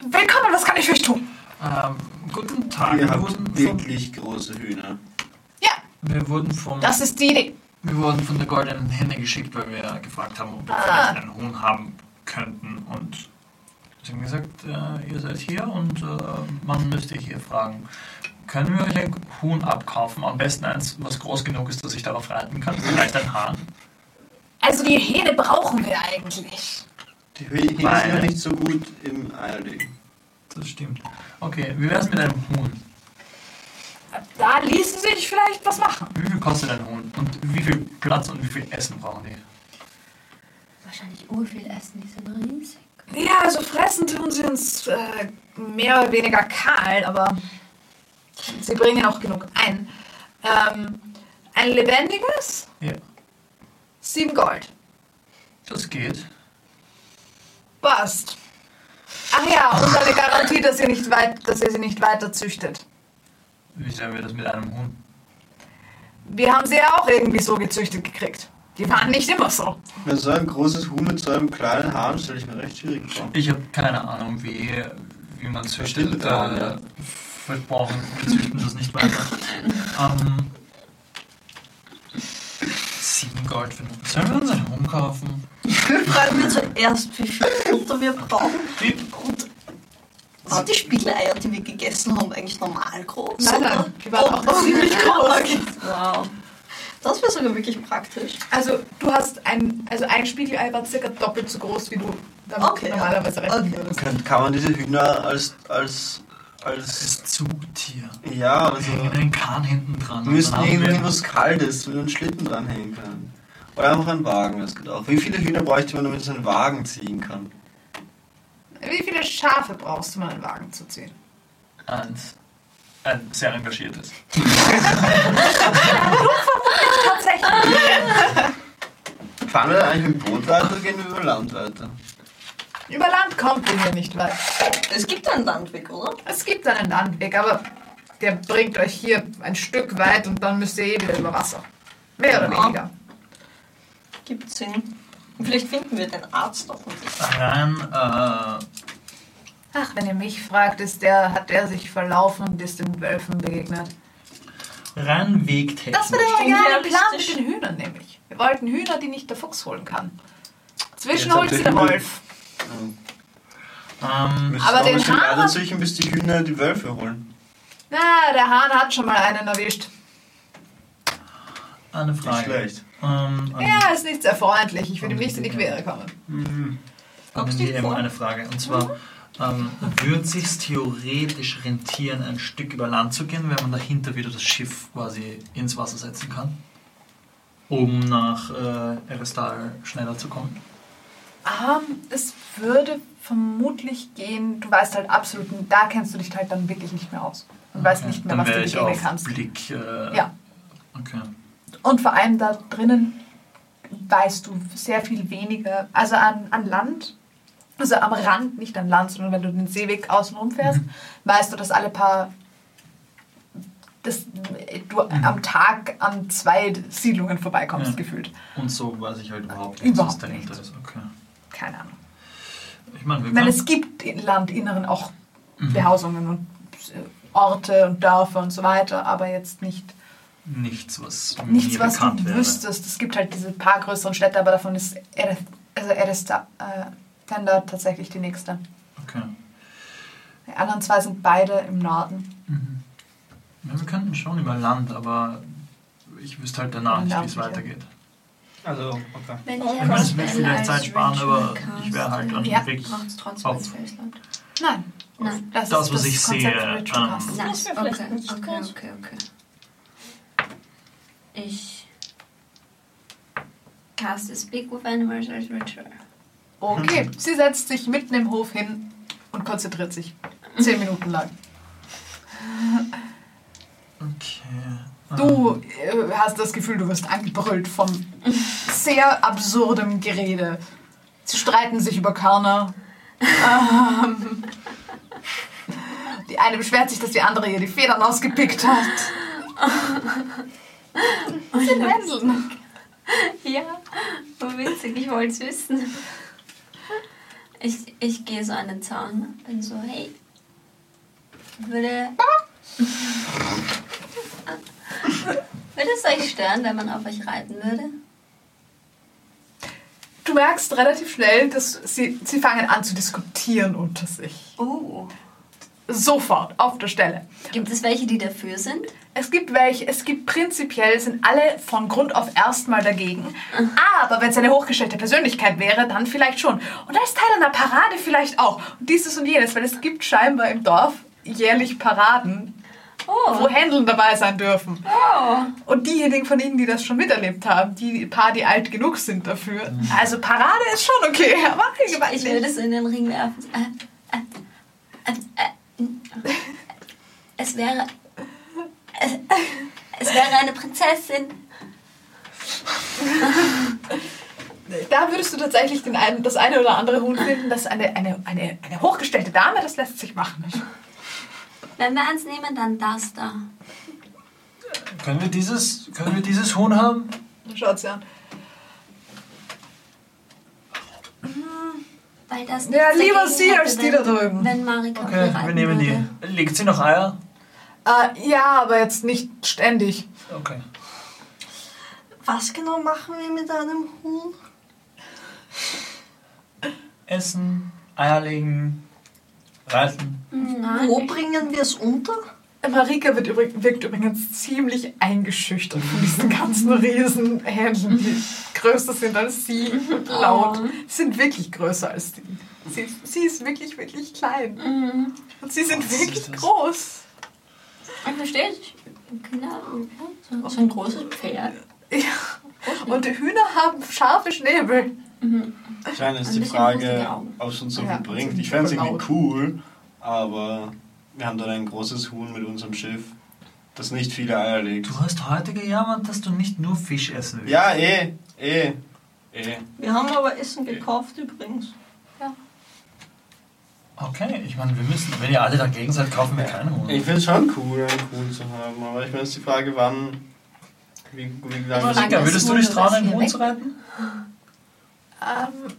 willkommen, was kann ich für euch tun? Ähm, guten Tag. Wir haben wirklich große Hühner. Wir, wurden vom, das ist die Idee. wir wurden von der Goldenen Henne geschickt, weil wir gefragt haben, ob wir Ah. vielleicht einen Huhn haben könnten. Und sie haben gesagt, äh, ihr seid hier und äh, man müsste hier fragen. Können wir euch ein Huhn abkaufen? Am besten eins, was groß genug ist, dass ich darauf reiten kann. Vielleicht ein Hahn. Also die Hähne brauchen wir eigentlich. Die Hähne sind ja nicht so gut im Eierlegen. Das stimmt. Okay, wie wär's mit einem Huhn? Da ließe sich vielleicht was machen. Wie viel kostet ein Huhn? Und wie viel Platz und wie viel Essen brauchen die? Wahrscheinlich urviel essen, die sind riesig. Ja, also fressen tun sie uns äh, mehr oder weniger kahl, aber sie bringen auch genug ein. Ähm, ein lebendiges, Ja, sieben Gold. das geht. Passt. Ach ja, und eine Garantie, dass ihr, nicht weit, dass ihr sie nicht weiter züchtet. Wie sehen wir das mit einem Huhn? Wir haben sie ja auch irgendwie so gezüchtet gekriegt. Die waren nicht immer so. Wenn so ein großes Huhn mit so einem kleinen Hahn stelle ich mir recht schwierig vor. Ich habe keine Ahnung, wie, wie man züchtet. Stimmt, ja. Äh, wir brauchen, wir züchten das nicht weiter. Ähm, sieben Gold für Sollen wir uns einen Huhn kaufen? Fragen wir zuerst, wie viel Futter wir brauchen. Wie? Und sind die Spiegeleier, die wir gegessen haben, eigentlich normal groß? Nein, nein, die waren auch noch ziemlich groß. Wow. Das wäre sogar wirklich praktisch. Also du hast ein, also ein Spiegelei war circa doppelt so groß, wie du damit Okay, ja. normalerweise rechnen Okay. würdest. Kann, kann man diese Hühner als, als, Das als, ist Zugtier. ja, Wir also, hängen einen Kahn hinten dran. wir müssen irgendwie was Kaltes, mit einem Schlitten dranhängen können. Oder einfach einen Wagen, das geht auch. Wie viele Hühner bräuchte man, damit es einen Wagen ziehen kann? Wie viele Schafe brauchst du, um einen Wagen zu ziehen? Eins. Ein sehr engagiertes. Tatsächlich. Fahren wir eigentlich mit Boot weiter oder gehen wir über Land weiter? Über Land kommt ihr hier nicht weit. Es gibt einen Landweg, oder? Es gibt einen Landweg, aber der bringt euch hier ein Stück weit und dann müsst ihr eh wieder über Wasser. Mehr oder weniger. Gibt Sinn. Vielleicht finden wir den Arzt nicht. Rein, äh, Ach, wenn ihr mich fragt, ist der, hat der sich verlaufen und ist den Wölfen begegnet. rein wegtechnisch. Das war der originale Plan mit den Hühnern nämlich. Wir wollten Hühner, die nicht der Fuchs holen kann. Zwischen holt sie der Wolf. Ähm, Aber den ein bisschen Hahn- züchten, bis die Hühner die Wölfe holen. Na, der Hahn hat schon mal einen erwischt. eine Nicht Frage. schlecht. Ähm, Ja, ist nicht sehr freundlich. Ich würde ihm nicht in die Quere kommen. an Kommst du vor? eine Frage. Und zwar, ähm, würde es sich theoretisch rentieren, ein Stück über Land zu gehen, wenn man dahinter wieder das Schiff quasi ins Wasser setzen kann? Um nach äh, Erestal schneller zu kommen? Ähm, es würde vermutlich gehen, du weißt halt absolut, da kennst du dich halt dann wirklich nicht mehr aus. Und weißt Okay. nicht mehr, Dann was du ich auf kannst. Blick. Äh, Ja. Okay. Und vor allem da drinnen weißt du sehr viel weniger, also an, an Land, also am Rand, nicht an Land, sondern wenn du den Seeweg außen rumfährst, weißt du, dass alle paar dass du am Tag an zwei Siedlungen vorbeikommst, Ja. gefühlt. Und so weiß ich halt überhaupt nicht, Überhaupt was dahinter nicht. ist. Okay. Keine Ahnung. Ich meine, Ich meine, es gibt im Landinneren auch Mhm. Behausungen und Orte und Dörfer und so weiter, aber jetzt nicht Nichts, was nichts, mir was bekannt du wäre. wüsstest. Es gibt halt diese paar größeren Städte, aber davon ist Ereth, also Eresta, äh, Tenda tatsächlich die nächste. Okay. Die anderen zwei sind beide im Norden. Mhm. Ja, wir könnten schon über Land, aber ich wüsste halt danach nicht, wie es weitergeht. Also, okay. Wenn Ich ich meine, es wird vielleicht Zeit sparen, aber ich wäre halt dann Ja. wirklich Braucht es trotzdem auf? Nein, Nein. das, Das, ist was das ich Konzept sehe, ähm. Nein, okay, okay, okay, okay. Ich cast Speak with Animals als Ritual. Okay, sie setzt sich mitten im Hof hin und konzentriert sich. Zehn Minuten lang. Okay. Du äh, hast das Gefühl, du wirst angebrüllt von sehr absurdem Gerede. Sie streiten sich über Körner. Ähm, die eine beschwert sich, dass die andere ihr die Federn ausgepickt hat. Sie hänseln. Ja, so witzig, ich wollte es wissen. Ich, ich gehe so an den Zaun, bin so, hey, würde. würde es euch stören, wenn man auf euch reiten würde? Du merkst relativ schnell, dass sie, sie fangen an zu diskutieren unter sich. Oh. Sofort, auf der Stelle. Gibt es welche, die dafür sind? Es gibt welche, es gibt prinzipiell, sind alle von Grund auf erstmal dagegen. Aber wenn es eine hochgestellte Persönlichkeit wäre, dann vielleicht schon. Und als Teil einer Parade vielleicht auch. Und dieses und jenes, weil es gibt scheinbar im Dorf jährlich Paraden, Oh. wo Händeln dabei sein dürfen. Oh. Und diejenigen von ihnen, die das schon miterlebt haben, die paar, die alt genug sind dafür. Also Parade ist schon okay, aber Ich nicht. würde es in den Ring werfen. Äh, äh, äh, äh, es wäre. Es, es wäre eine Prinzessin. Da würdest du tatsächlich den einen, das eine oder andere Huhn finden, das eine, eine, eine, eine hochgestellte Dame, das lässt sich machen. Wenn wir eins nehmen, dann das da. Können wir dieses, können wir dieses Huhn haben? Schaut sie an. Weil das Ja, lieber sie hätte, als die wenn- da drüben. Wenn Marika Okay, wir nehmen würde. die. Legt sie noch Eier? Äh, ja, aber jetzt nicht ständig. Okay. Was genau machen wir mit einem Huhn? Essen, Eier legen, reiten. Nein. Wo bringen wir es unter? Marika wird übrig, wirkt übrigens ziemlich eingeschüchtert von diesen ganzen Riesenhänden, die größer sind als sie und laut. Oh. Sie sind wirklich größer als sie. Sie, sie ist wirklich, wirklich klein. Mhm. Und sie sind Was ist wirklich groß. Ich verstehe es. Genau. So, so ein großes Pferd. Ja. Und die Hühner haben scharfe Schnäbel. Wahrscheinlich ist Ein die bisschen Frage, ob es uns so Ja, viel bringt. sind Ich fände es irgendwie cool, aber wir haben dann ein großes Huhn mit unserem Schiff, das nicht viele Eier legt. Du hast heute gejammert, dass du nicht nur Fisch essen willst. Ja, eh, eh, eh. Wir haben aber Essen gekauft übrigens. Okay, ich meine, wir müssen, wenn ihr alle dagegen seid, kaufen wir keine Huhn. Ich finde es schon cool, einen Huhn zu haben, aber ich meine, ist die Frage, wann, wie, wie lange Marika, würdest du dich trauen, einen Huhn zu reiten? Ähm,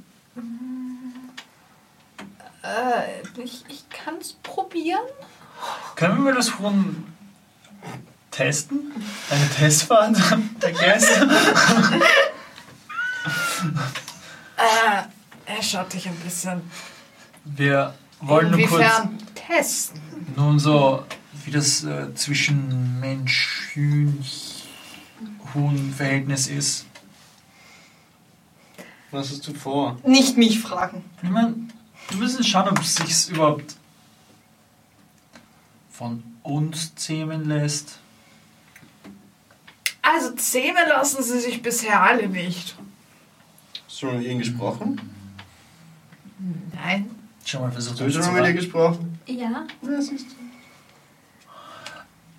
äh, ich ich kann es probieren. Können wir mal das Huhn testen? Eine Testfahrt der Gäste? Äh, er schaut dich ein bisschen. Wir wollen nur kurz Inwiefern testen? nun so, wie das äh, zwischen Mensch, Hühn, Huhn-Verhältnis ist. Was hast du vor? Nicht mich fragen. Ich meine, wir müssen schauen, ob es sich überhaupt von uns zähmen lässt. Also zähmen lassen sie sich bisher alle nicht. Hast du schon mit ihnen gesprochen? Nein. Schon mal versucht, Hast du schon mit ihr gesprochen? Ja.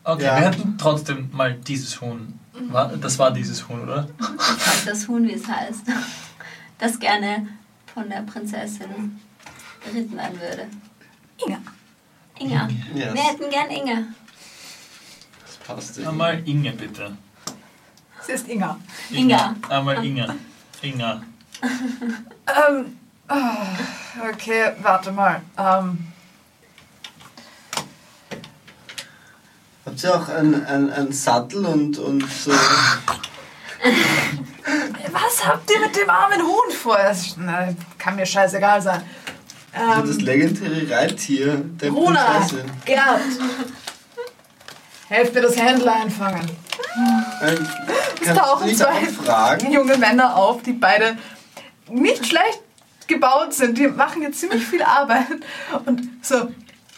Okay, Ja. wir hätten trotzdem mal dieses Huhn. War, das war dieses Huhn, oder? Das Huhn, wie es heißt. Das gerne von der Prinzessin werden würde. Inga. Inga. Yes. Wir hätten gern Inga. Passt ja. Einmal Inge, bitte. Sie ist Inga. Inga. Einmal Inge. Inga. Ähm, ah, okay, warte mal. Ähm, Habt ihr auch einen ein, Sattel und, und so. was habt ihr mit dem armen Huhn vor? Das, kann mir scheißegal sein. Das Ähm, legendäre Reittier der Runa, Prinzessin. Gerd, helft mir das Händler einfangen. Ähm, Kannst tauchen zwei- fragen? junge Männer auf, die beide nicht schlecht gebaut sind. Die machen jetzt ziemlich viel Arbeit. Und so,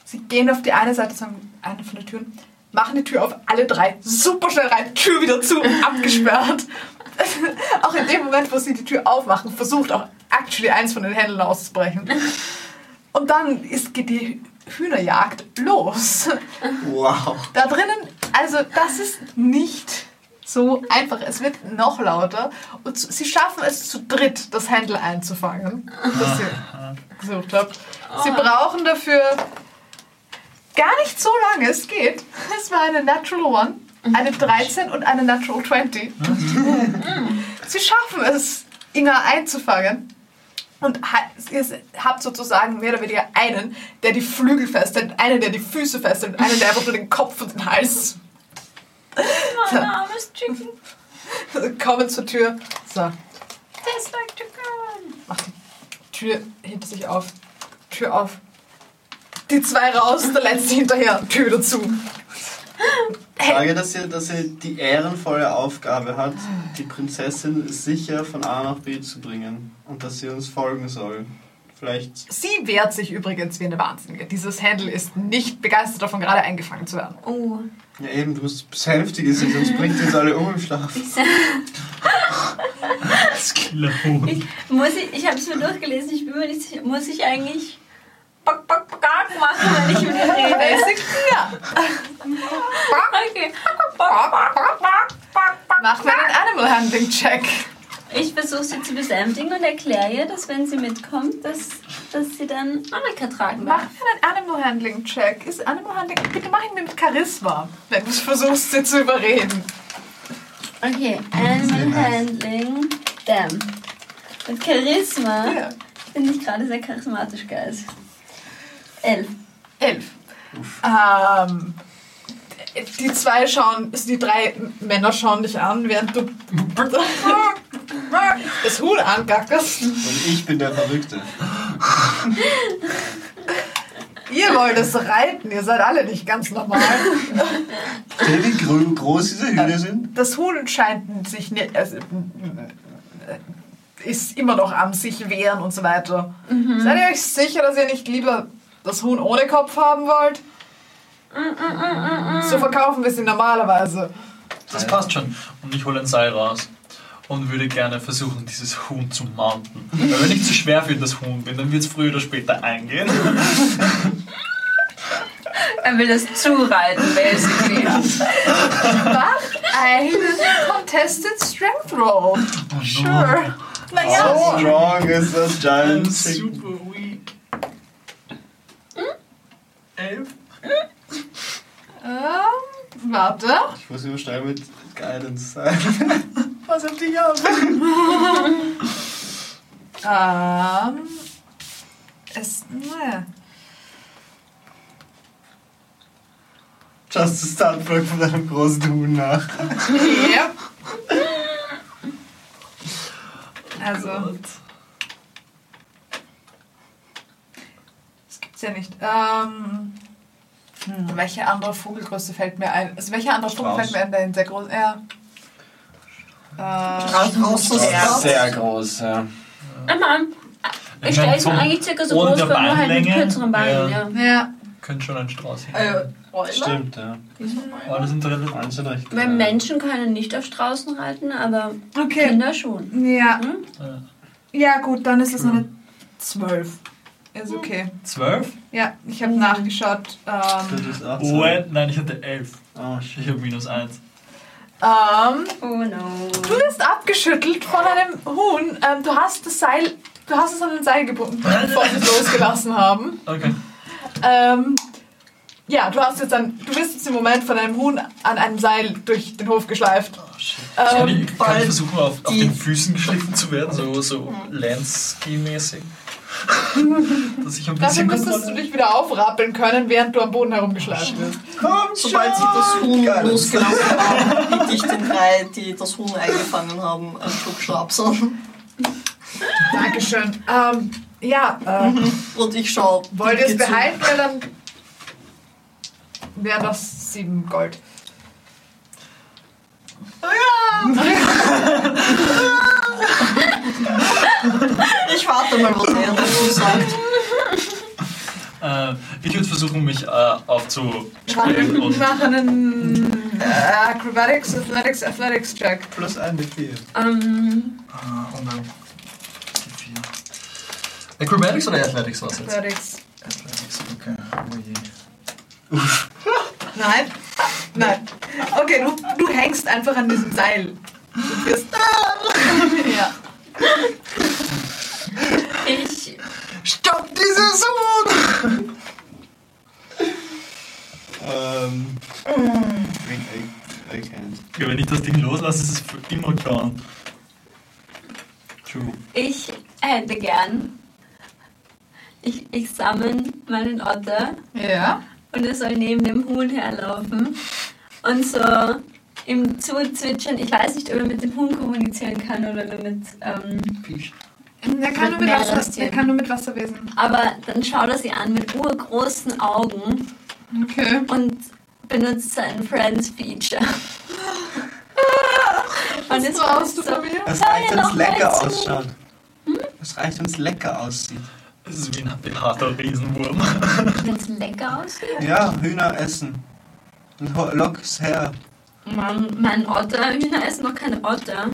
sie gehen auf die eine Seite, sagen eine von den Türen, machen die Tür auf, alle drei, super schnell rein, Tür wieder zu, abgesperrt. auch in dem Moment, wo sie die Tür aufmachen, versucht auch actually eins von den Händlern auszubrechen. Und dann ist, geht die Hühnerjagd los. Wow. Da drinnen, also das ist nicht so einfach. Es wird noch lauter und sie schaffen es zu dritt, das Händel einzufangen, das ihr gesucht habt. Sie brauchen dafür gar nicht so lange, es geht. Es war eine Natural One, eine 13 und eine Natural 20. Sie schaffen es, Inga einzufangen. Und ihr habt sozusagen mehr oder weniger einen, der die Flügel festhält, einen, der die Füße festhält einen, der einfach nur den Kopf und den Hals Mein armes Chicken. kommen zur Tür. So, Tastes like chicken. macht die Tür hinter sich auf. Tür auf. Die zwei raus, der letzte hinterher. Tür wieder zu. Ich sage, dass sie, dass sie die ehrenvolle Aufgabe hat, die Prinzessin sicher von A nach B zu bringen. Und dass sie uns folgen soll. Vielleicht. Sie wehrt sich übrigens wie eine Wahnsinnige. Dieses Händel ist nicht begeistert davon, gerade eingefangen zu werden. Oh. Ja, eben, du musst besänftigen sie, sonst bringt sie uns alle um im Schlaf. Das. Ich, muss ich, ich habe es mir durchgelesen, ich bin mir nicht sicher, muss ich eigentlich Bock, Bock, Bock machen, wenn ich mit ihr rede? Ja. Okay. Bock, Bock, Bock, Bock, Bock, Bock. Mach mir einen Animal Handling Check. Ich versuche sie zu besänftigen und erkläre ihr, dass wenn sie mitkommt, dass, dass sie dann Annika tragen Mach darf. mir einen Animal Handling Check. Ist Animal Handling. Bitte mach ihn mir mit Charisma, wenn du versuchst, sie zu überreden. Okay, Animal Handling, damn. Und Charisma Ja. finde ich gerade sehr charismatisch, Guys. Elf. Elf. Ähm, die zwei schauen, also die drei Männer schauen dich an, während du das Huhn angackerst. Und ich bin der Verrückte. Ihr wollt es reiten, ihr seid alle nicht ganz normal. Stell wie gro- groß diese Hühner sind. Das Huhn scheint sich nicht, also, ist immer noch am sich wehren und so weiter. Seid ihr euch sicher, dass ihr nicht lieber das Huhn ohne Kopf haben wollt? So verkaufen wir sie normalerweise. Das passt schon. Und ich hole ein Seil raus. Und würde gerne versuchen, dieses Huhn zu mounten. Weil wenn ich zu schwer für das Huhn bin, dann wird es früher oder später eingehen. Er will das zureiten, basically. Mach einen Contested Strength Roll. Sure. Naja, How strong is this giant super Elf? ähm, warte. Ich muss überschreiben mit Guidance sein. Was auf dich auf? ähm, es, naja. Just to start fragt von einem großen Huhn nach. Ja. Also, das gibt's ja nicht. Ähm, hm, welche andere Vogelgröße fällt mir ein? Also, welche andere Vogel Strauß. fällt mir ein, der in sehr groß Ja. Äh, Sehr, sehr groß, ja. Einmal, ich stelle es mir eigentlich circa so groß vor, nur halt mit kürzeren Beinen, ja. ja. Könnte schon ein Strauß sein. Äh, Stimmt, ja. Aber das sind relativ. Manche recht Weil klein. Menschen können nicht auf Straußen reiten, aber Okay. Kinder schon. Ja. Ja. Ja, gut, dann ist es noch eine 12. Ist okay. Zwölf? Ja, ich habe nachgeschaut. Das Ähm, Oh, nein, ich hatte elf. Oh, shit. Ich habe minus eins. ähm, Oh no. du wirst abgeschüttelt von einem Huhn. Ähm, du hast das Seil, du hast es an den Seil gebunden, bevor sie es losgelassen haben. Okay. Ähm, ja, du hast jetzt dann, du bist jetzt im Moment von einem Huhn an einem Seil durch den Hof geschleift. Kann Ähm, ich, kann ich bald versuchen, auf, auf den Füßen geschliffen zu werden, so, so Landsky-mäßig? Dass ich ein dafür bisschen müsstest du dich wieder aufrappeln können, während du am Boden herumgeschleift wirst. Komm Sobald sie das Huhn losgelassen haben, bitte ich den drei, die das Huhn eingefangen haben, einen Schluck Schnaps an. Dankeschön. Ähm, ja, äh, Und ich schaue. wollt ihr es behalten, weil dann wären das sieben Gold. Ich warte mal, was er dazu sagt. Äh, ich würde versuchen, mich äh, aufzustellen und Mach einen äh, Acrobatics, Athletics, Athletics Check. Plus ein Befehl. Ähm, Ah, und dann die vier. Acrobatics oder Athletics was jetzt? Athletics. Athletics, okay. Oh je. Nein. Nein. Okay, du, du hängst einfach an diesem Seil. Du wirst. ja. ich. Stopp dieses Huhn! Ähm. I, I, can't. Ja, wenn ich das Ding loslasse, ist es für immer gone. True. Ich hätte gern. Ich, ich sammle meinen Otter Ja. und er soll neben dem Huhn herlaufen und so ihm zuzwitschern. Ich weiß nicht, ob er mit dem Huhn kommunizieren kann oder nur mit. Ähm, Fisch. Der kann, nur mit Wasser, der kann nur mit Wasserwesen. aber dann schaut er sie an mit urgroßen Augen Okay. und benutzt sein Friends Feature. Was es brauchst du so- von mir? Das reicht, wenn es lecker ausschaut. Das reicht, wenn es lecker aussieht. Das ist wie ein behaarter Riesenwurm. Wenn es lecker aussieht. Ja, Hühner essen. Lo- Lock's her. Mann, mein Otter, Hühner essen noch keine Otter.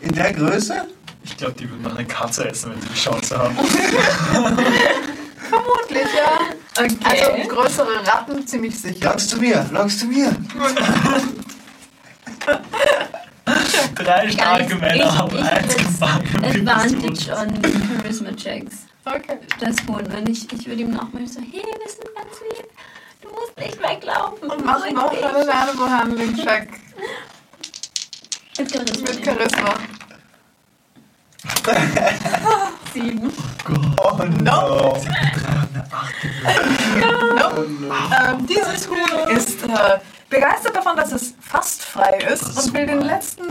In der Größe? Ich glaube, die würden noch eine Katze essen, wenn sie die Chance haben. Vermutlich, ja. Okay. Also größere Ratten ziemlich sicher. Lock's zu mir, lock's zu mir. Drei starke. Männer haben eins gefangen. Advantage on Charisma Checks. Okay. Das Huhn. Und ich, ich würde ihm nochmal so, hey, wir sind ganz lieb. Du musst nicht weglaufen. Und mach noch einen Animal Handling Check Mit Charisma. mit Charisma. Sieben. Oh no. Nope. Ähm, dieses Huhn ist äh, begeistert davon, dass es fast frei ist und will den letzten,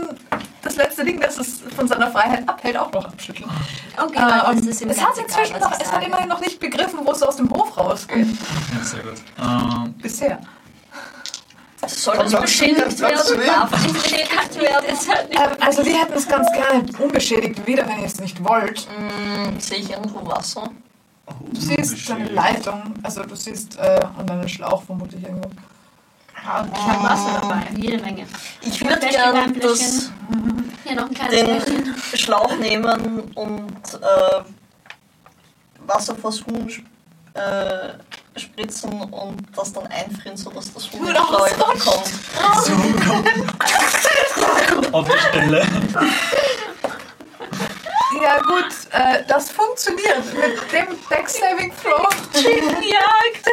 das letzte Ding, das es von seiner Freiheit abhält, auch noch abschütteln. Okay, Äh, und es ist es hat inzwischen egal, noch, es hat immerhin noch nicht begriffen, wo es aus dem Hof rausgeht. Ja, sehr gut. Ähm, Bisher. Soll das beschädigt werden? Darf beschädigt werden? Nicht. Ähm, also wir hätten es ganz gerne unbeschädigt wieder, wenn ihr es nicht wollt. Hm, sehe ich irgendwo Wasser? Du siehst eine Leitung, also du siehst äh, an deinen Schlauch vermutlich irgendwo. Ich habe Wasser dabei, jede Menge. Ich würde gerne ein das. Hier noch ein kleines den Fläschchen. Schlauch nehmen und äh, Wasser vors Huhn äh, spritzen und das dann einfrieren, sodass das Huhn Nur nicht noch schleudern kommt. so kommt auf die Stelle. Ja gut, äh, das funktioniert mit dem Deck Saving Throw. Jagd.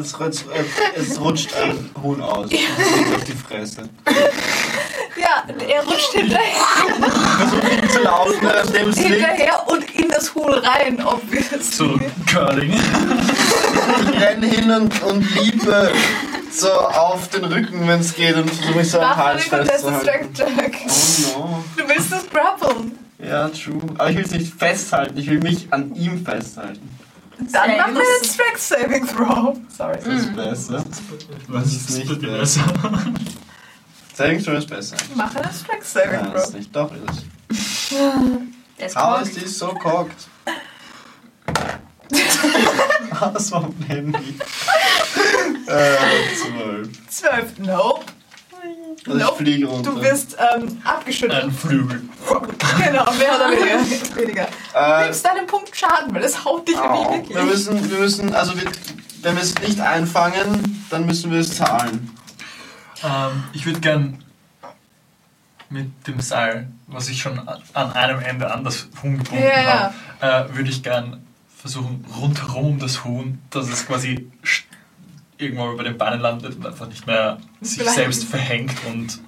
Es rutscht, äh, es rutscht ein Huhn aus. fliegt auf die Fresse. Ja, er rutscht hinterher, Versucht zu laufen, nachdem es liegt. hinterher und in das Huhn rein, obviously. So, Curling. Ich renne hin und, und liebe so auf den Rücken, wenn es geht, und versuche mich so am Hals festzuhalten. Oh no. Du willst das grappeln. Ja, true. Aber ich will es nicht festhalten, ich will mich an ihm festhalten. Dann mach mir den Strength Saving Throw. Sorry. Das ist besser. Was ist nicht besser. Saving Throw ist besser. Mach einen Strength Saving Ja, ist Throw. nicht. Doch, ist es. Ist How cool. is this so cocked? Aus vom Handy. äh, zwölf. Zwölf. Nope. Also ich Nope. fliege runter. Du wirst ähm, abgeschüttelt. Ein Flügel. Genau, mehr oder weniger. weniger. Du äh, nimmst deinen Punkt Schaden, weil es haut dich au. wie wir wirklich. müssen, wir müssen, also wir, wenn wir es nicht einfangen, dann müssen wir es zahlen. Ähm, ich würde gern mit dem Seil, was ich schon an- einem Ende an das Huhn gebunden Ja, habe, äh, würde ich gern versuchen, rundherum um das Huhn, dass es quasi st- irgendwann über den Beinen landet und einfach nicht mehr sich Vielleicht. selbst verhängt und.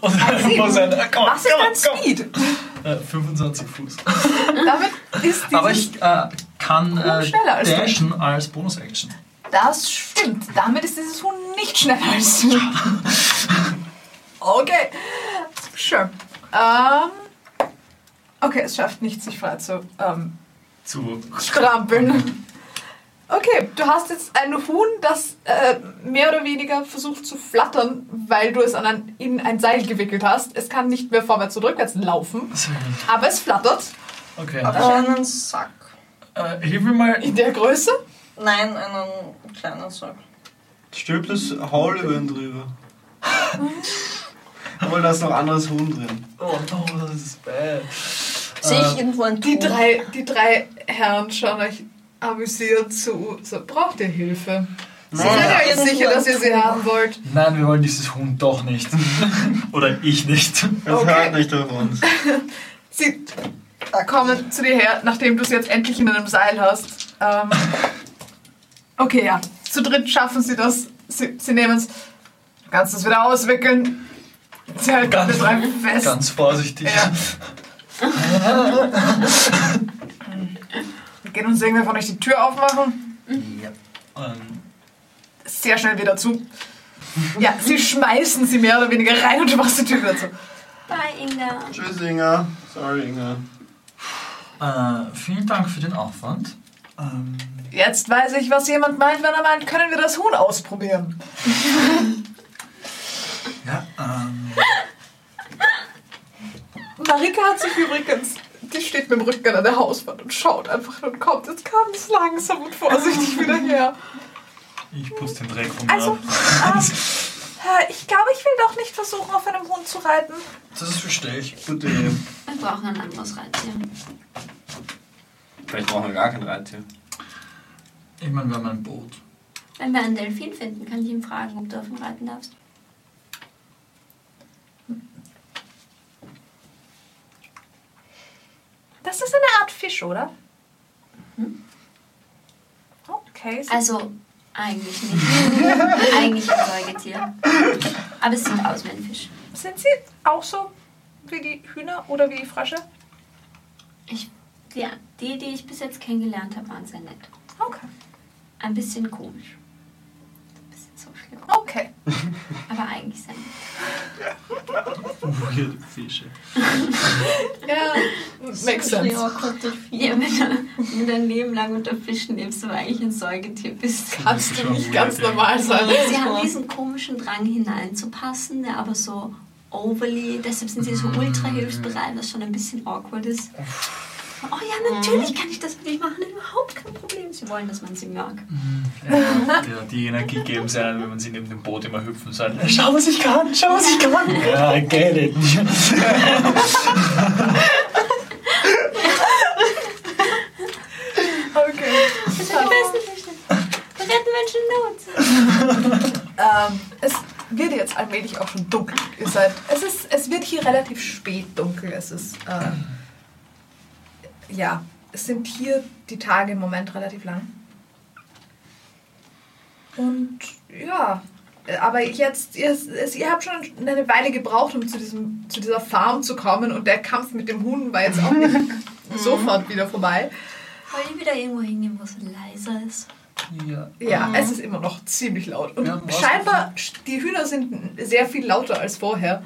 Und sieben. muss äh, komm, Was ist komm, dein komm. Speed? Äh, 25 Fuß. Damit ist dieses... Aber ich äh, kann äh, schneller als du. dashen als Bonus-Action. Das stimmt. Damit ist dieses Huhn nicht schneller als du. Okay. Sure. Ähm, okay, es schafft nicht, sich frei zu ähm, Zu. strampeln. Okay, du hast jetzt ein Huhn, das äh, mehr oder weniger versucht zu flattern, weil du es an ein, in ein Seil gewickelt hast. Es kann nicht mehr vorwärts und rückwärts laufen, aber es flattert Okay. Habe ich einen Sack? Äh, hilf mir mal. in der Größe. Nein, einen kleinen Sack. Stülpt das Haul über ihn drüber. Obwohl, da ist noch anderes Huhn drin. Oh no, das ist bad. Sehe ich Äh, irgendwo ein Die Tuch? drei, die drei Herren schauen euch amüsiert zu. So, braucht ihr Hilfe? Seid ihr euch Irgendwo sicher, dass ihr sie haben wollt? Nein, wir wollen dieses Huhn doch nicht. Oder ich nicht. Es Okay. hört nicht auf uns. Sie kommen zu dir her, nachdem du es jetzt endlich in einem Seil hast. Ähm, okay, ja. Zu dritt schaffen sie das. Sie, sie nehmen es. Du kannst es wieder auswickeln. Sie halten Ganz- das fest. Ganz vorsichtig. Ja. Geht uns irgendwer von euch die Tür aufmachen? Ähm, Sehr schnell wieder zu. Ja, sie schmeißen sie mehr oder weniger rein und du machst die Tür wieder zu. Bye, Inga. Tschüss, Inga. Sorry, Inga. äh, vielen Dank für den Aufwand. Ähm, Jetzt weiß ich, was jemand meint, wenn er meint, können wir das Huhn ausprobieren. ja, ähm, Marika hat sich übrigens, die steht mit dem Rücken an der Hauswand und schaut einfach und kommt jetzt ganz langsam und vorsichtig wieder her. ich putze den Dreck von mir Also, äh, ich glaube, ich will doch nicht versuchen, auf einem Hund zu reiten. Das verstehe ich. Gute Idee. Wir brauchen ein anderes Reittier. Vielleicht brauchen wir gar kein Reittier. Ich meine, wir haben ein Boot. Wenn wir einen Delfin finden, kann ich ihn fragen, ob du auf ihm reiten darfst. Das ist eine Art Fisch, oder? Okay. so- Also, eigentlich nicht. eigentlich ein Säugetier. Aber es sieht aus wie ein Fisch. Sind sie auch so wie die Hühner oder wie die Frösche? Ich, die, die, die ich bis jetzt kennengelernt habe, waren sehr nett. Okay. Ein bisschen komisch. Ein bisschen social. Okay. Aber eigentlich sehr nett. Weird Fische. Ja, makes sense. Ja, wenn du, wenn du dein Leben lang unter Fischen lebst, aber eigentlich ein Säugetier bist. Kannst du Schon nicht weird, ganz normal sein. Sie haben diesen komischen Drang hineinzupassen, der aber so overly, deshalb sind sie so ultra hilfsbereit, was schon ein bisschen awkward ist. Oh ja, natürlich kann ich das für dich machen, überhaupt kein Problem. Sie wollen, dass man sie mag. Ja, die Energie geben sie einem, wenn man sie neben dem Boot immer hüpfen soll. Schau, was ich kann, schau, was ich kann. Ja, I get it. Okay. Das sind die besten Fische. Wir retten Menschen in Not. Ähm, es wird jetzt allmählich auch schon dunkel. Ihr seid, es, ist, es wird hier relativ spät dunkel. Es ist, ähm, ja, es sind hier die Tage im Moment relativ lang. Und ja, aber jetzt, ihr, ihr habt schon eine Weile gebraucht, um zu, diesem, zu dieser Farm zu kommen und der Kampf mit dem Huhn war jetzt auch nicht sofort wieder vorbei. Wollen wir wieder irgendwo hingehen, wo es leiser ist? Ja. Ja, es ist immer noch ziemlich laut. Und Ja, scheinbar, die Hühner sind sehr viel lauter als vorher.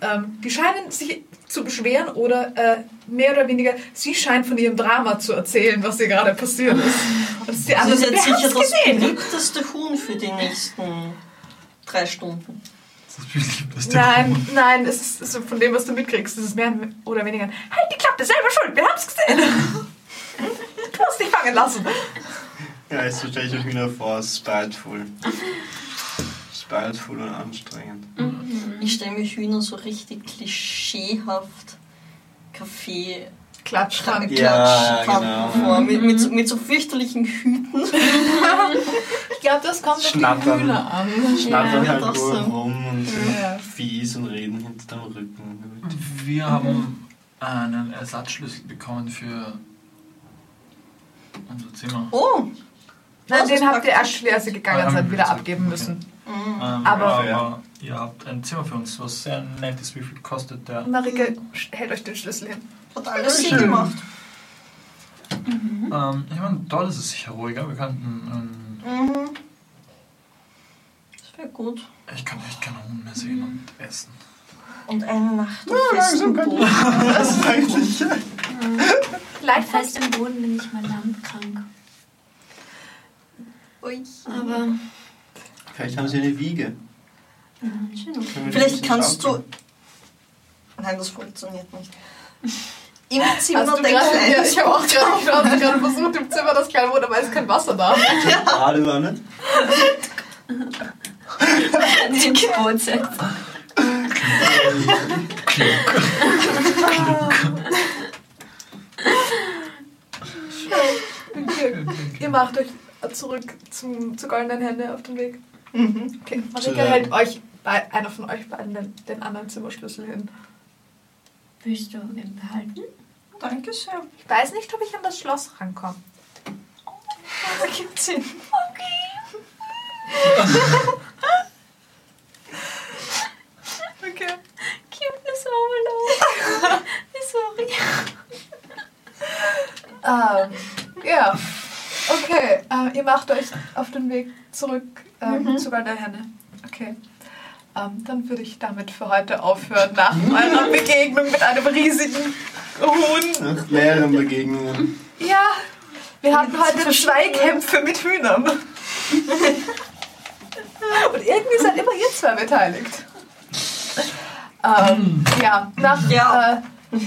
Ähm, die scheinen sich zu beschweren oder äh, mehr oder weniger, sie scheint von ihrem Drama zu erzählen, was ihr gerade passiert ist. Und die Das anderen ist so, jetzt wir sicher das gesehen. beliebteste Huhn für die nächsten drei Stunden. Das ist Nein, Huhn- nein, es ist so von dem, was du mitkriegst, ist es mehr oder weniger, halt die Klappe, selber schuld, wir haben's gesehen. du hast dich fangen lassen. Ja, jetzt stelle ich euch wieder vor, spiteful. Spiteful und anstrengend. Ich stelle mir Hühner so richtig klischeehaft Kaffee Klatschrank. Ja, genau. vor, mit, mit, so, mit so fürchterlichen Hüten. Ich glaube, das kommt auf die Schnattern. Hühner an. Schnattern Ja, halt doch nur so. rum und sind Ja. fies und reden hinter dem Rücken. Wir haben einen Ersatzschlüssel bekommen für unser Zimmer. Oh, Nein, den habt ihr erst, als ihr gegangen seid, wieder abgeben müssen. Mhm. Ähm, Aber- aber ihr habt ein Zimmer für uns, was sehr nett ist. Wie viel kostet der? Marike hält euch den Schlüssel hin. Hat alles sie gemacht. Ähm, ich meine, dort ist es sicher ruhiger. Wir könnten. Ähm, Mhm. Das wäre gut. ich kann echt keine Hunde mehr sehen und essen. Und eine Nacht auf festem Boden. Das ist eigentlich. Vielleicht fest im Boden bin ich mal landkrank. Ui. Aber Vielleicht haben sie eine Wiege. Mhm, schön. Die Vielleicht kannst du. Nein, das funktioniert nicht. Im Zimmer Hast du dein gerade, ja, ich habe auch gerade ich habe gerade versucht, im Zimmer das kleine Wohnzimmer, aber es ist kein Wasser da. Badewanne. Den Geburtstag. Okay. Ihr macht euch zurück zum, zu goldenen Hände auf den Weg. Mhm. Okay, der- hält euch, bei, einer von euch beiden, den, den anderen Zimmerschlüssel hin. Willst du ihn behalten? Danke sehr. Ich weiß nicht, ob ich an das Schloss rankomme. Das gibt Sinn. Okay. Cuteness Overload. Sorry. Ähm, ja. Okay, äh, ihr macht euch auf den Weg zurück ähm, zu goldenen Hände. Okay. Ähm, dann würde ich damit für heute aufhören, nach eurer Begegnung mit einem riesigen Huhn. Nach mehreren Begegnungen. Ja, wir hatten heute zwei Kämpfe mit Hühnern. Und irgendwie seid immer ihr zwei beteiligt. Ähm, ja, nach, Ja. Äh,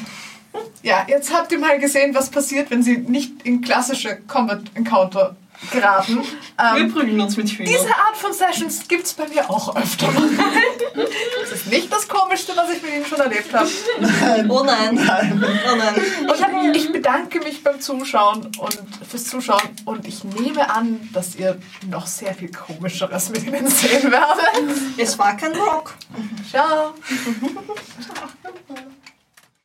ja, jetzt habt ihr mal gesehen, was passiert, wenn sie nicht in klassische Combat Encounter geraten. Wir Ähm, prügeln uns mit Hühnern. diese Art von Sessions gibt es bei mir auch öfter. Das ist nicht das Komischste, was ich mit ihnen schon erlebt habe. Oh nein. Oh nein. Und ich bedanke mich beim Zuschauen und fürs Zuschauen und ich nehme an, dass ihr noch sehr viel Komischeres mit ihnen sehen werdet. Es war kein Rock. Ciao.